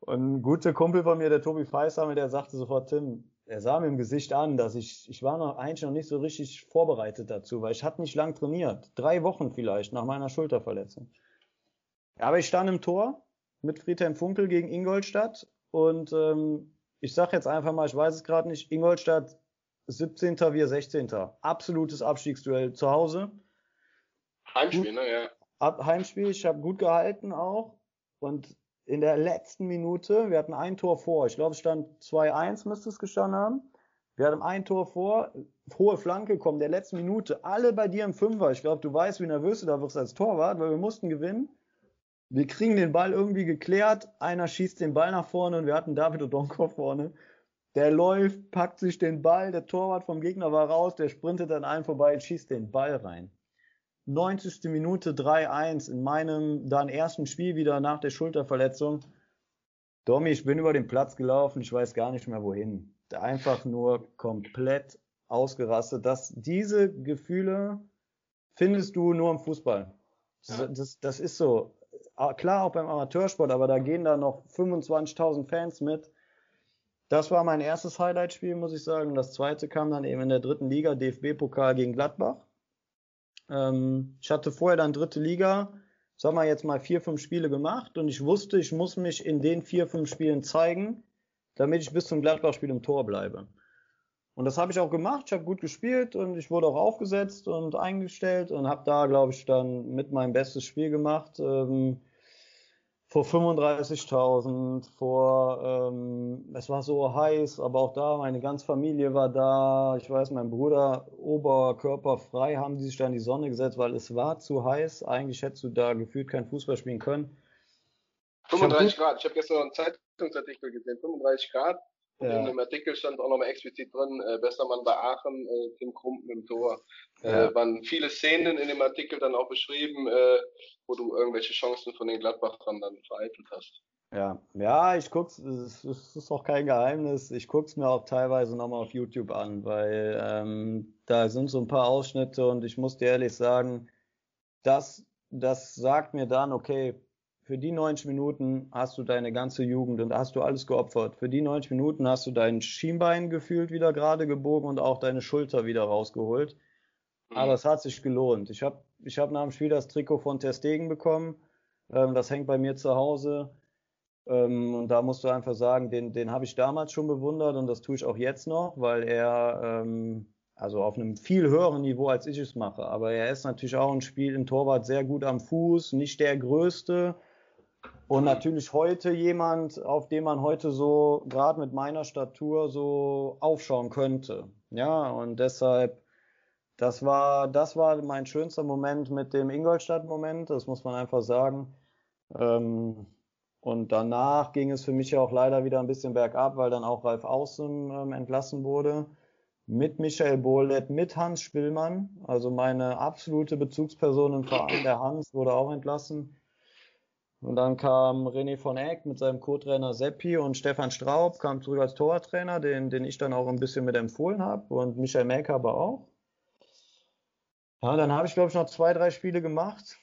Und ein guter Kumpel von mir, der Tobi Feishammer, der sagte sofort, Tim, er sah mir im Gesicht an, dass ich, ich war noch eigentlich noch nicht so richtig vorbereitet dazu, weil ich hatte nicht lang trainiert. Drei Wochen vielleicht nach meiner Schulterverletzung. Aber ich stand im Tor mit Friedhelm Funkel gegen Ingolstadt und ähm, ich sage jetzt einfach mal, ich weiß es gerade nicht, Ingolstadt 17. wir 16. Absolutes Abstiegsduell zu Hause. Heimspiel, ne? Ja. Ab, Heimspiel, ich habe gut gehalten auch. Und in der letzten Minute, wir hatten ein Tor vor, ich glaube es stand 2-1, müsste es gestanden haben. Wir hatten ein Tor vor, hohe Flanke, kommen der letzten Minute, alle bei dir im Fünfer. Ich glaube, du weißt, wie nervös du da wirst als Torwart, weil wir mussten gewinnen. Wir kriegen den Ball irgendwie geklärt, einer schießt den Ball nach vorne und wir hatten David Odonko vorne. Der läuft, packt sich den Ball, der Torwart vom Gegner war raus, der sprintet an allen vorbei und schießt den Ball rein. 90. Minute 3-1 in meinem dann ersten Spiel wieder nach der Schulterverletzung. Domi, ich bin über den Platz gelaufen, ich weiß gar nicht mehr wohin. Einfach nur komplett ausgerastet. Das, diese Gefühle findest du nur im Fußball. Das, das, das ist so. Ah, klar, auch beim Amateursport, aber da gehen da noch 25.000 Fans mit. Das war mein erstes Highlight-Spiel, muss ich sagen. Das zweite kam dann eben in der dritten Liga, DFB-Pokal gegen Gladbach. Ähm, ich hatte vorher dann dritte Liga, sagen wir jetzt mal vier, fünf Spiele gemacht und ich wusste, ich muss mich in den vier, fünf Spielen zeigen, damit ich bis zum Gladbach-Spiel im Tor bleibe. Und das habe ich auch gemacht. Ich habe gut gespielt und ich wurde auch aufgesetzt und eingestellt und habe da, glaube ich, dann mit mein bestes Spiel gemacht. Ähm, vor 35.000, vor, ähm, es war so heiß, aber auch da, meine ganze Familie war da. Ich weiß, mein Bruder, oberkörperfrei, haben die sich da in die Sonne gesetzt, weil es war zu heiß. Eigentlich hättest du da gefühlt kein Fußball spielen können. 35 Grad, ich habe gestern einen Zeitungsartikel gesehen, 35 Grad. Und ja. in dem Artikel stand auch nochmal explizit drin, äh, bester Mann bei Aachen, äh, Tim Krumpen im Tor. Äh, ja. waren viele Szenen in dem Artikel dann auch beschrieben, äh, wo du irgendwelche Chancen von den Gladbachern dann vereitelt hast. Ja, ja, ich guck's, es ist auch kein Geheimnis, ich guck's mir auch teilweise nochmal auf YouTube an, weil ähm, da sind so ein paar Ausschnitte und ich muss dir ehrlich sagen, das, das sagt mir dann, okay, für die 90 Minuten hast du deine ganze Jugend und hast du alles geopfert. Für die 90 Minuten hast du dein Schienbein gefühlt wieder gerade gebogen und auch deine Schulter wieder rausgeholt. Mhm. Aber es hat sich gelohnt. Ich habe ich hab nach dem Spiel das Trikot von Ter Stegen bekommen. Ähm, das hängt bei mir zu Hause. Ähm, und da musst du einfach sagen, den, den habe ich damals schon bewundert und das tue ich auch jetzt noch, weil er ähm, also auf einem viel höheren Niveau als ich es mache. Aber er ist natürlich auch ein Spiel im Torwart sehr gut am Fuß, nicht der größte, und natürlich heute jemand, auf den man heute so, gerade mit meiner Statur, so aufschauen könnte. Ja, und deshalb, das war, das war mein schönster Moment mit dem Ingolstadt-Moment, das muss man einfach sagen. Ähm, und danach ging es für mich auch leider wieder ein bisschen bergab, weil dann auch Ralf Außen ähm, entlassen wurde. Mit Michael Bohlet, mit Hans Spillmann, also meine absolute Bezugsperson im Verein, der Hans, wurde auch entlassen. Und dann kam René von Eck mit seinem Co-Trainer Seppi und Stefan Straub kam zurück als Torwarttrainer, den, den ich dann auch ein bisschen mit empfohlen habe und Michael Melker aber auch. Ja, dann habe ich, glaube ich, noch zwei, drei Spiele gemacht,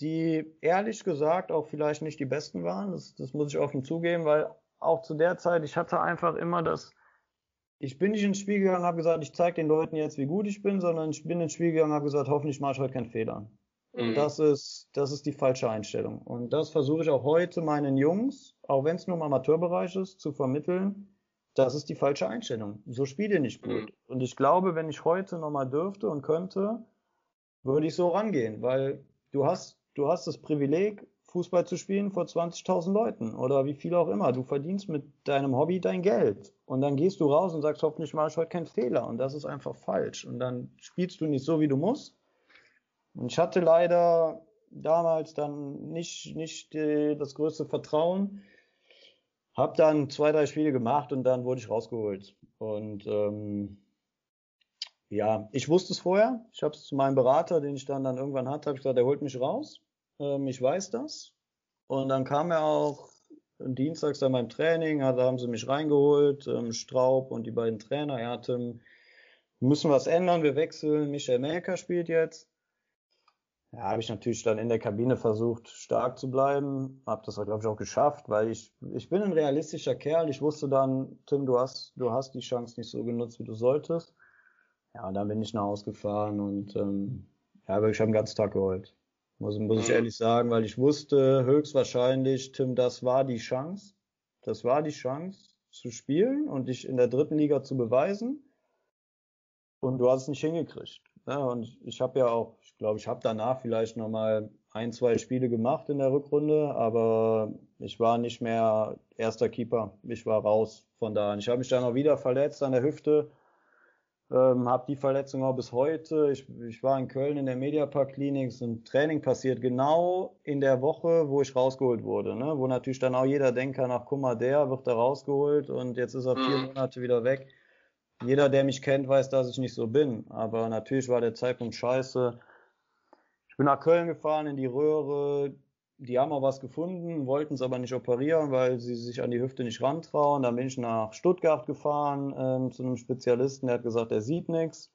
die ehrlich gesagt auch vielleicht nicht die besten waren. Das, das muss ich offen zugeben, weil auch zu der Zeit, ich hatte einfach immer das, ich bin nicht ins Spiel gegangen, habe gesagt, ich zeige den Leuten jetzt, wie gut ich bin, sondern ich bin ins Spiel gegangen, habe gesagt, hoffentlich mache ich heute keinen Fehler. Und mhm. das ist, das ist die falsche Einstellung. Und das versuche ich auch heute meinen Jungs, auch wenn es nur im Amateurbereich ist, zu vermitteln. Das ist die falsche Einstellung. So spielt ihr nicht gut. Mhm. Und ich glaube, wenn ich heute nochmal dürfte und könnte, würde ich so rangehen, weil du hast, du hast das Privileg, Fußball zu spielen vor 20.000 Leuten oder wie viel auch immer. Du verdienst mit deinem Hobby dein Geld. Und dann gehst du raus und sagst, hoffentlich mache ich heute keinen Fehler. Und das ist einfach falsch. Und dann spielst du nicht so, wie du musst und ich hatte leider damals dann nicht, nicht die, das größte Vertrauen. Hab dann zwei, drei Spiele gemacht und dann wurde ich rausgeholt. Und ähm, ja, ich wusste es vorher. Ich habe es zu meinem Berater, den ich dann, dann irgendwann hatte, habe ich gesagt, er holt mich raus. Ähm, ich weiß das. Und dann kam er auch dienstags an meinem Training, da haben sie mich reingeholt, ähm, Straub und die beiden Trainer. Er hatte, müssen was ändern, wir wechseln. Michael Melker spielt jetzt. Ja, habe ich natürlich dann in der Kabine versucht, stark zu bleiben. Habe das, glaube ich, auch geschafft, weil ich, ich bin ein realistischer Kerl. Ich wusste dann, Tim, du hast, du hast die Chance nicht so genutzt, wie du solltest. Ja, und dann bin ich nach Hause gefahren und ähm, ja, aber ich habe den ganzen Tag geheult. Muss, muss ich mhm. ehrlich sagen, weil ich wusste höchstwahrscheinlich, Tim, das war die Chance. Das war die Chance zu spielen und dich in der dritten Liga zu beweisen. Und du hast es nicht hingekriegt. Ja, und ich habe ja auch, ich glaube, ich habe danach vielleicht nochmal ein, zwei Spiele gemacht in der Rückrunde, aber ich war nicht mehr erster Keeper. Ich war raus von da. Ich habe mich dann auch wieder verletzt an der Hüfte ähm, habe die Verletzung auch bis heute. Ich, ich war in Köln in der Mediapark Klinik, ist ein Training passiert, genau in der Woche, wo ich rausgeholt wurde. Ne? Wo natürlich dann auch jeder denkt kann, ach guck mal, der wird da rausgeholt und jetzt ist er vier mhm. Monate wieder weg. Jeder, der mich kennt, weiß, dass ich nicht so bin. Aber natürlich war der Zeitpunkt scheiße. Ich bin nach Köln gefahren in die Röhre die haben auch was gefunden, wollten es aber nicht operieren, weil sie sich an die Hüfte nicht rantrauen. Dann bin ich nach Stuttgart gefahren ähm, zu einem Spezialisten, der hat gesagt, er sieht nichts.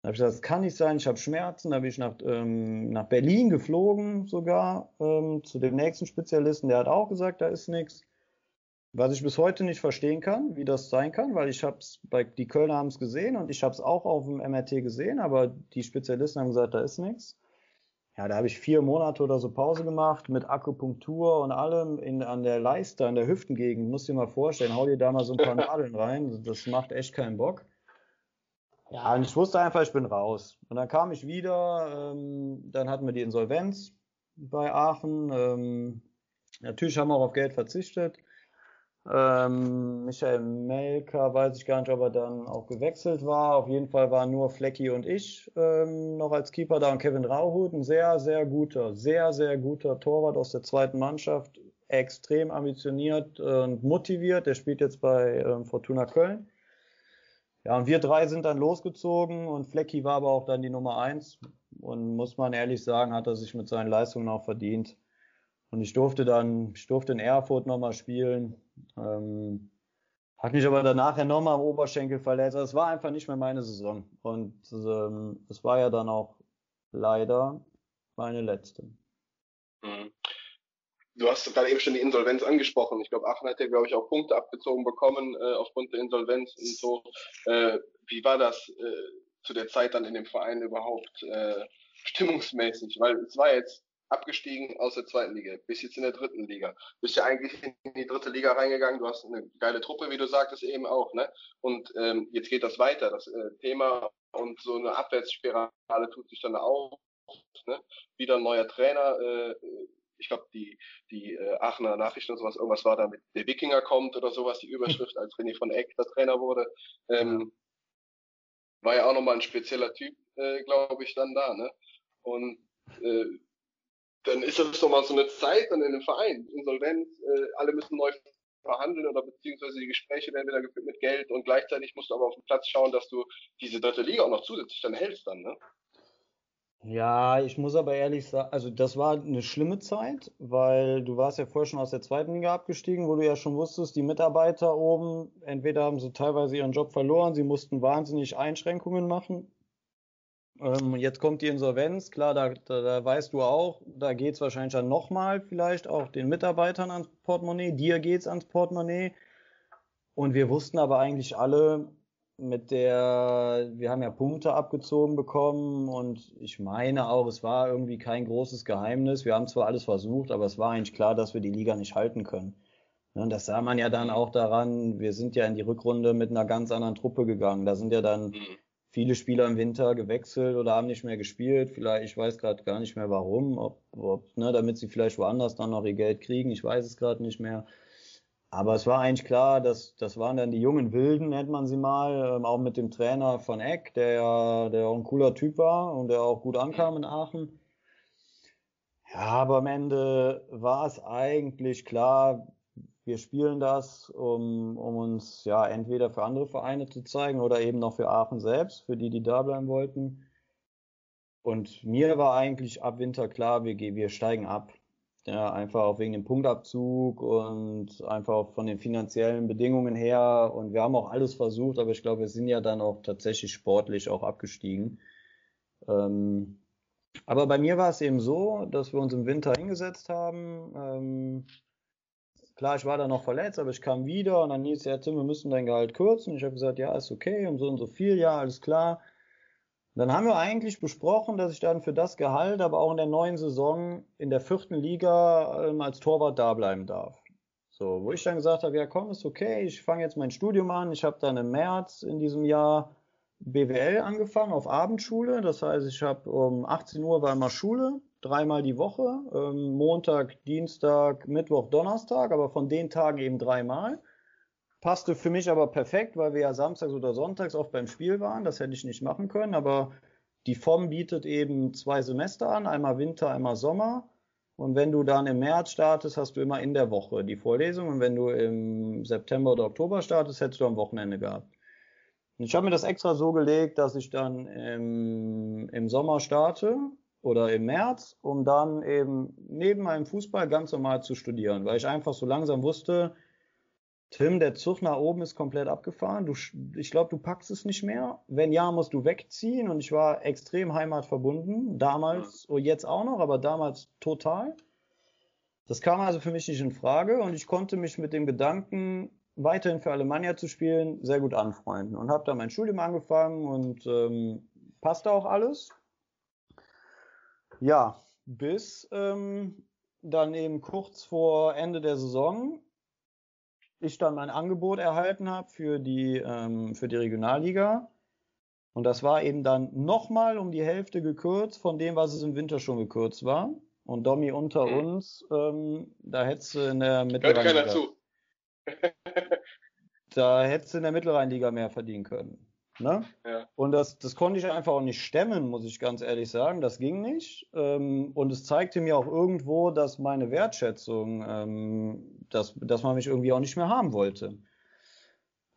Dann habe ich gesagt, das kann nicht sein, ich habe Schmerzen. Dann bin ich nach, ähm, nach Berlin geflogen sogar ähm, zu dem nächsten Spezialisten, der hat auch gesagt, da ist nichts. Was ich bis heute nicht verstehen kann, wie das sein kann, weil ich habe es bei die Kölner haben es gesehen und ich habe es auch auf dem MRT gesehen, aber die Spezialisten haben gesagt, da ist nichts ja, da habe ich vier Monate oder so Pause gemacht mit Akupunktur und allem in, an der Leiste, an der Hüftengegend. Musst dir mal vorstellen, hau dir da mal so ein paar Nadeln rein. Das macht echt keinen Bock. Ja, und ich wusste einfach, ich bin raus. Und dann kam ich wieder, ähm, dann hatten wir die Insolvenz bei Aachen. Ähm, natürlich haben wir auch auf Geld verzichtet. Ähm, Michael Melker, weiß ich gar nicht, ob er dann auch gewechselt war. Auf jeden Fall waren nur Flecki und ich ähm, noch als Keeper da und Kevin Rauhut, ein sehr, sehr guter, sehr, sehr guter Torwart aus der zweiten Mannschaft. Extrem ambitioniert und motiviert. Der spielt jetzt bei ähm, Fortuna Köln. Ja, und wir drei sind dann losgezogen und Flecki war aber auch dann die Nummer eins. Und muss man ehrlich sagen, hat er sich mit seinen Leistungen auch verdient. Und ich durfte dann, ich durfte in Erfurt nochmal spielen. Ähm, hat mich aber danach nochmal am Oberschenkel verletzt. Also es war einfach nicht mehr meine Saison. Und ähm, es war ja dann auch leider meine letzte. Mhm. Du hast gerade eben schon die Insolvenz angesprochen. Ich glaube, Aachen hat ja, glaube ich, auch Punkte abgezogen bekommen äh, aufgrund der Insolvenz und so. Äh, wie war das äh, zu der Zeit dann in dem Verein überhaupt äh, stimmungsmäßig? Weil es war jetzt abgestiegen aus der zweiten Liga, bist jetzt in der dritten Liga. Bist ja eigentlich in die dritte Liga reingegangen, du hast eine geile Truppe, wie du sagtest eben auch, ne? Und ähm, jetzt geht das weiter, das äh, Thema und so eine Abwärtsspirale tut sich dann auf, ne? Wieder ein neuer Trainer, äh, ich glaube, die, die äh, Aachener Nachrichten und sowas, irgendwas war da mit der Wikinger kommt oder sowas, die Überschrift, als René von Eck der Trainer wurde. Ähm, war ja auch nochmal ein spezieller Typ, äh, glaube ich, dann da, ne? Und äh, dann ist das doch mal so eine Zeit dann in einem Verein, Insolvenz, äh, alle müssen neu verhandeln oder beziehungsweise die Gespräche werden wieder geführt mit Geld und gleichzeitig musst du aber auf den Platz schauen, dass du diese dritte Liga auch noch zusätzlich dann hältst dann, ne? Ja, ich muss aber ehrlich sagen, also das war eine schlimme Zeit, weil du warst ja vorher schon aus der zweiten Liga abgestiegen, wo du ja schon wusstest, die Mitarbeiter oben, entweder haben sie teilweise ihren Job verloren, sie mussten wahnsinnig Einschränkungen machen ähm, jetzt kommt die Insolvenz, klar, da, da, da weißt du auch, da geht es wahrscheinlich dann nochmal vielleicht auch den Mitarbeitern ans Portemonnaie, dir geht es ans Portemonnaie. Und wir wussten aber eigentlich alle, mit der, wir haben ja Punkte abgezogen bekommen und ich meine auch, es war irgendwie kein großes Geheimnis. Wir haben zwar alles versucht, aber es war eigentlich klar, dass wir die Liga nicht halten können. Und das sah man ja dann auch daran, wir sind ja in die Rückrunde mit einer ganz anderen Truppe gegangen. Da sind ja dann mhm viele Spieler im Winter gewechselt oder haben nicht mehr gespielt. Vielleicht, ich weiß gerade gar nicht mehr warum, ob, ob, ne, damit sie vielleicht woanders dann noch ihr Geld kriegen. Ich weiß es gerade nicht mehr. Aber es war eigentlich klar, dass das waren dann die jungen Wilden, nennt man sie mal, ähm, auch mit dem Trainer von Eck, der ja der auch ein cooler Typ war und der auch gut ankam in Aachen. Ja, aber am Ende war es eigentlich klar, wir spielen das, um, um uns ja entweder für andere Vereine zu zeigen oder eben noch für Aachen selbst, für die, die da bleiben wollten. Und mir war eigentlich ab Winter klar, wir, wir steigen ab. Ja, einfach auch wegen dem Punktabzug und einfach von den finanziellen Bedingungen her. Und wir haben auch alles versucht, aber ich glaube, wir sind ja dann auch tatsächlich sportlich auch abgestiegen. Ähm, aber bei mir war es eben so, dass wir uns im Winter hingesetzt haben. Ähm, Klar, ich war da noch verletzt, aber ich kam wieder und dann hieß ja, Tim, wir müssen dein Gehalt kürzen. Ich habe gesagt, ja, ist okay, um so und so viel, ja, alles klar. Und dann haben wir eigentlich besprochen, dass ich dann für das Gehalt, aber auch in der neuen Saison in der vierten Liga ähm, als Torwart da bleiben darf. So, wo ich dann gesagt habe, ja komm, ist okay, ich fange jetzt mein Studium an. Ich habe dann im März in diesem Jahr BWL angefangen auf Abendschule. Das heißt, ich habe um 18 Uhr war immer Schule, dreimal die Woche, ähm, Montag, Dienstag, Mittwoch, Donnerstag, aber von den Tagen eben dreimal. Passte für mich aber perfekt, weil wir ja samstags oder sonntags oft beim Spiel waren. Das hätte ich nicht machen können, aber die FOM bietet eben zwei Semester an, einmal Winter, einmal Sommer. Und wenn du dann im März startest, hast du immer in der Woche die Vorlesung. Und wenn du im September oder Oktober startest, hättest du am Wochenende gehabt. Und ich habe mir das extra so gelegt, dass ich dann im, im Sommer starte oder im März, um dann eben neben meinem Fußball ganz normal zu studieren, weil ich einfach so langsam wusste, Tim, der Zug nach oben ist komplett abgefahren. Du, ich glaube, du packst es nicht mehr. Wenn ja, musst du wegziehen. Und ich war extrem heimatverbunden. Damals, und jetzt auch noch, aber damals total. Das kam also für mich nicht in Frage. Und ich konnte mich mit dem Gedanken, weiterhin für Alemannia zu spielen, sehr gut anfreunden. Und habe da mein Studium angefangen und ähm, passte auch alles. Ja, bis ähm, dann eben kurz vor Ende der Saison ich dann mein Angebot erhalten habe für die, ähm, für die Regionalliga. Und das war eben dann nochmal um die Hälfte gekürzt von dem, was es im Winter schon gekürzt war. Und Domi unter mhm. uns, ähm, da hättest du in der Mittelrheinliga. da hättest du in der Mittelrheinliga mehr verdienen können. Ne? Ja. Und das, das konnte ich einfach auch nicht stemmen, muss ich ganz ehrlich sagen. Das ging nicht. Ähm, und es zeigte mir auch irgendwo, dass meine Wertschätzung, ähm, dass, dass man mich irgendwie auch nicht mehr haben wollte.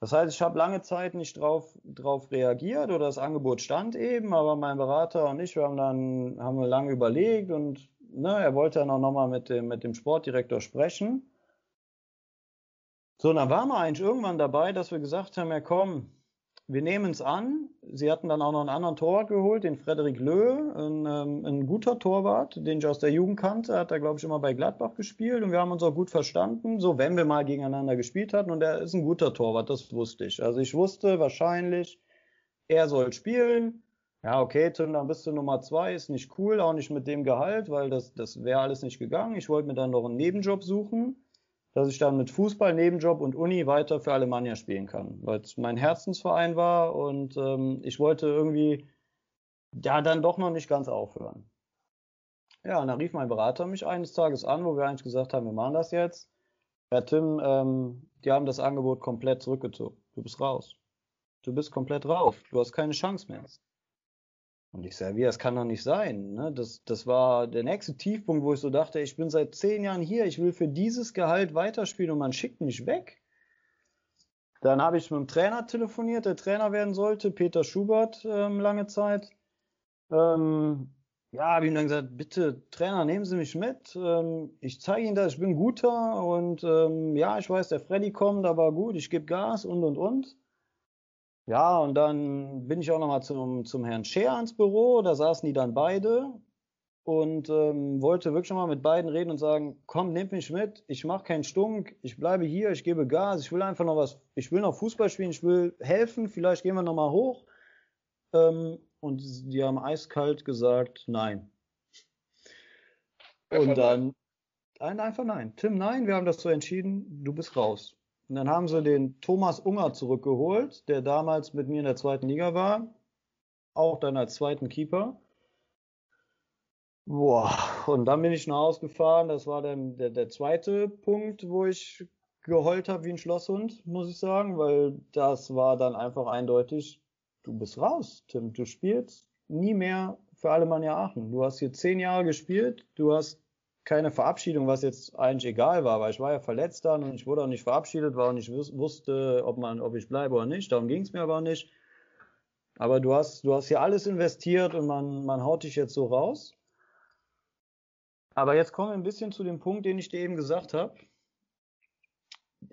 Das heißt, ich habe lange Zeit nicht drauf, drauf reagiert oder das Angebot stand eben, aber mein Berater und ich, wir haben dann haben wir lange überlegt und ne, er wollte dann auch nochmal mit dem, mit dem Sportdirektor sprechen. So, und dann waren wir eigentlich irgendwann dabei, dass wir gesagt haben, ja komm, wir nehmen es an. Sie hatten dann auch noch einen anderen Torwart geholt, den Frederik Löh, ein, ähm, ein guter Torwart, den ich aus der Jugend kannte. Hat er, glaube ich, immer bei Gladbach gespielt und wir haben uns auch gut verstanden, so wenn wir mal gegeneinander gespielt hatten. Und er ist ein guter Torwart, das wusste ich. Also ich wusste wahrscheinlich, er soll spielen. Ja, okay, Tim, dann bist du Nummer zwei, ist nicht cool, auch nicht mit dem Gehalt, weil das, das wäre alles nicht gegangen. Ich wollte mir dann noch einen Nebenjob suchen dass ich dann mit Fußball, Nebenjob und Uni weiter für Alemannia spielen kann, weil es mein Herzensverein war und ähm, ich wollte irgendwie ja dann doch noch nicht ganz aufhören. Ja, und dann rief mein Berater mich eines Tages an, wo wir eigentlich gesagt haben, wir machen das jetzt. Herr Tim, ähm, die haben das Angebot komplett zurückgezogen. Du bist raus. Du bist komplett raus. Du hast keine Chance mehr. Und ich sage, wie, das kann doch nicht sein. Ne? Das, das war der nächste Tiefpunkt, wo ich so dachte, ich bin seit zehn Jahren hier, ich will für dieses Gehalt weiterspielen und man schickt mich weg. Dann habe ich mit dem Trainer telefoniert, der Trainer werden sollte, Peter Schubert, ähm, lange Zeit. Ähm, ja, habe ihm dann gesagt, bitte Trainer, nehmen Sie mich mit. Ähm, ich zeige Ihnen das, ich bin guter und ähm, ja, ich weiß, der Freddy kommt, aber gut, ich gebe Gas und und und. Ja, und dann bin ich auch nochmal zum, zum Herrn Scher ins Büro, da saßen die dann beide und ähm, wollte wirklich mal mit beiden reden und sagen, komm, nehmt mich mit, ich mache keinen Stunk, ich bleibe hier, ich gebe Gas, ich will einfach noch was, ich will noch Fußball spielen, ich will helfen, vielleicht gehen wir nochmal hoch. Ähm, und die haben eiskalt gesagt, nein. Und dann, nein, einfach nein. Tim, nein, wir haben das so entschieden, du bist raus. Und dann haben sie den Thomas Unger zurückgeholt, der damals mit mir in der zweiten Liga war. Auch dann als zweiten Keeper. Boah, und dann bin ich nach Hause gefahren. Das war dann der, der zweite Punkt, wo ich geheult habe wie ein Schlosshund, muss ich sagen, weil das war dann einfach eindeutig, du bist raus, Tim. Du spielst nie mehr für Alemannia Aachen. Du hast hier zehn Jahre gespielt, du hast keine Verabschiedung, was jetzt eigentlich egal war, weil ich war ja verletzt dann und ich wurde auch nicht verabschiedet, war auch nicht wusste, ob man, ob ich bleibe oder nicht. Darum ging es mir aber nicht. Aber du hast, du hast hier alles investiert und man, man haut dich jetzt so raus. Aber jetzt kommen wir ein bisschen zu dem Punkt, den ich dir eben gesagt habe.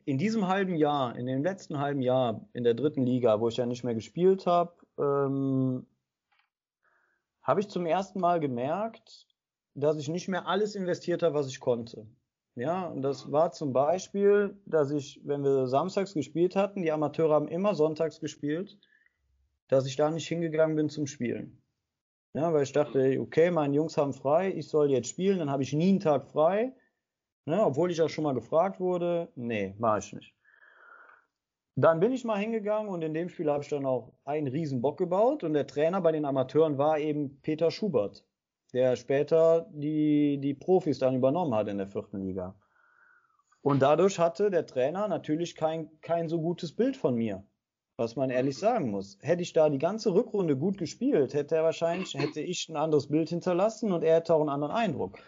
In diesem halben Jahr, in dem letzten halben Jahr in der dritten Liga, wo ich ja nicht mehr gespielt habe, ähm, habe ich zum ersten Mal gemerkt, dass ich nicht mehr alles investiert habe, was ich konnte. Ja, und das war zum Beispiel, dass ich, wenn wir samstags gespielt hatten, die Amateure haben immer sonntags gespielt, dass ich da nicht hingegangen bin zum Spielen. Ja, weil ich dachte, okay, meine Jungs haben frei, ich soll jetzt spielen, dann habe ich nie einen Tag frei. Ja, obwohl ich auch schon mal gefragt wurde, nee, mache ich nicht. dann bin ich mal hingegangen und in dem Spiel habe ich dann auch einen riesen Bock gebaut und der Trainer bei den Amateuren war eben Peter Schubert, der später die, die Profis dann übernommen hat in der vierten Liga. Und dadurch hatte der Trainer natürlich kein, kein so gutes Bild von mir, was man ehrlich sagen muss. Hätte ich da die ganze Rückrunde gut gespielt, hätte er wahrscheinlich, hätte ich ein anderes Bild hinterlassen und er hätte auch einen anderen Eindruck.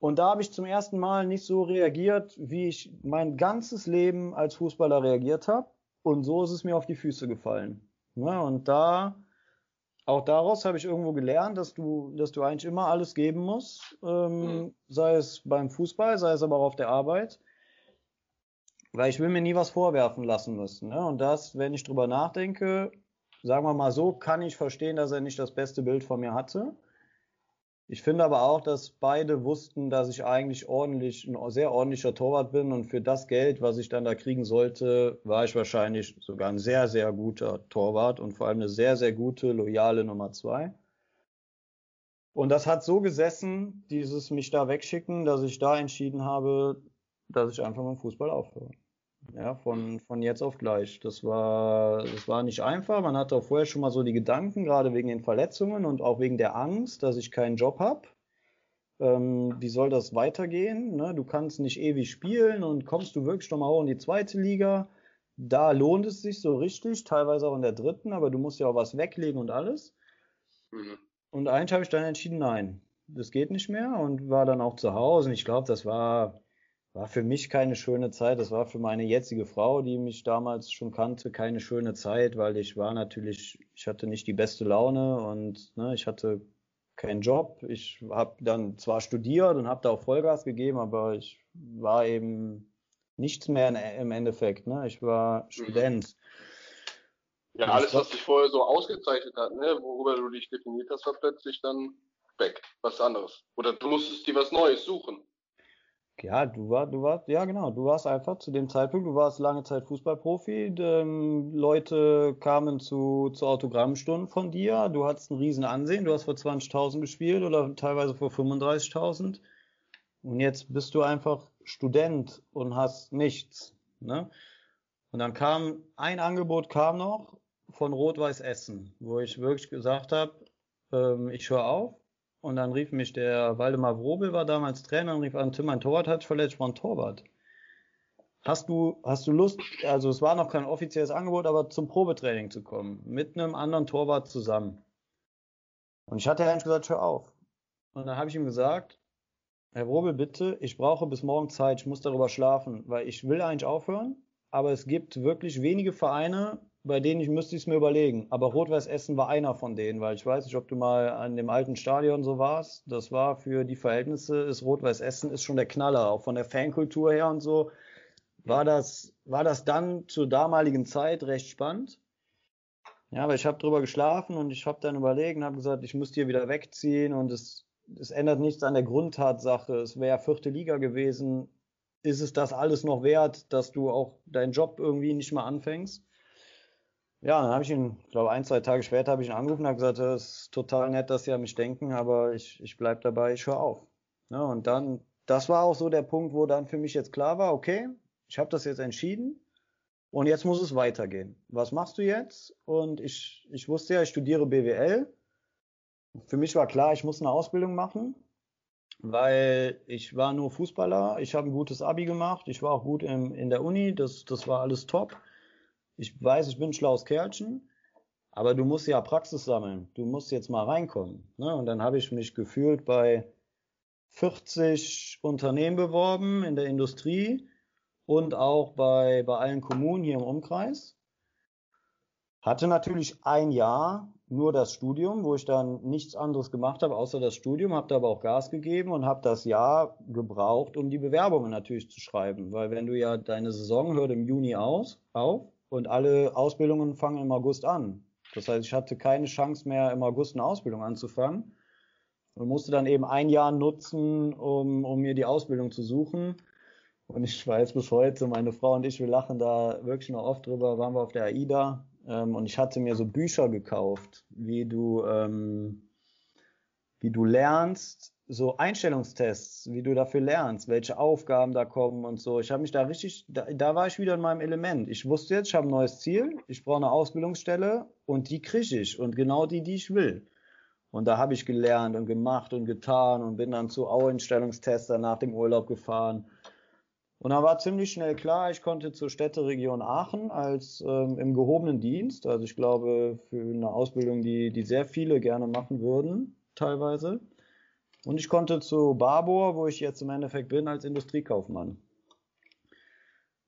Und da habe ich zum ersten Mal nicht so reagiert, wie ich mein ganzes Leben als Fußballer reagiert habe. Und so ist es mir auf die Füße gefallen. Ja, und da, auch daraus habe ich irgendwo gelernt, dass du, dass du eigentlich immer alles geben musst, ähm, mhm. sei es beim Fußball, sei es aber auch auf der Arbeit. Weil ich will mir nie was vorwerfen lassen müssen. Ne? Und das, wenn ich drüber nachdenke, sagen wir mal so, kann ich verstehen, dass er nicht das beste Bild von mir hatte. Ich finde aber auch, dass beide wussten, dass ich eigentlich ordentlich, ein sehr ordentlicher Torwart bin und für das Geld, was ich dann da kriegen sollte, war ich wahrscheinlich sogar ein sehr, sehr guter Torwart und vor allem eine sehr, sehr gute, loyale Nummer zwei. Und das hat so gesessen, dieses mich da wegschicken, dass ich da entschieden habe, dass ich einfach mit dem Fußball aufhöre. Ja, von, von jetzt auf gleich. Das war, das war nicht einfach. Man hatte auch vorher schon mal so die Gedanken, gerade wegen den Verletzungen und auch wegen der Angst, dass ich keinen Job habe. Ähm, wie soll das weitergehen? Ne? Du kannst nicht ewig spielen und kommst du wirklich nochmal hoch in die zweite Liga. Da lohnt es sich so richtig, teilweise auch in der dritten, aber du musst ja auch was weglegen und alles. Mhm. Und eigentlich habe ich dann entschieden, nein, das geht nicht mehr und war dann auch zu Hause. Und ich glaube, das war war für mich keine schöne Zeit. Das war für meine jetzige Frau, die mich damals schon kannte, keine schöne Zeit, weil ich war natürlich, ich hatte nicht die beste Laune und ne, ich hatte keinen Job. Ich habe dann zwar studiert und habe da auch Vollgas gegeben, aber ich war eben nichts mehr im Endeffekt. Ne? Ich war mhm. Student. Ja, alles, was dich vorher so ausgezeichnet hat, ne, worüber du dich definiert hast, war plötzlich dann weg. Was anderes. Oder du musstest dir was Neues suchen. Ja, du war, du warst, ja genau, du warst einfach zu dem Zeitpunkt, du warst lange Zeit Fußballprofi, ähm, Leute kamen zu, zu Autogrammstunden von dir, du hattest ein riesen Ansehen, du hast vor 20.000 gespielt oder teilweise vor 35.000 und jetzt bist du einfach Student und hast nichts, ne? Und dann kam, ein Angebot kam noch von Rot-Weiß Essen, wo ich wirklich gesagt habe, ähm, ich höre auf, und dann rief mich der Waldemar Wrobel, war damals Trainer, und rief an, Tim, mein Torwart hat verletzt, ich brauche Torwart. Hast du, hast du Lust, also es war noch kein offizielles Angebot, aber zum Probetraining zu kommen, mit einem anderen Torwart zusammen. Und ich hatte eigentlich gesagt, hör auf. Und dann habe ich ihm gesagt, Herr Wrobel, bitte, ich brauche bis morgen Zeit, ich muss darüber schlafen, weil ich will eigentlich aufhören, aber es gibt wirklich wenige Vereine, bei denen ich müsste ich es mir überlegen. Aber Rot-Weiß Essen war einer von denen, weil ich weiß nicht, ob du mal an dem alten Stadion so warst. Das war für die Verhältnisse, ist Rot-Weiß Essen ist schon der Knaller, auch von der Fankultur her und so. War das, war das dann zur damaligen Zeit recht spannend? Ja, aber ich habe drüber geschlafen und ich habe dann überlegt und habe gesagt, ich muss hier wieder wegziehen und es, es ändert nichts an der Grundtatsache. Es wäre vierte Liga gewesen. Ist es das alles noch wert, dass du auch deinen Job irgendwie nicht mehr anfängst? Ja, dann habe ich ihn, glaube, ein, zwei Tage später habe ich ihn angerufen und habe gesagt, es ist total nett, dass Sie an mich denken, aber ich, ich bleibe dabei, ich höre auf. Ja, und dann, das war auch so der Punkt, wo dann für mich jetzt klar war, okay, ich habe das jetzt entschieden und jetzt muss es weitergehen. Was machst du jetzt? Und ich, ich wusste ja, ich studiere BWL. Für mich war klar, ich muss eine Ausbildung machen, weil ich war nur Fußballer, ich habe ein gutes Abi gemacht, ich war auch gut in, in der Uni, das, das war alles top ich weiß, ich bin ein schlaues Kerlchen, aber du musst ja Praxis sammeln. Du musst jetzt mal reinkommen. Ne? Und dann habe ich mich gefühlt bei 40 Unternehmen beworben in der Industrie und auch bei, bei allen Kommunen hier im Umkreis. Hatte natürlich ein Jahr nur das Studium, wo ich dann nichts anderes gemacht habe, außer das Studium, habe da aber auch Gas gegeben und habe das Jahr gebraucht, um die Bewerbungen natürlich zu schreiben. Weil wenn du ja deine Saison hört im Juni aus, auf und alle Ausbildungen fangen im August an. Das heißt, ich hatte keine Chance mehr, im August eine Ausbildung anzufangen und musste dann eben ein Jahr nutzen, um, um mir die Ausbildung zu suchen. Und ich weiß bis heute, meine Frau und ich, wir lachen da wirklich noch oft drüber, waren wir auf der AIDA ähm, und ich hatte mir so Bücher gekauft, wie du, ähm, wie du lernst, so Einstellungstests, wie du dafür lernst, welche Aufgaben da kommen und so. Ich habe mich da richtig, da, da, war ich wieder in meinem Element. Ich wusste jetzt, ich habe ein neues Ziel, ich brauche eine Ausbildungsstelle und die kriege ich und genau die, die ich will. Und da habe ich gelernt und gemacht und getan und bin dann zu Einstellungstester nach dem Urlaub gefahren. Und dann war ziemlich schnell klar, ich konnte zur Städteregion Aachen als ähm, im gehobenen Dienst, also ich glaube für eine Ausbildung, die, die sehr viele gerne machen würden, teilweise. Und ich konnte zu Barbour, wo ich jetzt im Endeffekt bin, als Industriekaufmann.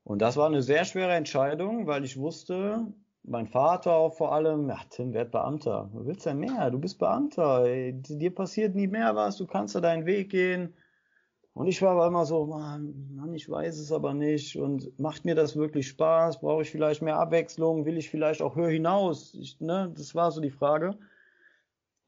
Und das war eine sehr schwere Entscheidung, weil ich wusste, mein Vater auch vor allem, ja, Tim, werd Beamter. Du willst ja mehr, du bist Beamter. Ey, dir passiert nie mehr was, du kannst ja deinen Weg gehen. Und ich war aber immer so, Mann, ich weiß es aber nicht. Und macht mir das wirklich Spaß? Brauche ich vielleicht mehr Abwechslung? Will ich vielleicht auch höher hinaus? Ich, ne, das war so die Frage.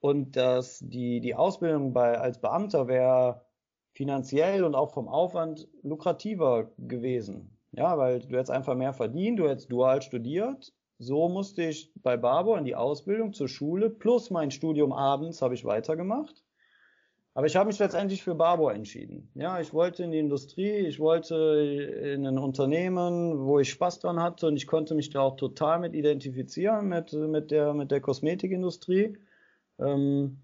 Und dass die, die Ausbildung bei, als Beamter wäre finanziell und auch vom Aufwand lukrativer gewesen. Ja, weil du hättest einfach mehr verdient, du hättest dual studiert. So musste ich bei Barbo in die Ausbildung zur Schule plus mein Studium abends habe ich weitergemacht. Aber ich habe mich letztendlich für Barbo entschieden. Ja, ich wollte in die Industrie, ich wollte in ein Unternehmen, wo ich Spaß dran hatte und ich konnte mich da auch total mit identifizieren, mit, mit, der, mit der Kosmetikindustrie. Ähm,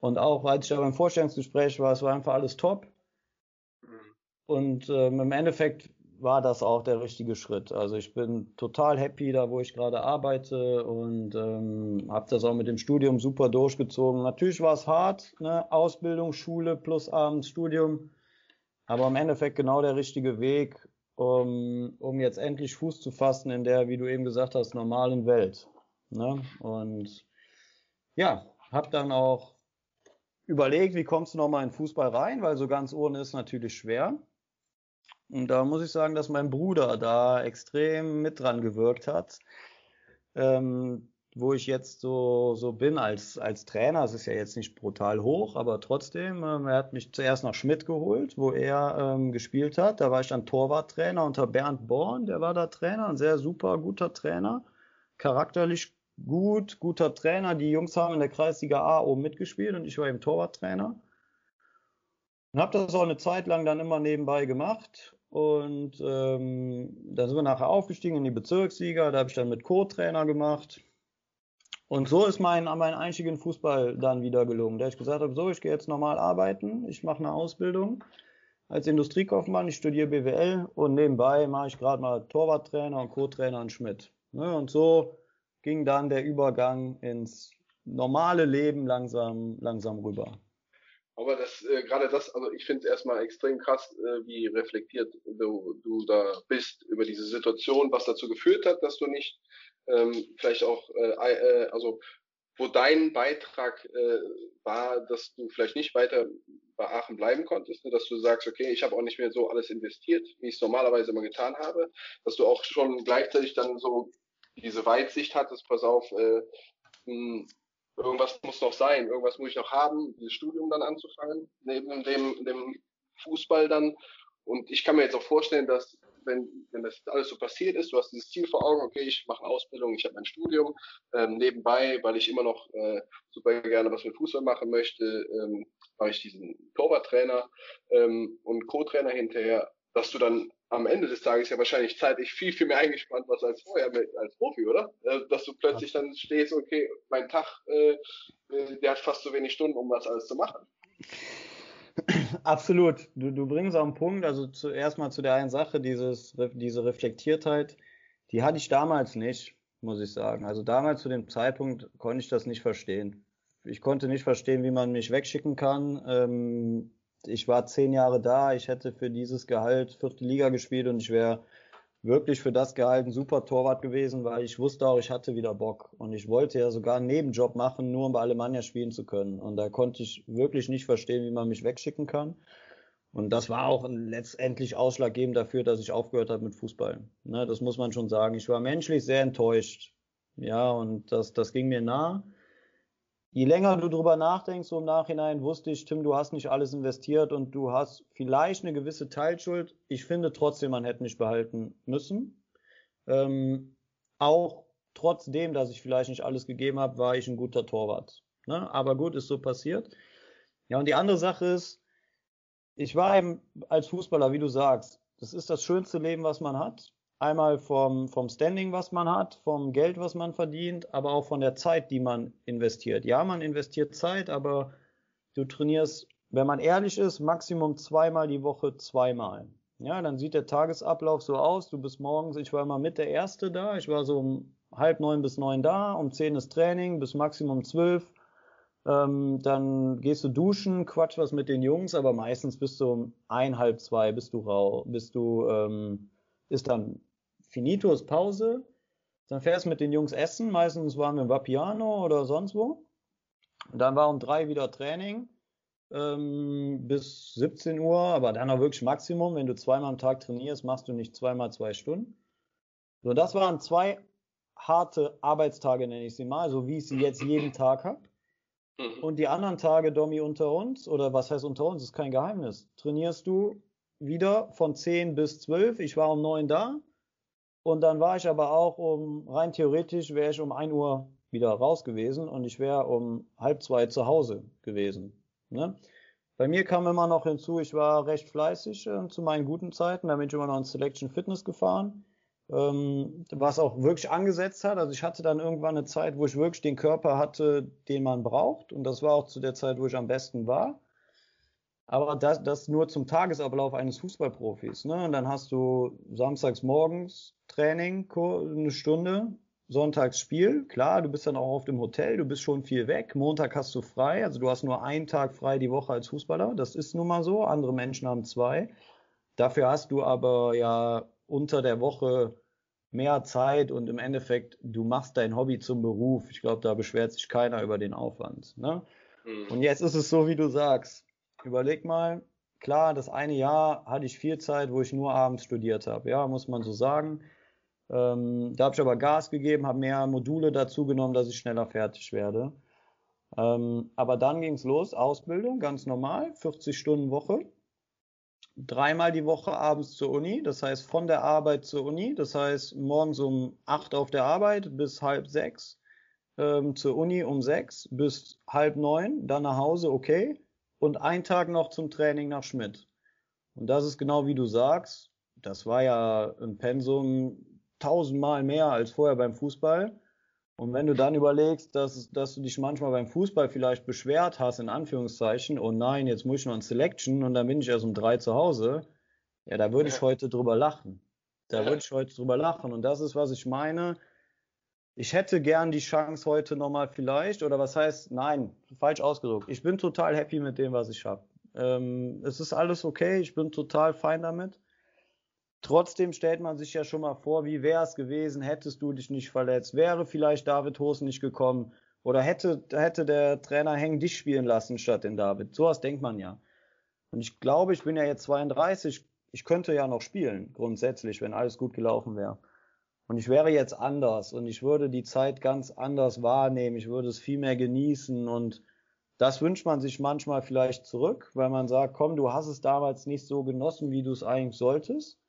und auch als ich da beim Vorstellungsgespräch war, es war einfach alles top. Mhm. Und ähm, im Endeffekt war das auch der richtige Schritt. Also ich bin total happy da, wo ich gerade arbeite und ähm, habe das auch mit dem Studium super durchgezogen. Natürlich war es hart, ne? Ausbildung, Schule plus abends Studium, aber im Endeffekt genau der richtige Weg, um, um jetzt endlich Fuß zu fassen in der, wie du eben gesagt hast, normalen Welt. Ne? Und ja, habe dann auch überlegt, wie kommst du nochmal in Fußball rein, weil so ganz ohne ist natürlich schwer. Und da muss ich sagen, dass mein Bruder da extrem mit dran gewirkt hat. Ähm, wo ich jetzt so, so bin als, als Trainer. Es ist ja jetzt nicht brutal hoch, aber trotzdem, ähm, er hat mich zuerst nach Schmidt geholt, wo er ähm, gespielt hat. Da war ich dann Torwarttrainer unter Bernd Born, der war da Trainer, ein sehr super guter Trainer. Charakterlich gut, guter Trainer. Die Jungs haben in der Kreisliga A oben mitgespielt und ich war eben Torwarttrainer. Und habe das auch eine Zeit lang dann immer nebenbei gemacht. Und ähm, dann sind wir nachher aufgestiegen in die Bezirksliga. Da habe ich dann mit Co-Trainer gemacht. Und so ist mein, mein Einstieg in Fußball dann wieder gelungen. Da ich gesagt habe, so, ich gehe jetzt normal arbeiten, ich mache eine Ausbildung als Industriekaufmann, ich studiere BWL und nebenbei mache ich gerade mal Torwarttrainer und Co-Trainer in Schmidt. Ne, und so ging dann der Übergang ins normale Leben langsam, langsam rüber. Aber das, äh, gerade das, also ich finde es erstmal extrem krass, äh, wie reflektiert du, du da bist über diese Situation, was dazu geführt hat, dass du nicht ähm, vielleicht auch, äh, äh, also wo dein Beitrag äh, war, dass du vielleicht nicht weiter bei Aachen bleiben konntest, ne? dass du sagst, okay, ich habe auch nicht mehr so alles investiert, wie ich es normalerweise immer getan habe, dass du auch schon gleichzeitig dann so diese Weitsicht hattest, pass auf, äh, mh, hm, irgendwas muss noch sein, irgendwas muss ich noch haben, dieses Studium dann anzufangen, neben dem, dem Fußball dann. Und ich kann mir jetzt auch vorstellen, dass wenn, wenn das alles so passiert ist, du hast dieses Ziel vor Augen, okay, ich mache eine Ausbildung, ich habe mein Studium, ähm, nebenbei, weil ich immer noch äh, super gerne was mit Fußball machen möchte, ähm, mache ich diesen Torwarttrainer ähm, und Co-Trainer hinterher, dass du dann am Ende des Tages ja wahrscheinlich zeitlich viel, viel mehr eingespannt warst als vorher mit, als Profi, oder? Äh, dass du plötzlich dann stehst, okay, mein Tag, äh, äh, der hat fast so wenig Stunden, um das alles zu machen. Absolut. Du, du bringst auf einen Punkt, also zuerst mal zu der einen Sache, dieses, diese Reflektiertheit, die hatte ich damals nicht, muss ich sagen. Also damals zu dem Zeitpunkt konnte ich das nicht verstehen. Ich konnte nicht verstehen, wie man mich wegschicken kann. Ähm, ich war zehn Jahre da, ich hätte für dieses Gehalt vierte Liga gespielt und ich wäre wirklich für das Gehalt ein super Torwart gewesen, weil ich wusste auch, ich hatte wieder Bock. Und ich wollte ja sogar einen Nebenjob machen, nur um bei Alemannia spielen zu können. Und da konnte ich wirklich nicht verstehen, wie man mich wegschicken kann. Und das war auch letztendlich ausschlaggebend dafür, dass ich aufgehört habe mit Fußball. Ne, das muss man schon sagen. Ich war menschlich sehr enttäuscht. Ja, und das, das ging mir nah je länger du drüber nachdenkst, so im Nachhinein wusste ich, Tim, du hast nicht alles investiert und du hast vielleicht eine gewisse Teilschuld. Ich finde trotzdem, man hätte mich behalten müssen. Ähm, auch trotzdem, dass ich vielleicht nicht alles gegeben habe, war ich ein guter Torwart. Ne? Aber gut, ist so passiert. Ja, und die andere Sache ist, ich war eben als Fußballer, wie du sagst, das ist das schönste Leben, was man hat. Einmal vom, vom Standing, was man hat, vom Geld, was man verdient, aber auch von der Zeit, die man investiert. Ja, man investiert Zeit, aber du trainierst, wenn man ehrlich ist, Maximum zweimal die Woche, zweimal. Ja, dann sieht der Tagesablauf so aus. Du bist morgens, ich war immer mit der Erste da. Ich war so um halb neun bis neun da. Um zehn ist Training, bis Maximum zwölf. Ähm, dann gehst du duschen, quatsch was mit den Jungs, aber meistens bist du um ein, halb zwei, bist du rau, bist du, ähm, ist dann finito, ist Pause. Dann fährst du mit den Jungs essen. Meistens waren wir im Vapiano oder sonst wo. Und dann war um drei wieder Training ähm, bis 17 Uhr, aber dann auch wirklich Maximum. Wenn du zweimal am Tag trainierst, machst du nicht zweimal zwei Stunden. So, das waren zwei harte Arbeitstage, nenne ich sie mal, so wie ich sie jetzt jeden Tag habe. Mhm. Und die anderen Tage, Domi, unter uns, oder was heißt unter uns, ist kein Geheimnis, trainierst du wieder von 10 bis 12. Ich war um 9 da. Und dann war ich aber auch um, rein theoretisch wäre ich um 1 Uhr wieder raus gewesen und ich wäre um halb zwei zu Hause gewesen. Ne? Bei mir kam immer noch hinzu, ich war recht fleißig äh, zu meinen guten Zeiten, da bin ich immer noch in Selection Fitness gefahren, ähm, was auch wirklich angesetzt hat. Also ich hatte dann irgendwann eine Zeit, wo ich wirklich den Körper hatte, den man braucht und das war auch zu der Zeit, wo ich am besten war. Aber das, das nur zum Tagesablauf eines Fußballprofis. Ne? Und dann hast du samstags morgens Training, eine Stunde, Sonntagsspiel, klar, du bist dann auch auf dem Hotel, du bist schon viel weg. Montag hast du frei, also du hast nur einen Tag frei die Woche als Fußballer. Das ist nun mal so. Andere Menschen haben zwei. Dafür hast du aber ja unter der Woche mehr Zeit und im Endeffekt, du machst dein Hobby zum Beruf. Ich glaube, da beschwert sich keiner über den Aufwand. Ne? Mhm. Und jetzt ist es so, wie du sagst. Überleg mal, klar, das eine Jahr hatte ich viel Zeit, wo ich nur abends studiert habe. Ja, muss man so sagen. Ähm, da habe ich aber Gas gegeben, habe mehr Module dazu genommen, dass ich schneller fertig werde. Ähm, aber dann ging es los, Ausbildung, ganz normal, 40 Stunden Woche. Dreimal die Woche abends zur Uni, das heißt von der Arbeit zur Uni, das heißt morgens um 8 auf der Arbeit bis halb sechs, ähm, zur Uni um sechs bis halb neun, dann nach Hause, okay. Und ein Tag noch zum Training nach Schmidt. Und das ist genau wie du sagst, das war ja ein Pensum, tausendmal mehr als vorher beim Fußball. Und wenn du dann überlegst, dass, dass du dich manchmal beim Fußball vielleicht beschwert hast, in Anführungszeichen, oh nein, jetzt muss ich noch ein Selection und dann bin ich erst um drei zu Hause, ja, da würde ich heute drüber lachen. Da würde ich heute drüber lachen. Und das ist, was ich meine. Ich hätte gern die Chance heute nochmal vielleicht, oder was heißt, nein, falsch ausgedrückt. Ich bin total happy mit dem, was ich habe. Ähm, es ist alles okay, ich bin total fein damit. Trotzdem stellt man sich ja schon mal vor, wie wäre es gewesen, hättest du dich nicht verletzt? Wäre vielleicht David Hoos nicht gekommen? Oder hätte, hätte der Trainer Heng dich spielen lassen statt den David? Sowas denkt man ja. Und ich glaube, ich bin ja jetzt 32, ich könnte ja noch spielen, grundsätzlich, wenn alles gut gelaufen wäre. Und ich wäre jetzt anders und ich würde die Zeit ganz anders wahrnehmen, ich würde es viel mehr genießen und das wünscht man sich manchmal vielleicht zurück, weil man sagt, komm, du hast es damals nicht so genossen, wie du es eigentlich solltest.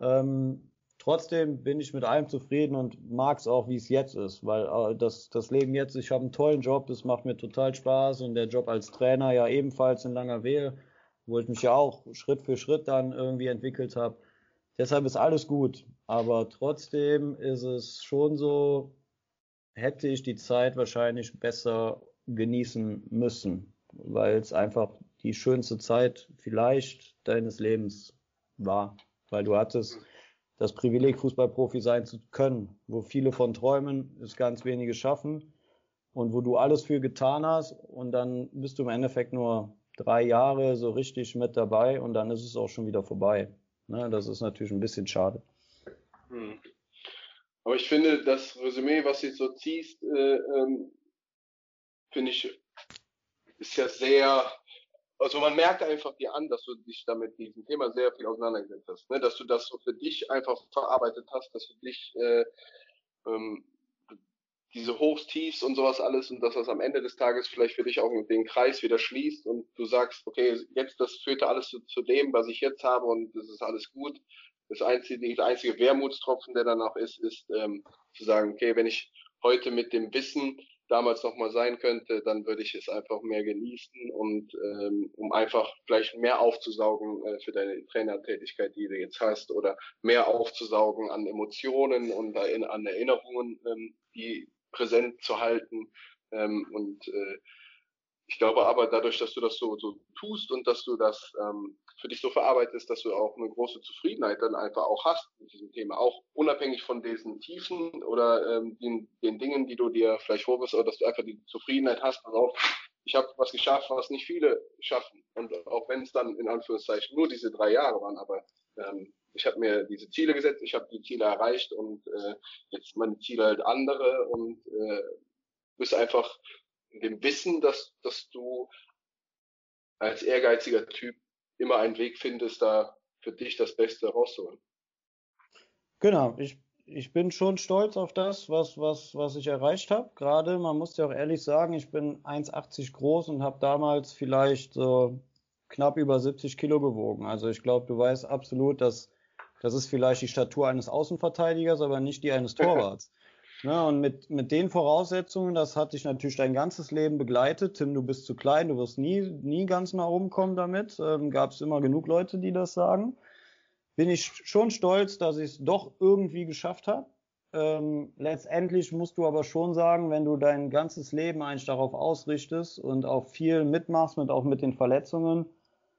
Ähm, trotzdem bin ich mit allem zufrieden und mag es auch, wie es jetzt ist, weil äh, das, das Leben jetzt, ich habe einen tollen Job, das macht mir total Spaß und der Job als Trainer ja ebenfalls in langer Wehe, wo ich mich ja auch Schritt für Schritt dann irgendwie entwickelt habe. Deshalb ist alles gut, aber trotzdem ist es schon so, hätte ich die Zeit wahrscheinlich besser genießen müssen, weil es einfach die schönste Zeit vielleicht deines Lebens war weil du hattest das Privileg, Fußballprofi sein zu können, wo viele von träumen, es ganz wenige schaffen und wo du alles für getan hast und dann bist du im Endeffekt nur drei Jahre so richtig mit dabei und dann ist es auch schon wieder vorbei. Ne, das ist natürlich ein bisschen schade. Hm. Aber ich finde, das Resümee, was du so ziehst, äh, ähm, finde ich, ist ja sehr also man merkt einfach dir an, dass du dich damit diesem Thema sehr viel auseinandergesetzt hast, ne? dass du das so für dich einfach verarbeitet hast, dass du dich äh, ähm, diese Hochs, Tiefs und sowas alles und dass das am Ende des Tages vielleicht für dich auch den Kreis wieder schließt und du sagst, okay, jetzt das führte alles zu, zu dem, was ich jetzt habe und das ist alles gut. Das einzige, der einzige Wermutstropfen, der dann auch ist, ist ähm, zu sagen, okay, wenn ich heute mit dem Wissen damals nochmal sein könnte, dann würde ich es einfach mehr genießen und ähm, um einfach vielleicht mehr aufzusaugen äh, für deine Trainertätigkeit, die du jetzt hast, oder mehr aufzusaugen an Emotionen und an Erinnerungen, ähm, die präsent zu halten. Ähm, und äh, ich glaube aber dadurch, dass du das so, so tust und dass du das ähm, für dich so verarbeitest, dass du auch eine große Zufriedenheit dann einfach auch hast mit diesem Thema, auch unabhängig von diesen Tiefen oder ähm, den, den Dingen, die du dir vielleicht vorwirfst, oder dass du einfach die Zufriedenheit hast, darauf, ich habe was geschafft, was nicht viele schaffen. Und auch wenn es dann in Anführungszeichen nur diese drei Jahre waren, aber ähm, ich habe mir diese Ziele gesetzt, ich habe die Ziele erreicht und äh, jetzt meine Ziele halt andere und äh, bist einfach in dem Wissen, dass, dass du als ehrgeiziger Typ immer einen Weg findest, da für dich das Beste rauszuholen. Genau, ich, ich bin schon stolz auf das, was, was, was ich erreicht habe. Gerade, man muss ja auch ehrlich sagen, ich bin 1,80 groß und habe damals vielleicht so knapp über 70 Kilo gewogen. Also ich glaube, du weißt absolut, dass das ist vielleicht die Statur eines Außenverteidigers, aber nicht die eines Torwarts. Ja, und mit, mit den Voraussetzungen, das hat dich natürlich dein ganzes Leben begleitet. Tim, du bist zu klein, du wirst nie, nie ganz nach oben kommen damit. Ähm, Gab es immer genug Leute, die das sagen. Bin ich schon stolz, dass ich es doch irgendwie geschafft habe. Ähm, letztendlich musst du aber schon sagen, wenn du dein ganzes Leben eigentlich darauf ausrichtest und auch viel mitmachst, mit, auch mit den Verletzungen,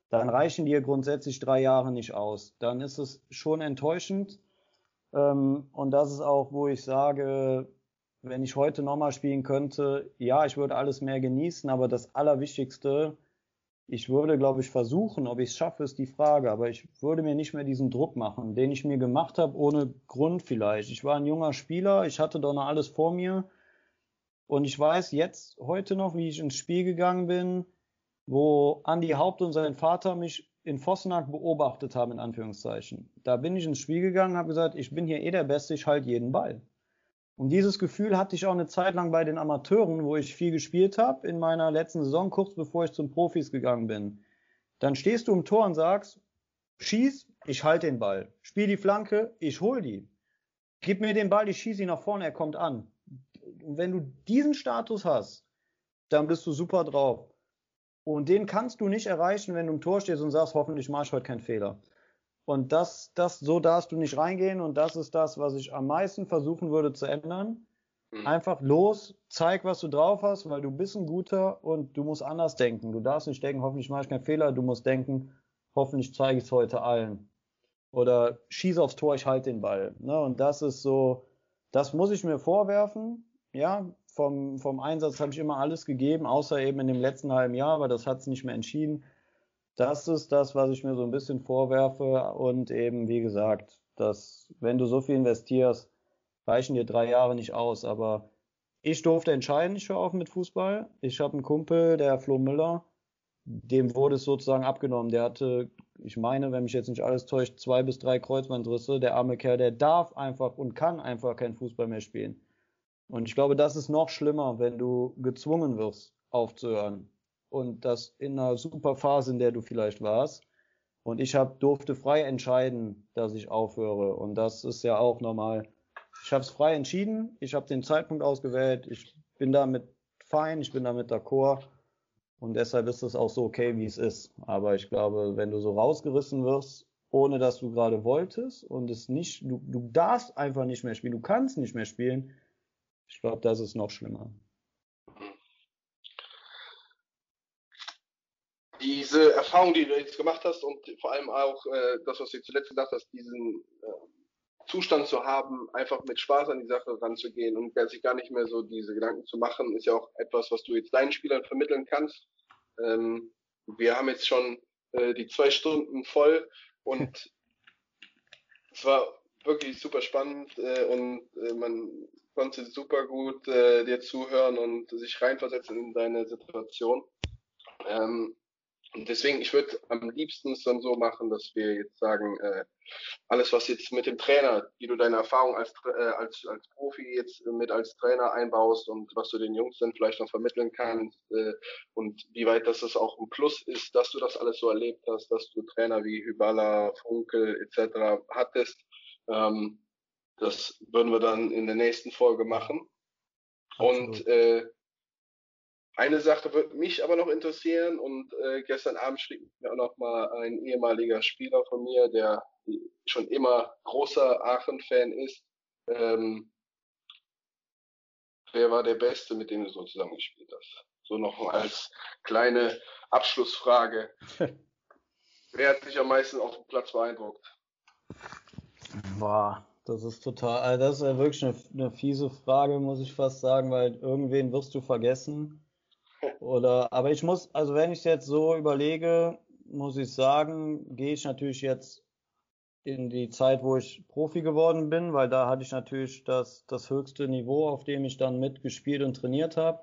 dann reichen dir grundsätzlich drei Jahre nicht aus. Dann ist es schon enttäuschend. Ähm, und das ist auch, wo ich sage, wenn ich heute nochmal spielen könnte, ja, ich würde alles mehr genießen, aber das Allerwichtigste, ich würde, glaube ich, versuchen, ob ich es schaffe, ist die Frage, aber ich würde mir nicht mehr diesen Druck machen, den ich mir gemacht habe, ohne Grund vielleicht. Ich war ein junger Spieler, ich hatte doch noch alles vor mir und ich weiß jetzt, heute noch, wie ich ins Spiel gegangen bin, wo Andy Haupt und sein Vater mich in Vossenack beobachtet haben, in Anführungszeichen. Da bin ich ins Spiel gegangen, habe gesagt, ich bin hier eh der Beste, ich halte jeden Ball. Und dieses Gefühl hatte ich auch eine Zeit lang bei den Amateuren, wo ich viel gespielt habe, in meiner letzten Saison, kurz bevor ich zum Profis gegangen bin. Dann stehst du im Tor und sagst, schieß, ich halte den Ball. Spiel die Flanke, ich hol die. Gib mir den Ball, ich schieße ihn nach vorne, er kommt an. Und wenn du diesen Status hast, dann bist du super drauf. Und den kannst du nicht erreichen, wenn du im Tor stehst und sagst, hoffentlich mache ich heute keinen Fehler. Und das, das, so darfst du nicht reingehen und das ist das, was ich am meisten versuchen würde zu ändern. Mhm. Einfach los, zeig, was du drauf hast, weil du bist ein guter und du musst anders denken. Du darfst nicht denken, hoffentlich mache ich keinen Fehler. Du musst denken, hoffentlich zeige ich es heute allen. Oder schieß aufs Tor, ich halte den Ball. Ne? Und das ist so, das muss ich mir vorwerfen. Ja, vom, vom Einsatz habe ich immer alles gegeben, außer eben in dem letzten halben Jahr, aber das hat es nicht mehr entschieden. Das ist das, was ich mir so ein bisschen vorwerfe und eben, wie gesagt, dass wenn du so viel investierst, reichen dir drei Jahre nicht aus. Aber ich durfte entscheiden, ich höre auf mit Fußball. Ich habe einen Kumpel, der Flo Müller, dem wurde es sozusagen abgenommen. Der hatte, ich meine, wenn mich jetzt nicht alles täuscht, zwei bis drei Kreuzbandrisse. Der arme Kerl, der darf einfach und kann einfach kein Fußball mehr spielen. Und ich glaube, das ist noch schlimmer, wenn du gezwungen wirst, aufzuhören. Und das in einer super Phase, in der du vielleicht warst. Und ich hab, durfte frei entscheiden, dass ich aufhöre. Und das ist ja auch normal. Ich habe es frei entschieden. Ich habe den Zeitpunkt ausgewählt. Ich bin damit fein. Ich bin damit d'accord. Und deshalb ist es auch so okay, wie es ist. Aber ich glaube, wenn du so rausgerissen wirst, ohne dass du gerade wolltest und es nicht, du, du darfst einfach nicht mehr spielen, du kannst nicht mehr spielen, ich glaube, das ist noch schlimmer. Diese Erfahrung, die du jetzt gemacht hast und vor allem auch äh, das, was du zuletzt gesagt hast, diesen äh, Zustand zu haben, einfach mit Spaß an die Sache ranzugehen und sich gar nicht mehr so diese Gedanken zu machen, ist ja auch etwas, was du jetzt deinen Spielern vermitteln kannst. Ähm, wir haben jetzt schon äh, die zwei Stunden voll und es war wirklich super spannend äh, und äh, man konnte super gut äh, dir zuhören und sich reinversetzen in deine Situation. Ähm, und deswegen, ich würde am liebsten es dann so machen, dass wir jetzt sagen, äh, alles, was jetzt mit dem Trainer, wie du deine Erfahrung als, äh, als, als Profi jetzt mit als Trainer einbaust und was du den Jungs dann vielleicht noch vermitteln kannst äh, und wie weit das auch ein Plus ist, dass du das alles so erlebt hast, dass du Trainer wie Hyballa, Funkel etc. hattest. Ähm, das würden wir dann in der nächsten Folge machen. Absolut. Und äh, eine Sache würde mich aber noch interessieren und äh, gestern Abend schrieb mir auch noch mal ein ehemaliger Spieler von mir, der schon immer großer Aachen-Fan ist. Ähm, wer war der Beste, mit dem du so zusammengespielt hast? So noch als kleine Abschlussfrage. wer hat dich am meisten auf dem Platz beeindruckt? Boah, das ist total, also das ist ja wirklich eine, eine fiese Frage, muss ich fast sagen, weil irgendwen wirst du vergessen. Oder, aber ich muss, also wenn ich jetzt so überlege, muss ich sagen, gehe ich natürlich jetzt in die Zeit, wo ich Profi geworden bin, weil da hatte ich natürlich das, das höchste Niveau, auf dem ich dann mitgespielt und trainiert habe.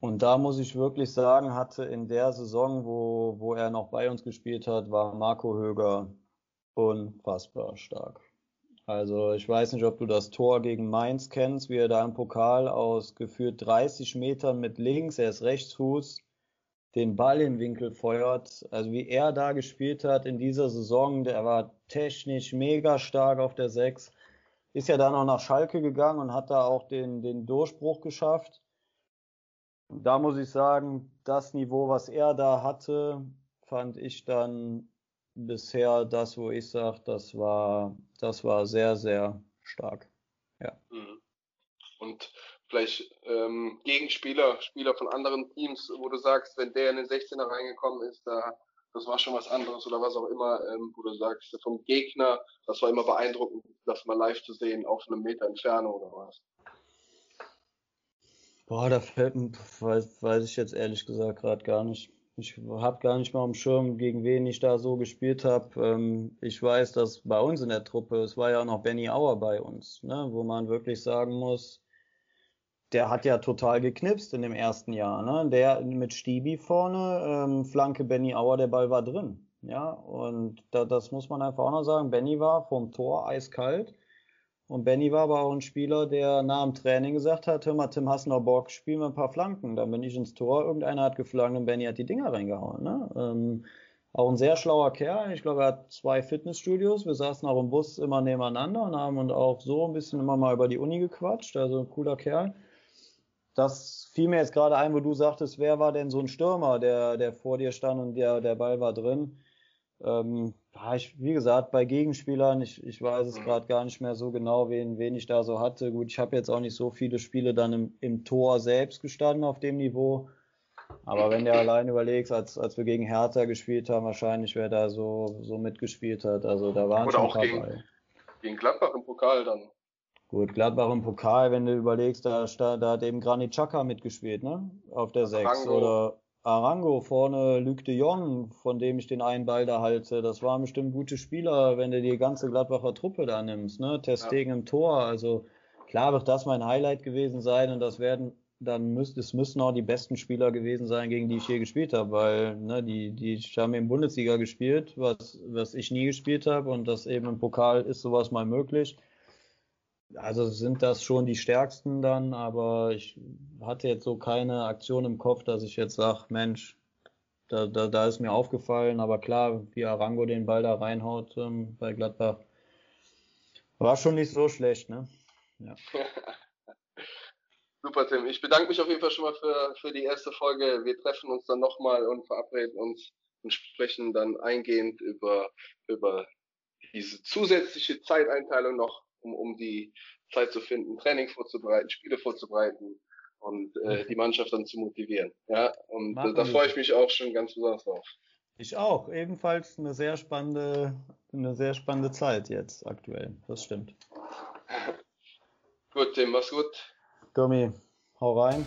Und da muss ich wirklich sagen, hatte in der Saison, wo, wo er noch bei uns gespielt hat, war Marco Höger unfassbar stark. Also ich weiß nicht, ob du das Tor gegen Mainz kennst, wie er da im Pokal aus geführt 30 Metern mit links, er ist Rechtsfuß, den Ball im Winkel feuert. Also wie er da gespielt hat in dieser Saison, der war technisch mega stark auf der 6. Ist ja dann auch nach Schalke gegangen und hat da auch den, den Durchbruch geschafft. Da muss ich sagen, das Niveau, was er da hatte, fand ich dann bisher das, wo ich sage, das war, das war sehr, sehr stark. Ja. Mhm. Und vielleicht ähm, Gegenspieler, Spieler von anderen Teams, wo du sagst, wenn der in den 16er reingekommen ist, da, das war schon was anderes oder was auch immer, ähm, wo du sagst, vom Gegner, das war immer beeindruckend, das mal live zu sehen auf einem Meter Entfernung oder was? Boah, da fällt mir, weiß, weiß ich jetzt ehrlich gesagt gerade gar nicht. Ich habe gar nicht mal am Schirm, gegen wen ich da so gespielt habe. Ähm, ich weiß, dass bei uns in der Truppe, es war ja auch noch Benny Auer bei uns, ne, wo man wirklich sagen muss, der hat ja total geknipst in dem ersten Jahr. Ne? Der mit Stibi vorne, ähm, Flanke Benny Auer, der Ball war drin. Ja, und da, das muss man einfach auch noch sagen. Benny war vom Tor eiskalt. Und Benny war aber auch ein Spieler, der nach dem Training gesagt hat, hör mal, Tim, hast du noch Bock, spiel mal ein paar Flanken. Dann bin ich ins Tor, irgendeiner hat geflankt und Benny hat die Dinger reingehauen. Ne? Ähm, auch ein sehr schlauer Kerl. Ich glaube, er hat zwei Fitnessstudios. Wir saßen auch im Bus immer nebeneinander und haben und auch so ein bisschen immer mal über die Uni gequatscht. Also ein cooler Kerl. Das fiel mir jetzt gerade ein, wo du sagtest, wer war denn so ein Stürmer, der, der vor dir stand und der, der Ball war drin. Ähm, ich, wie gesagt, bei Gegenspielern, ich, ich weiß es mhm. gerade gar nicht mehr so genau, wen, wen ich da so hatte. Gut, ich habe jetzt auch nicht so viele Spiele dann im, im Tor selbst gestanden auf dem Niveau. Aber wenn du allein überlegst, als, als wir gegen Hertha gespielt haben, wahrscheinlich wer da so, so mitgespielt hat. Also da waren Oder schon auch gegen, gegen Gladbach im Pokal dann. Gut, Gladbach im Pokal, wenn du überlegst, da, da, da hat eben Granit Xhaka mitgespielt, ne? Auf der 6. Oder Arango vorne, Luc de Jong, von dem ich den einen Ball da halte, das waren bestimmt gute Spieler, wenn du die ganze Gladbacher Truppe da nimmst, ne? Testegen ja. im Tor, also klar wird das mein Highlight gewesen sein und das werden dann müsst, es müssen auch die besten Spieler gewesen sein, gegen die ich je gespielt habe, weil ne, die, die haben in Bundesliga gespielt, was, was ich nie gespielt habe und das eben im Pokal ist sowas mal möglich also sind das schon die stärksten dann, aber ich hatte jetzt so keine Aktion im Kopf, dass ich jetzt sage, Mensch, da, da, da ist mir aufgefallen, aber klar, wie Arango den Ball da reinhaut ähm, bei Gladbach, war schon nicht so schlecht, ne? Ja. Super, Tim. Ich bedanke mich auf jeden Fall schon mal für, für die erste Folge. Wir treffen uns dann nochmal und verabreden uns und sprechen dann eingehend über, über diese zusätzliche Zeiteinteilung noch um, um die Zeit zu finden, Training vorzubereiten, Spiele vorzubereiten und äh, die Mannschaft dann zu motivieren. Ja, und äh, da freue ich mich auch schon ganz besonders drauf. Ich auch. Ebenfalls eine sehr spannende, eine sehr spannende Zeit jetzt aktuell. Das stimmt. gut, Tim, mach's gut. Gummi, hau rein.